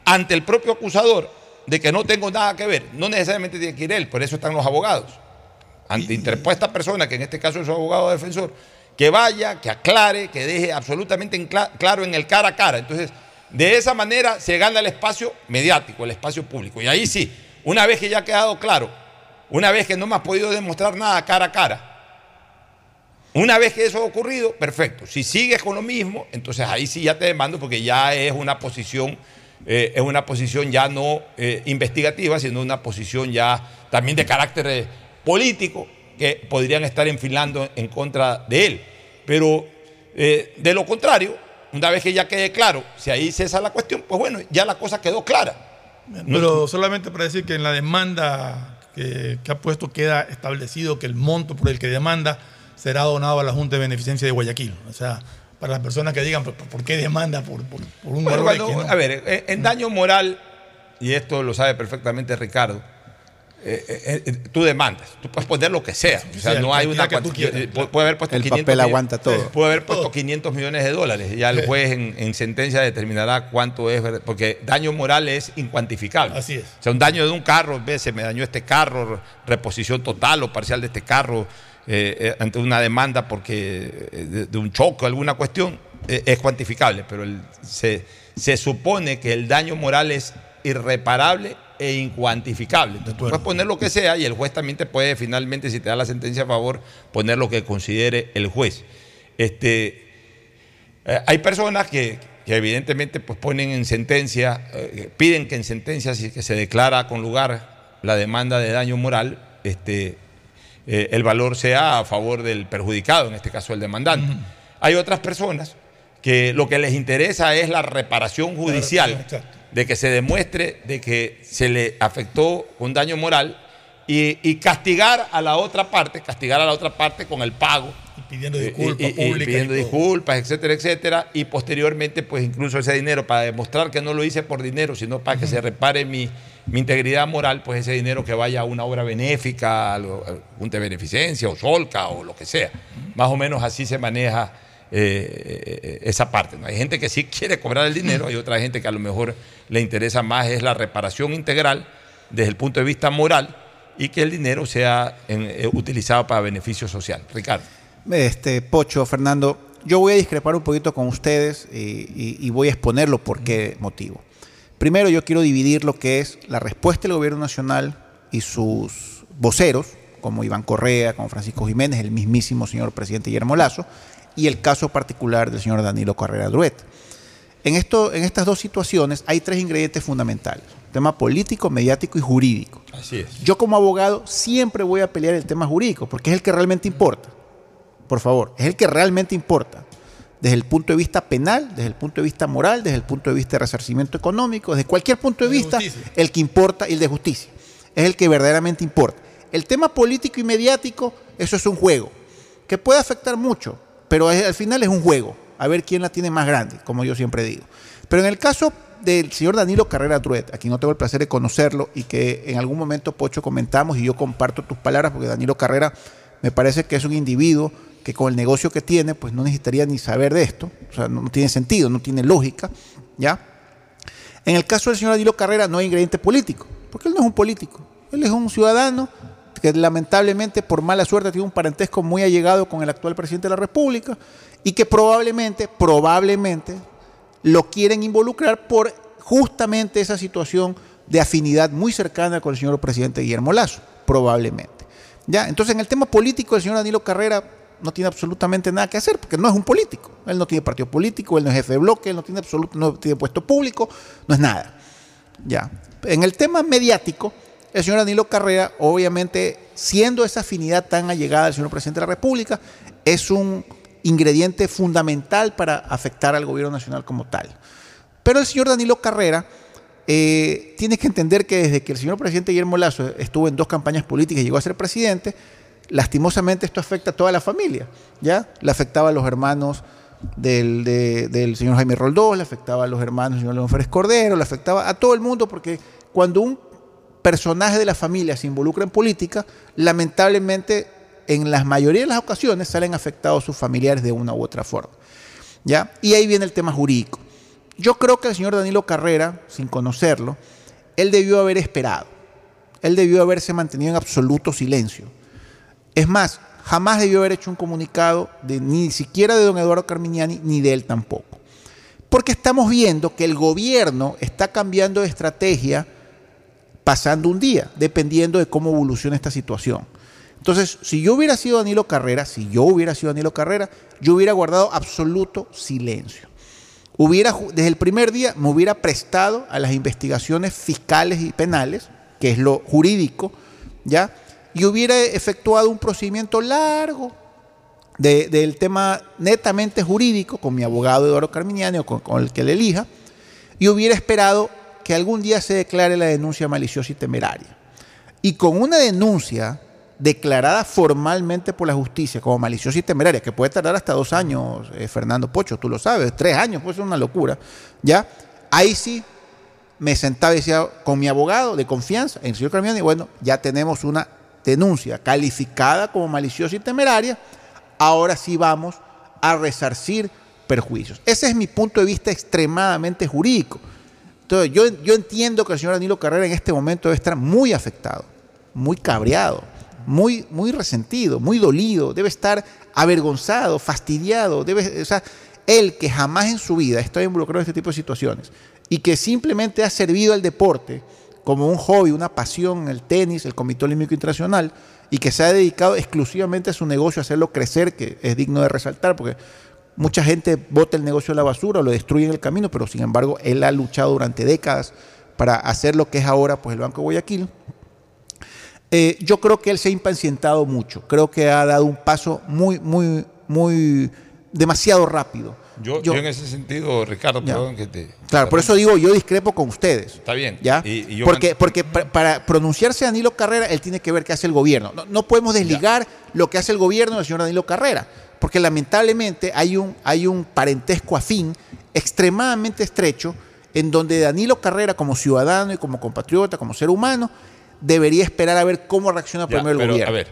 ante el propio acusador de que no tengo nada que ver. No necesariamente tiene que ir él, por eso están los abogados. Ante interpuesta persona, que en este caso es su abogado defensor, que vaya, que aclare, que deje absolutamente claro en el cara a cara. Entonces, de esa manera se gana el espacio mediático, el espacio público. Y ahí sí, una vez que ya ha quedado claro, una vez que no me has podido demostrar nada cara a cara, una vez que eso ha ocurrido, perfecto. Si sigues con lo mismo, entonces ahí sí ya te demando porque ya es una posición eh, es una posición ya no eh, investigativa, sino una posición ya también de carácter eh, político que podrían estar enfilando en contra de él. Pero de lo contrario, una vez que ya quede claro, si ahí cesa la cuestión, pues bueno, ya la cosa quedó clara. Pero solamente para decir que en la demanda que, ha puesto queda establecido que el monto por el que demanda será donado a la Junta de Beneficencia de Guayaquil. O sea, para las personas que digan, ¿por, qué demanda por, un bueno, A ver, en daño moral, y esto lo sabe perfectamente Ricardo, eh, eh, eh, tú demandas, tú puedes poner lo que sea. O sea, no hay una que puede haber puesto el 500 papel aguanta todo. Puede haber puesto 500 millones de dólares. Ya el juez en, sentencia determinará cuánto es, porque daño moral es incuantificable. Así es. O sea, un daño de un carro, se me dañó este carro, reposición total o parcial de este carro ante una demanda porque de, un choque alguna cuestión, es cuantificable, pero se, se supone que el daño moral es irreparable e incuantificable. tú puedes poner lo que sea y el juez también te puede finalmente, si te da la sentencia a favor, poner lo que considere el juez. Este, eh, hay personas que, evidentemente pues ponen en sentencia, eh, piden que en sentencia, que se declara con lugar la demanda de daño moral, este, eh, el valor sea a favor del perjudicado, en este caso el demandante. Hay otras personas que lo que les interesa es la reparación judicial de que se demuestre de que se le afectó un daño moral y, castigar a la otra parte, castigar a la otra parte con el pago. Y pidiendo disculpas pidiendo disculpas, etcétera, etcétera. Y posteriormente, pues incluso ese dinero, para demostrar que no lo hice por dinero, sino para que se repare mi, integridad moral, pues ese dinero que vaya a una obra benéfica, a, Junta de Beneficencia o Solca o lo que sea. Más o menos así se maneja eh, esa parte. ¿no? Hay gente que sí quiere cobrar el dinero, hay otra gente que a lo mejor le interesa más es la reparación integral desde el punto de vista moral y que el dinero sea eh, utilizado para beneficio social. Ricardo. Este, Pocho, Fernando, yo voy a discrepar un poquito con ustedes y, voy a exponerlo por qué motivo. Primero, yo quiero dividir lo que es la respuesta del gobierno nacional y sus voceros, como Iván Correa, como Francisco Jiménez, el mismísimo señor presidente Guillermo Lazo, y el caso particular del señor Danilo Carrera Druet. En, esto, en estas dos situaciones hay tres ingredientes fundamentales, tema político, mediático y jurídico. Así es. Yo como abogado siempre voy a pelear el tema jurídico, porque es el que realmente importa. Por favor, es el que realmente importa. Desde el punto de vista penal, desde el punto de vista moral, desde el punto de vista de resarcimiento económico, desde cualquier punto de, vista, el que importa y el de justicia. Es el que verdaderamente importa. El tema político y mediático, eso es un juego, que puede afectar mucho, pero al final es un juego, a ver quién la tiene más grande, como yo siempre digo. Pero en el caso del señor Danilo Carrera Truet, a quien no tengo el placer de conocerlo y que en algún momento, Pocho, comentamos y yo comparto tus palabras, porque Danilo Carrera me parece que es un individuo que con el negocio que tiene, pues no necesitaría ni saber de esto, o sea, no, tiene sentido, no tiene lógica, ¿ya? En el caso del señor Danilo Carrera no hay ingrediente político, porque él no es un político, él es un ciudadano que lamentablemente por mala suerte tiene un parentesco muy allegado con el actual presidente de la República y que probablemente, probablemente lo quieren involucrar por justamente esa situación de afinidad muy cercana con el señor presidente Guillermo Lazo, probablemente. ¿Ya? Entonces, en el tema político, el señor Danilo Carrera no tiene absolutamente nada que hacer, porque no es un político. Él no tiene partido político, él no es jefe de bloque, él no tiene absoluto, no tiene puesto público, no es nada. ¿Ya? En el tema mediático, el señor Danilo Carrera, obviamente, siendo esa afinidad tan allegada al señor presidente de la República, es un ingrediente fundamental para afectar al gobierno nacional como tal. Pero el señor Danilo Carrera eh, tiene que entender que desde que el señor presidente Guillermo Lazo estuvo en dos campañas políticas y llegó a ser presidente, lastimosamente esto afecta a toda la familia, ¿ya? Le afectaba a los hermanos del, señor Jaime Roldós, le afectaba a los hermanos del señor León Férez Cordero, le afectaba a todo el mundo porque cuando un personaje de la familia se involucra en política, lamentablemente en la mayoría de las ocasiones salen afectados sus familiares de una u otra forma. ¿ya? Y ahí viene el tema jurídico. Yo creo que el señor Danilo Carrera, sin conocerlo, él debió haber esperado. Él debió haberse mantenido en absoluto silencio. Es más, jamás debió haber hecho un comunicado ni siquiera de don Eduardo Carminiani ni de él tampoco. Porque estamos viendo que el gobierno está cambiando de estrategia pasando un día, dependiendo de cómo evoluciona esta situación. Entonces, si yo hubiera sido Danilo Carrera, si yo hubiera sido Danilo Carrera, yo hubiera guardado absoluto silencio. Hubiera, desde el primer día me hubiera prestado a las investigaciones fiscales y penales, que es lo jurídico, ¿ya? Y hubiera efectuado un procedimiento largo, del tema netamente jurídico con mi abogado Eduardo Carminiani o con, el que le elija, y hubiera esperado que algún día se declare la denuncia maliciosa y temeraria. Y con una denuncia declarada formalmente por la justicia como maliciosa y temeraria, que puede tardar hasta dos años, eh, Fernando Pocho, tú lo sabes, tres años, puede ser una locura, ¿ya? Ahí sí me sentaba y decía con mi abogado de confianza, el señor Carminiani, bueno, ya tenemos una denuncia calificada como maliciosa y temeraria, ahora sí vamos a resarcir perjuicios. Ese es mi punto de vista extremadamente jurídico. Entonces, yo, yo entiendo que el señor Danilo Carrera en este momento debe estar muy afectado, muy cabreado, muy, muy resentido, muy dolido, debe estar avergonzado, fastidiado, debe, o sea, él que jamás en su vida está involucrado en este tipo de situaciones y que simplemente ha servido al deporte como un hobby, una pasión, el tenis, el Comité Olímpico Internacional, y que se ha dedicado exclusivamente a su negocio, a hacerlo crecer, que es digno de resaltar, porque mucha gente bota el negocio a la basura, lo destruye en el camino, pero sin embargo él ha luchado durante décadas para hacer lo que es ahora pues, el Banco Guayaquil. Eh, yo creo que él se ha impacientado mucho, creo que ha dado un paso muy, muy, muy demasiado rápido. Yo, en ese sentido, Ricardo, perdón que te... Claro, por eso digo, yo discrepo con ustedes. Está bien. ¿ya? porque porque para pronunciarse Danilo Carrera, él tiene que ver qué hace el gobierno. No, podemos desligar lo que hace el gobierno del señor Danilo Carrera, porque lamentablemente hay un, hay un parentesco afín extremadamente estrecho en donde Danilo Carrera, como ciudadano y como compatriota, como ser humano, debería esperar a ver cómo reacciona primero el gobierno. A ver,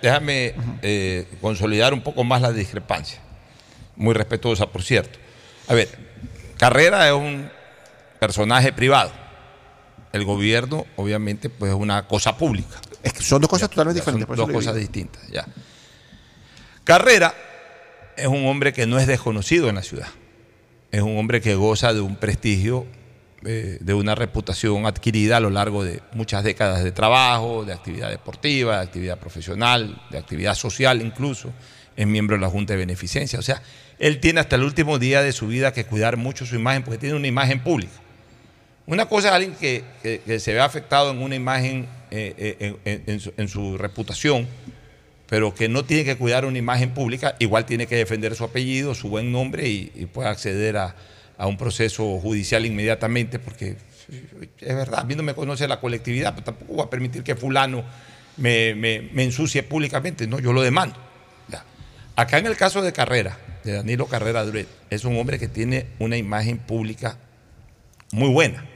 déjame eh, consolidar un poco más la discrepancia muy respetuosa, por cierto. A ver, Carrera es un personaje privado. El gobierno, obviamente, pues es una cosa pública. Es que son dos cosas totalmente diferentes. Son dos cosas distintas, ya. Carrera es un hombre que no es desconocido en la ciudad. Es un hombre que goza de un prestigio, eh, de una reputación adquirida a lo largo de muchas décadas de trabajo, de actividad deportiva, de actividad profesional, de actividad social incluso. Es miembro de la Junta de Beneficencia. O sea, él tiene hasta el último día de su vida que cuidar mucho su imagen porque tiene una imagen pública. Una cosa es alguien que, se ve afectado en una imagen, eh, eh, en, su, reputación, pero que no tiene que cuidar una imagen pública, igual tiene que defender su apellido, su buen nombre y, puede acceder a, un proceso judicial inmediatamente, porque es verdad, a mí no me conoce la colectividad, pero tampoco voy a permitir que fulano me, me ensucie públicamente, no, yo lo demando. Acá en el caso de Carrera, de Danilo Carrera Duret, es un hombre que tiene una imagen pública muy buena,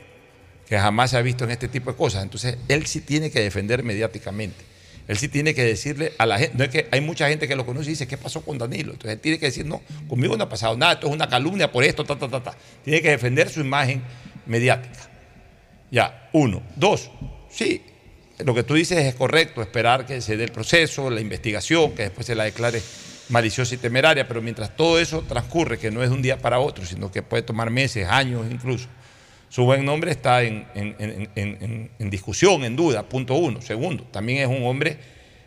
que jamás se ha visto en este tipo de cosas. Entonces, él sí tiene que defender mediáticamente. Él sí tiene que decirle a la gente, no es que hay mucha gente que lo conoce y dice, ¿qué pasó con Danilo? Entonces él tiene que decir, no, conmigo no ha pasado nada, esto es una calumnia por esto, ta, ta, ta, ta. Tiene que defender su imagen mediática. Ya, uno. Dos, sí, lo que tú dices es correcto, esperar que se dé el proceso, la investigación, que después se la declare maliciosa y temeraria, pero mientras todo eso transcurre, que no es de un día para otro, sino que puede tomar meses, años incluso, su buen nombre está en, discusión, en duda, punto uno. Segundo, también es un hombre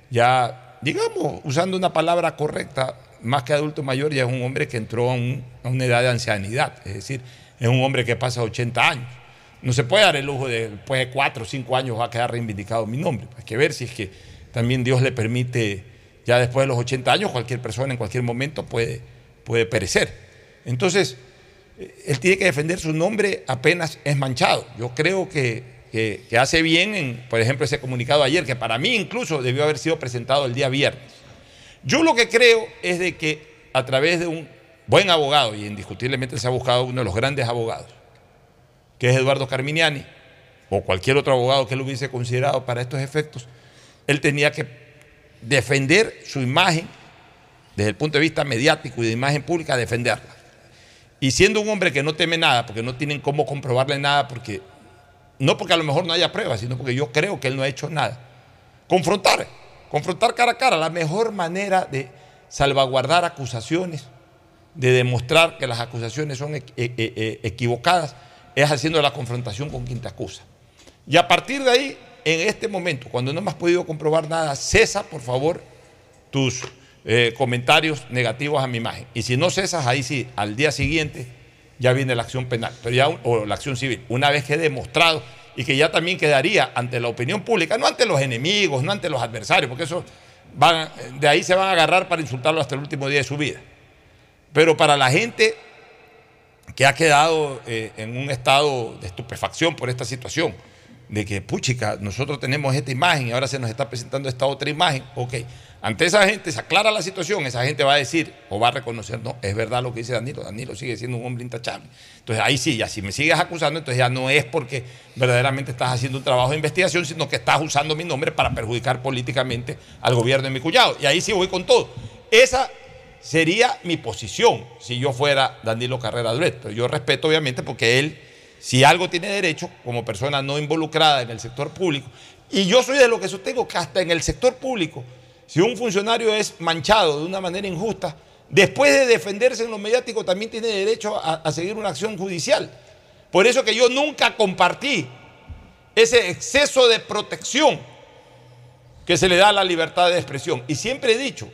ya, digamos, usando una palabra correcta, más que adulto mayor, ya es un hombre que entró a, una edad de ancianidad, es decir, es un hombre que pasa 80 años. No se puede dar el lujo de después de 4 o 5 años va a quedar reivindicado mi nombre. Hay que ver si es que también Dios le permite ya después de los 80 años, cualquier persona en cualquier momento puede, puede perecer. Entonces, él tiene que defender su nombre apenas es manchado. Yo creo que, que, hace bien en, por ejemplo, ese comunicado ayer, que para mí incluso debió haber sido presentado el día viernes. Yo lo que creo es de que a través de un buen abogado, y indiscutiblemente se ha buscado uno de los grandes abogados, que es Eduardo Carminiani, o cualquier otro abogado que él hubiese considerado para estos efectos, él tenía que defender su imagen desde el punto de vista mediático y de imagen pública, defenderla. Y siendo un hombre que no teme nada, porque no tienen cómo comprobarle nada, porque no porque a lo mejor no haya pruebas, sino porque yo creo que él no ha hecho nada. Confrontar, confrontar cara a cara, la mejor manera de salvaguardar acusaciones, de demostrar que las acusaciones son e, e, e, equivocadas, es haciendo la confrontación con quien te acusa. Y a partir de ahí en este momento, cuando no me has podido comprobar nada, cesa, por favor, tus eh, comentarios negativos a mi imagen. Y si no cesas, ahí sí, al día siguiente ya viene la acción penal, o la acción civil. Una vez que he demostrado y que ya también quedaría ante la opinión pública, no ante los enemigos, no ante los adversarios, porque eso van, de ahí se van a agarrar para insultarlo hasta el último día de su vida. Pero para la gente que ha quedado eh, en un estado de estupefacción por esta situación, de que, puchica, nosotros tenemos esta imagen y ahora se nos está presentando esta otra imagen, ok, ante esa gente se aclara la situación, esa gente va a decir o va a reconocer, no, es verdad lo que dice Danilo, Danilo sigue siendo un hombre intachable. Entonces ahí sí, ya si me sigues acusando, entonces ya no es porque verdaderamente estás haciendo un trabajo de investigación, sino que estás usando mi nombre para perjudicar políticamente al gobierno de mi cuñado. Y ahí sí voy con todo. Esa sería mi posición si yo fuera Danilo Carrera Duret. Pero yo respeto obviamente porque él, si algo tiene derecho, como persona no involucrada en el sector público, y yo soy de lo que sostengo que hasta en el sector público, si un funcionario es manchado de una manera injusta, después de defenderse en lo mediático también tiene derecho a, seguir una acción judicial. Por eso que yo nunca compartí ese exceso de protección que se le da a la libertad de expresión. Y siempre he dicho,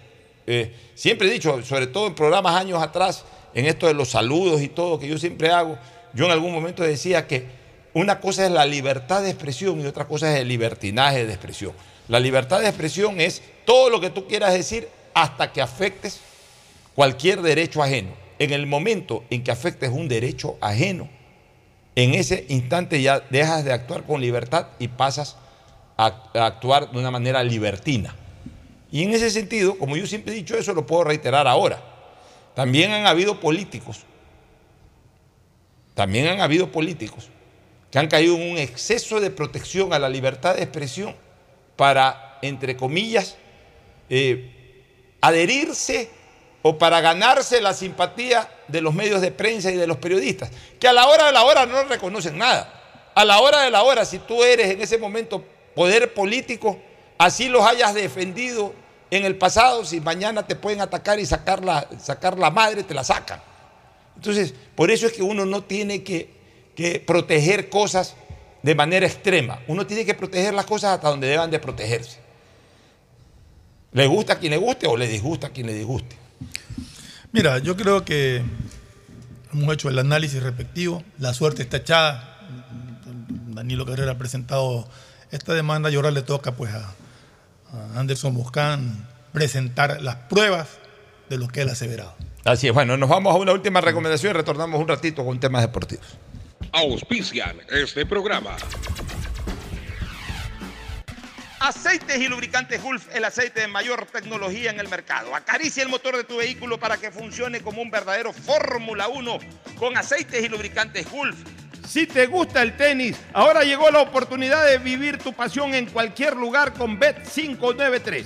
eh, siempre he dicho, sobre todo en programas años atrás, en esto de los saludos y todo que yo siempre hago, yo en algún momento decía que una cosa es la libertad de expresión y otra cosa es el libertinaje de expresión. La libertad de expresión es todo lo que tú quieras decir hasta que afectes cualquier derecho ajeno. En el momento en que afectes un derecho ajeno, en ese instante ya dejas de actuar con libertad y pasas a, a actuar de una manera libertina. Y en ese sentido, como yo siempre he dicho eso, lo puedo reiterar ahora. También han habido políticos, también han habido políticos que han caído en un exceso de protección a la libertad de expresión para, entre comillas, eh, adherirse o para ganarse la simpatía de los medios de prensa y de los periodistas, que a la hora de la hora no reconocen nada. A la hora de la hora, si tú eres en ese momento poder político, así los hayas defendido en el pasado, si mañana te pueden atacar y sacar la, sacar la madre, te la sacan. Entonces, por eso es que uno no tiene que, proteger cosas de manera extrema. Uno tiene que proteger las cosas hasta donde deban de protegerse. Le gusta a quien le guste o le disgusta a quien le disguste. Mira, yo creo que hemos hecho el análisis respectivo. La suerte está echada. Danilo Carrera ha presentado esta demanda y ahora le toca pues a, Anderson Buscán presentar las pruebas de lo que él ha aseverado. Así es, bueno, nos vamos a una última recomendación y retornamos un ratito con temas deportivos. Auspician este programa. Aceites y lubricantes Gulf, el aceite de mayor tecnología en el mercado. Acaricia el motor de tu vehículo para que funcione como un verdadero Fórmula 1 con aceites y lubricantes Gulf. Si te gusta el tenis, ahora llegó la oportunidad de vivir tu pasión en cualquier lugar con Bet593.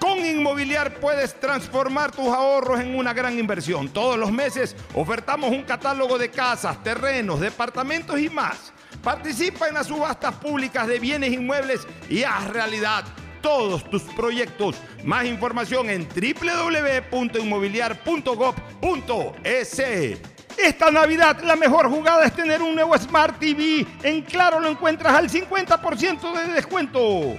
Con Inmobiliar puedes transformar tus ahorros en una gran inversión. Todos los meses ofertamos un catálogo de casas, terrenos, departamentos y más. Participa en las subastas públicas de bienes inmuebles y haz realidad todos tus proyectos. Más información en www.inmobiliar.gov.es. Esta Navidad la mejor jugada es tener un nuevo Smart TV. En Claro lo encuentras al 50% de descuento.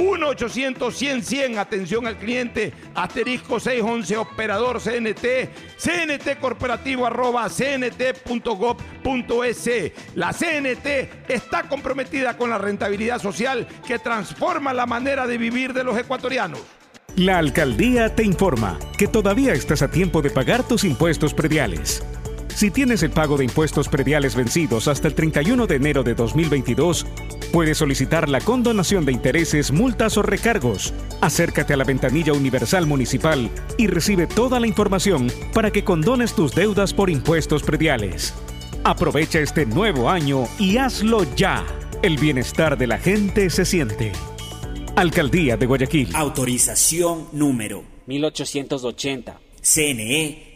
1-800-100-100, atención al cliente, asterisco 611, operador CNT, CNT corporativo arroba cnt.gov.es. La CNT está comprometida con la rentabilidad social que transforma la manera de vivir de los ecuatorianos. La alcaldía te informa que todavía estás a tiempo de pagar tus impuestos prediales. Si tienes el pago de impuestos prediales vencidos hasta el 31 de enero de 2022, puedes solicitar la condonación de intereses, multas o recargos. Acércate a la ventanilla universal municipal y recibe toda la información para que condones tus deudas por impuestos prediales. Aprovecha este nuevo año y hazlo ya. El bienestar de la gente se siente. Alcaldía de Guayaquil. Autorización número 1880. CNE,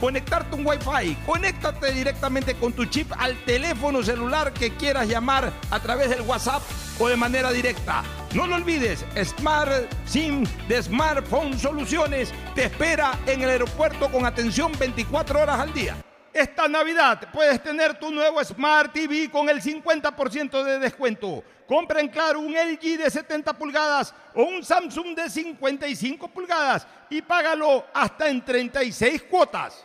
conectarte un Wi-Fi. Conéctate directamente con tu chip al teléfono celular que quieras llamar a través del WhatsApp o de manera directa. No lo olvides, Smart SIM de Smartphone Soluciones te espera en el aeropuerto con atención 24 horas al día. Esta Navidad puedes tener tu nuevo Smart TV con el 50% de descuento. Compra en Claro un LG de 70 pulgadas o un Samsung de 55 pulgadas y págalo hasta en 36 cuotas.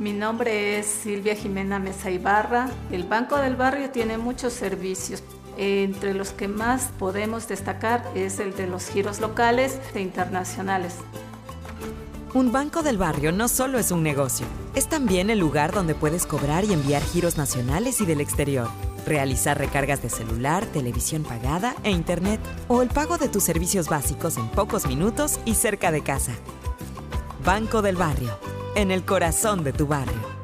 Mi nombre es Silvia Jimena Mesa Ibarra. El Banco del Barrio tiene muchos servicios. Entre los que más podemos destacar es el de los giros locales e internacionales. Un banco del barrio no solo es un negocio, es también el lugar donde puedes cobrar y enviar giros nacionales y del exterior, realizar recargas de celular, televisión pagada e internet o el pago de tus servicios básicos en pocos minutos y cerca de casa. Banco del Barrio, en el corazón de tu barrio.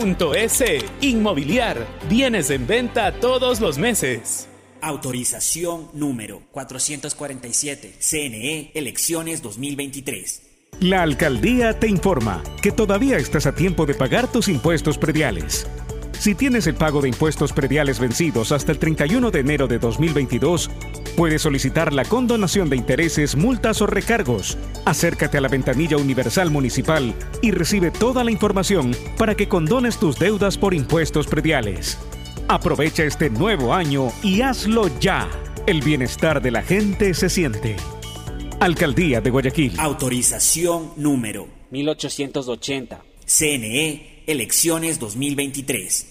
S. Inmobiliar. Bienes en venta todos los meses. Autorización número 447. CNE, elecciones 2023. La alcaldía te informa que todavía estás a tiempo de pagar tus impuestos prediales. Si tienes el pago de impuestos prediales vencidos hasta el 31 de enero de 2022, puedes solicitar la condonación de intereses, multas o recargos. Acércate a la ventanilla universal municipal y recibe toda la información para que condones tus deudas por impuestos prediales. Aprovecha este nuevo año y hazlo ya. El bienestar de la gente se siente. Alcaldía de Guayaquil. Autorización número 1880. CNE, elecciones 2023.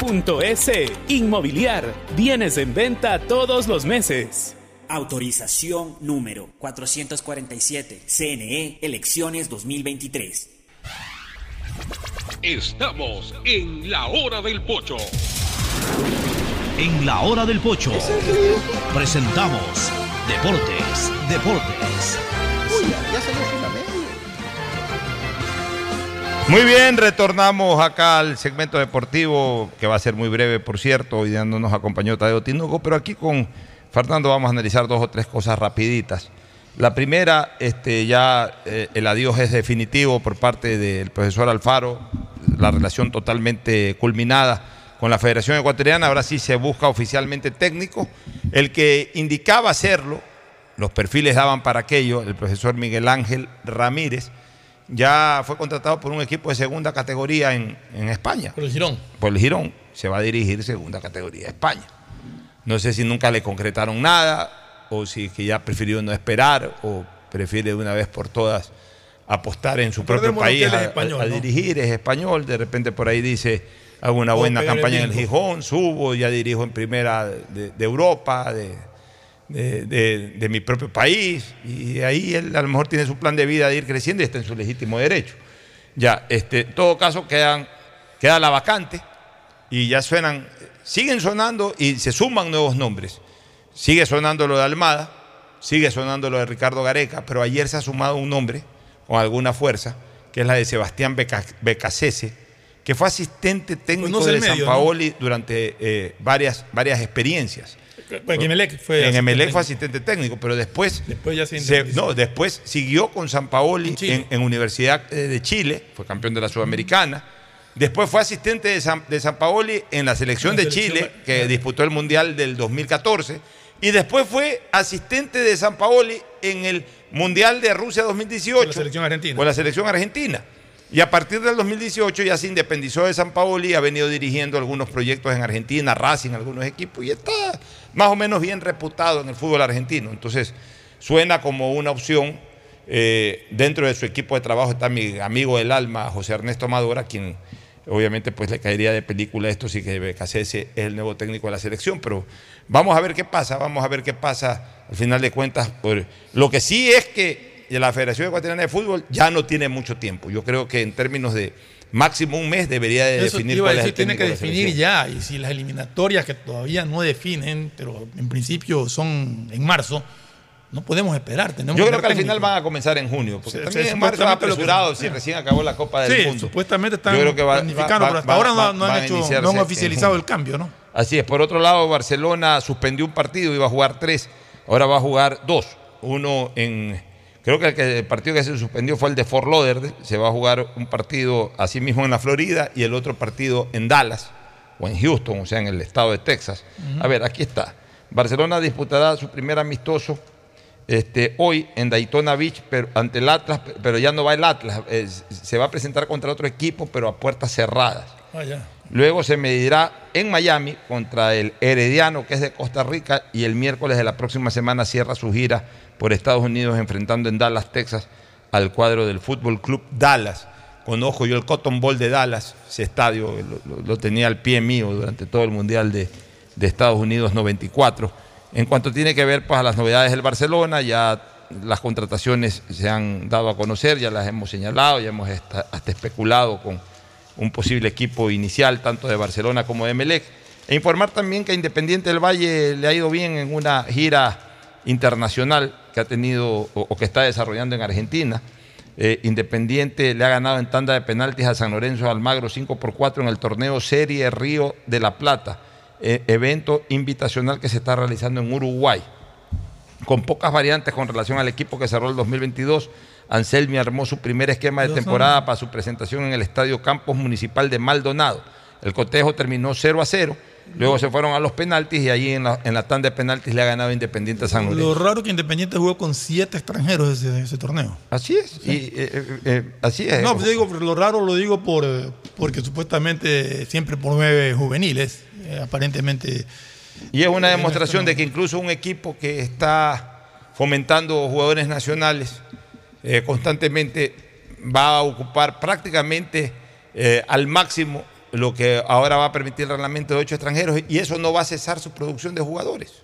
.es Inmobiliar. Bienes en venta todos los meses. Autorización número 447. CNE Elecciones 2023. Estamos en la hora del pocho. En la hora del pocho presentamos Deportes, Deportes. Uy, ya salió. Muy bien, retornamos acá al segmento deportivo, que va a ser muy breve, por cierto. Hoy día no nos acompañó Tadeo Tinoco, pero aquí con Fernando vamos a analizar dos o tres cosas rapiditas. La primera, este, ya eh, el adiós es definitivo por parte del profesor Alfaro, la relación totalmente culminada con la Federación Ecuatoriana, ahora sí se busca oficialmente técnico. El que indicaba hacerlo, los perfiles daban para aquello, el profesor Miguel Ángel Ramírez, ya fue contratado por un equipo de segunda categoría en, España. Por el Girón. Por el Girón. Se va a dirigir segunda categoría de España. No sé si nunca le concretaron nada o si que ya prefirió no esperar o prefiere de una vez por todas apostar en su propio país a, dirigir. Es español. De repente por ahí dice, hago una buena campaña en el Gijón, subo, ya dirijo en primera de Europa, de de, mi propio país y ahí él a lo mejor tiene su plan de vida de ir creciendo y está en su legítimo derecho. Ya, este, en todo caso quedan, queda la vacante y ya suenan, siguen sonando y se suman nuevos nombres. Sigue sonando lo de Almada, sigue sonando lo de Ricardo Gareca, pero ayer se ha sumado un nombre con alguna fuerza, que es la de Sebastián Becasese, que fue asistente técnico de San Paoli durante eh, varias, varias experiencias. En Emelec fue, en Emelec fue asistente técnico, pero después, después ya no, después siguió con San Paoli en, Universidad eh, de Chile, fue campeón de la Sudamericana. Después fue asistente de San, de San Paoli en la selección de Chile, que disputó el Mundial del 2014. Y después fue asistente de San Paoli en el Mundial de Rusia 2018. Con la selección argentina. Con la selección argentina. Y a partir del 2018 ya se independizó de San Paoli y ha venido dirigiendo algunos proyectos en Argentina, Racing, algunos equipos, y está más o menos bien reputado en el fútbol argentino. Entonces, suena como una opción. Eh, dentro de su equipo de trabajo está mi amigo del alma, José Ernesto Madura, quien obviamente pues le caería de película esto si que Becasese es el nuevo técnico de la selección, pero vamos a ver qué pasa, vamos a ver qué pasa al final de cuentas. lo que sí es que la Federación Ecuatoriana de Fútbol ya no tiene mucho tiempo. Yo creo que en términos de máximo un mes debería de definir cuál es el tiene que definir ya y si las eliminatorias que todavía no definen pero en principio son en marzo no podemos esperar tenemos yo creo que al final van a comenzar en junio porque también en marzo va apresurado si recién acabó la Copa del sí, Mundo. supuestamente están planificando pero hasta ahora no, han, hecho, no han oficializado el cambio ¿no? así es por otro lado Barcelona suspendió un partido iba a jugar tres ahora va a jugar dos uno en Creo que el, partido que se suspendió fue el de Fort Lauderdale. Se va a jugar un partido así mismo en la Florida y el otro partido en Dallas o en Houston, o sea, en el estado de Texas. A ver, aquí está. Barcelona disputará su primer amistoso este, hoy en Daytona Beach pero, ante el Atlas, pero ya no va el Atlas. se va a presentar contra otro equipo, pero a puertas cerradas. Ah, Luego se medirá en Miami contra el Herediano, que es de Costa Rica, y el miércoles de la próxima semana cierra su gira por Estados Unidos, enfrentando en Dallas, Texas, al cuadro del Fútbol Club Dallas. Conozco yo el Cotton Bowl de Dallas, ese estadio lo, tenía al pie mío durante todo el Mundial de, Estados Unidos 94. En cuanto tiene que ver pues, a las novedades del Barcelona, ya las contrataciones se han dado a conocer, ya las hemos señalado, ya hemos hasta, especulado con un posible equipo inicial, tanto de Barcelona como de Melec. E informar también que Independiente del Valle le ha ido bien en una gira internacional que ha tenido o, que está desarrollando en Argentina. Eh, Independiente le ha ganado en tanda de penaltis a San Lorenzo Almagro 5 por 4 en el torneo Serie Río de la Plata, eh, evento invitacional que se está realizando en Uruguay con pocas variantes con relación al equipo que cerró el 2022. Anselmi armó su primer esquema de temporada para su presentación en el Estadio Campos Municipal de Maldonado. El cotejo terminó 0 a 0. Luego se fueron a los penaltis y allí en la, en la tanda de penaltis le ha ganado Independiente San Lorenzo. Lo raro que Independiente jugó con siete extranjeros ese, ese torneo. Así es. Y, eh, eh, eh, así es. No, pues digo, lo raro lo digo por porque supuestamente siempre promueve juveniles. aparentemente y es una demostración de que incluso un equipo que está fomentando jugadores nacionales constantemente va a ocupar prácticamente al máximo lo que ahora va a permitir el reglamento de ocho extranjeros y eso no va a cesar su producción de jugadores.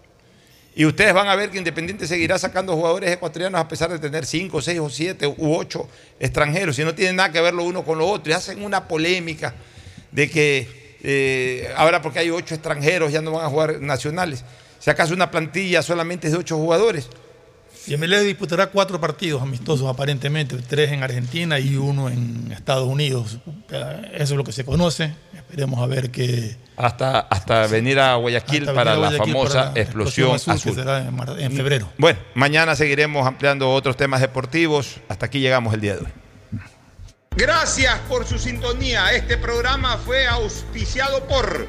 Y ustedes van a ver que Independiente seguirá sacando jugadores ecuatorianos a pesar de tener cinco, seis o siete u ocho extranjeros. Y no tienen nada que ver lo uno con lo otro. Y hacen una polémica de que eh, ahora porque hay ocho extranjeros ya no van a jugar nacionales. Si acaso una plantilla solamente es de ocho jugadores. Y MLE disputará cuatro partidos amistosos aparentemente, tres en Argentina y uno en Estados Unidos. Eso es lo que se conoce. Esperemos a ver qué... Hasta, hasta venir a Guayaquil para la famosa explosión, azul, Que será en febrero. Bueno, mañana seguiremos ampliando otros temas deportivos. Hasta aquí llegamos el día de hoy. Gracias por su sintonía. Este programa fue auspiciado por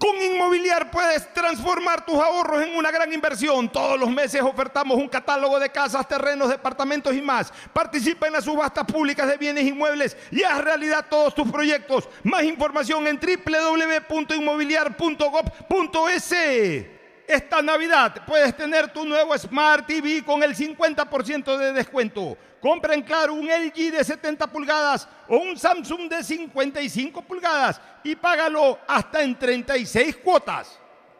Con Inmobiliar puedes transformar tus ahorros en una gran inversión. Todos los meses ofertamos un catálogo de casas, terrenos, departamentos y más. Participa en las subastas públicas de bienes inmuebles y haz realidad todos tus proyectos. Más información en www.inmobiliar.gov.es. Esta Navidad puedes tener tu nuevo Smart TV con el 50% de descuento. Compra en Claro un LG de 70 pulgadas o un Samsung de 55 pulgadas y págalo hasta en 36 cuotas.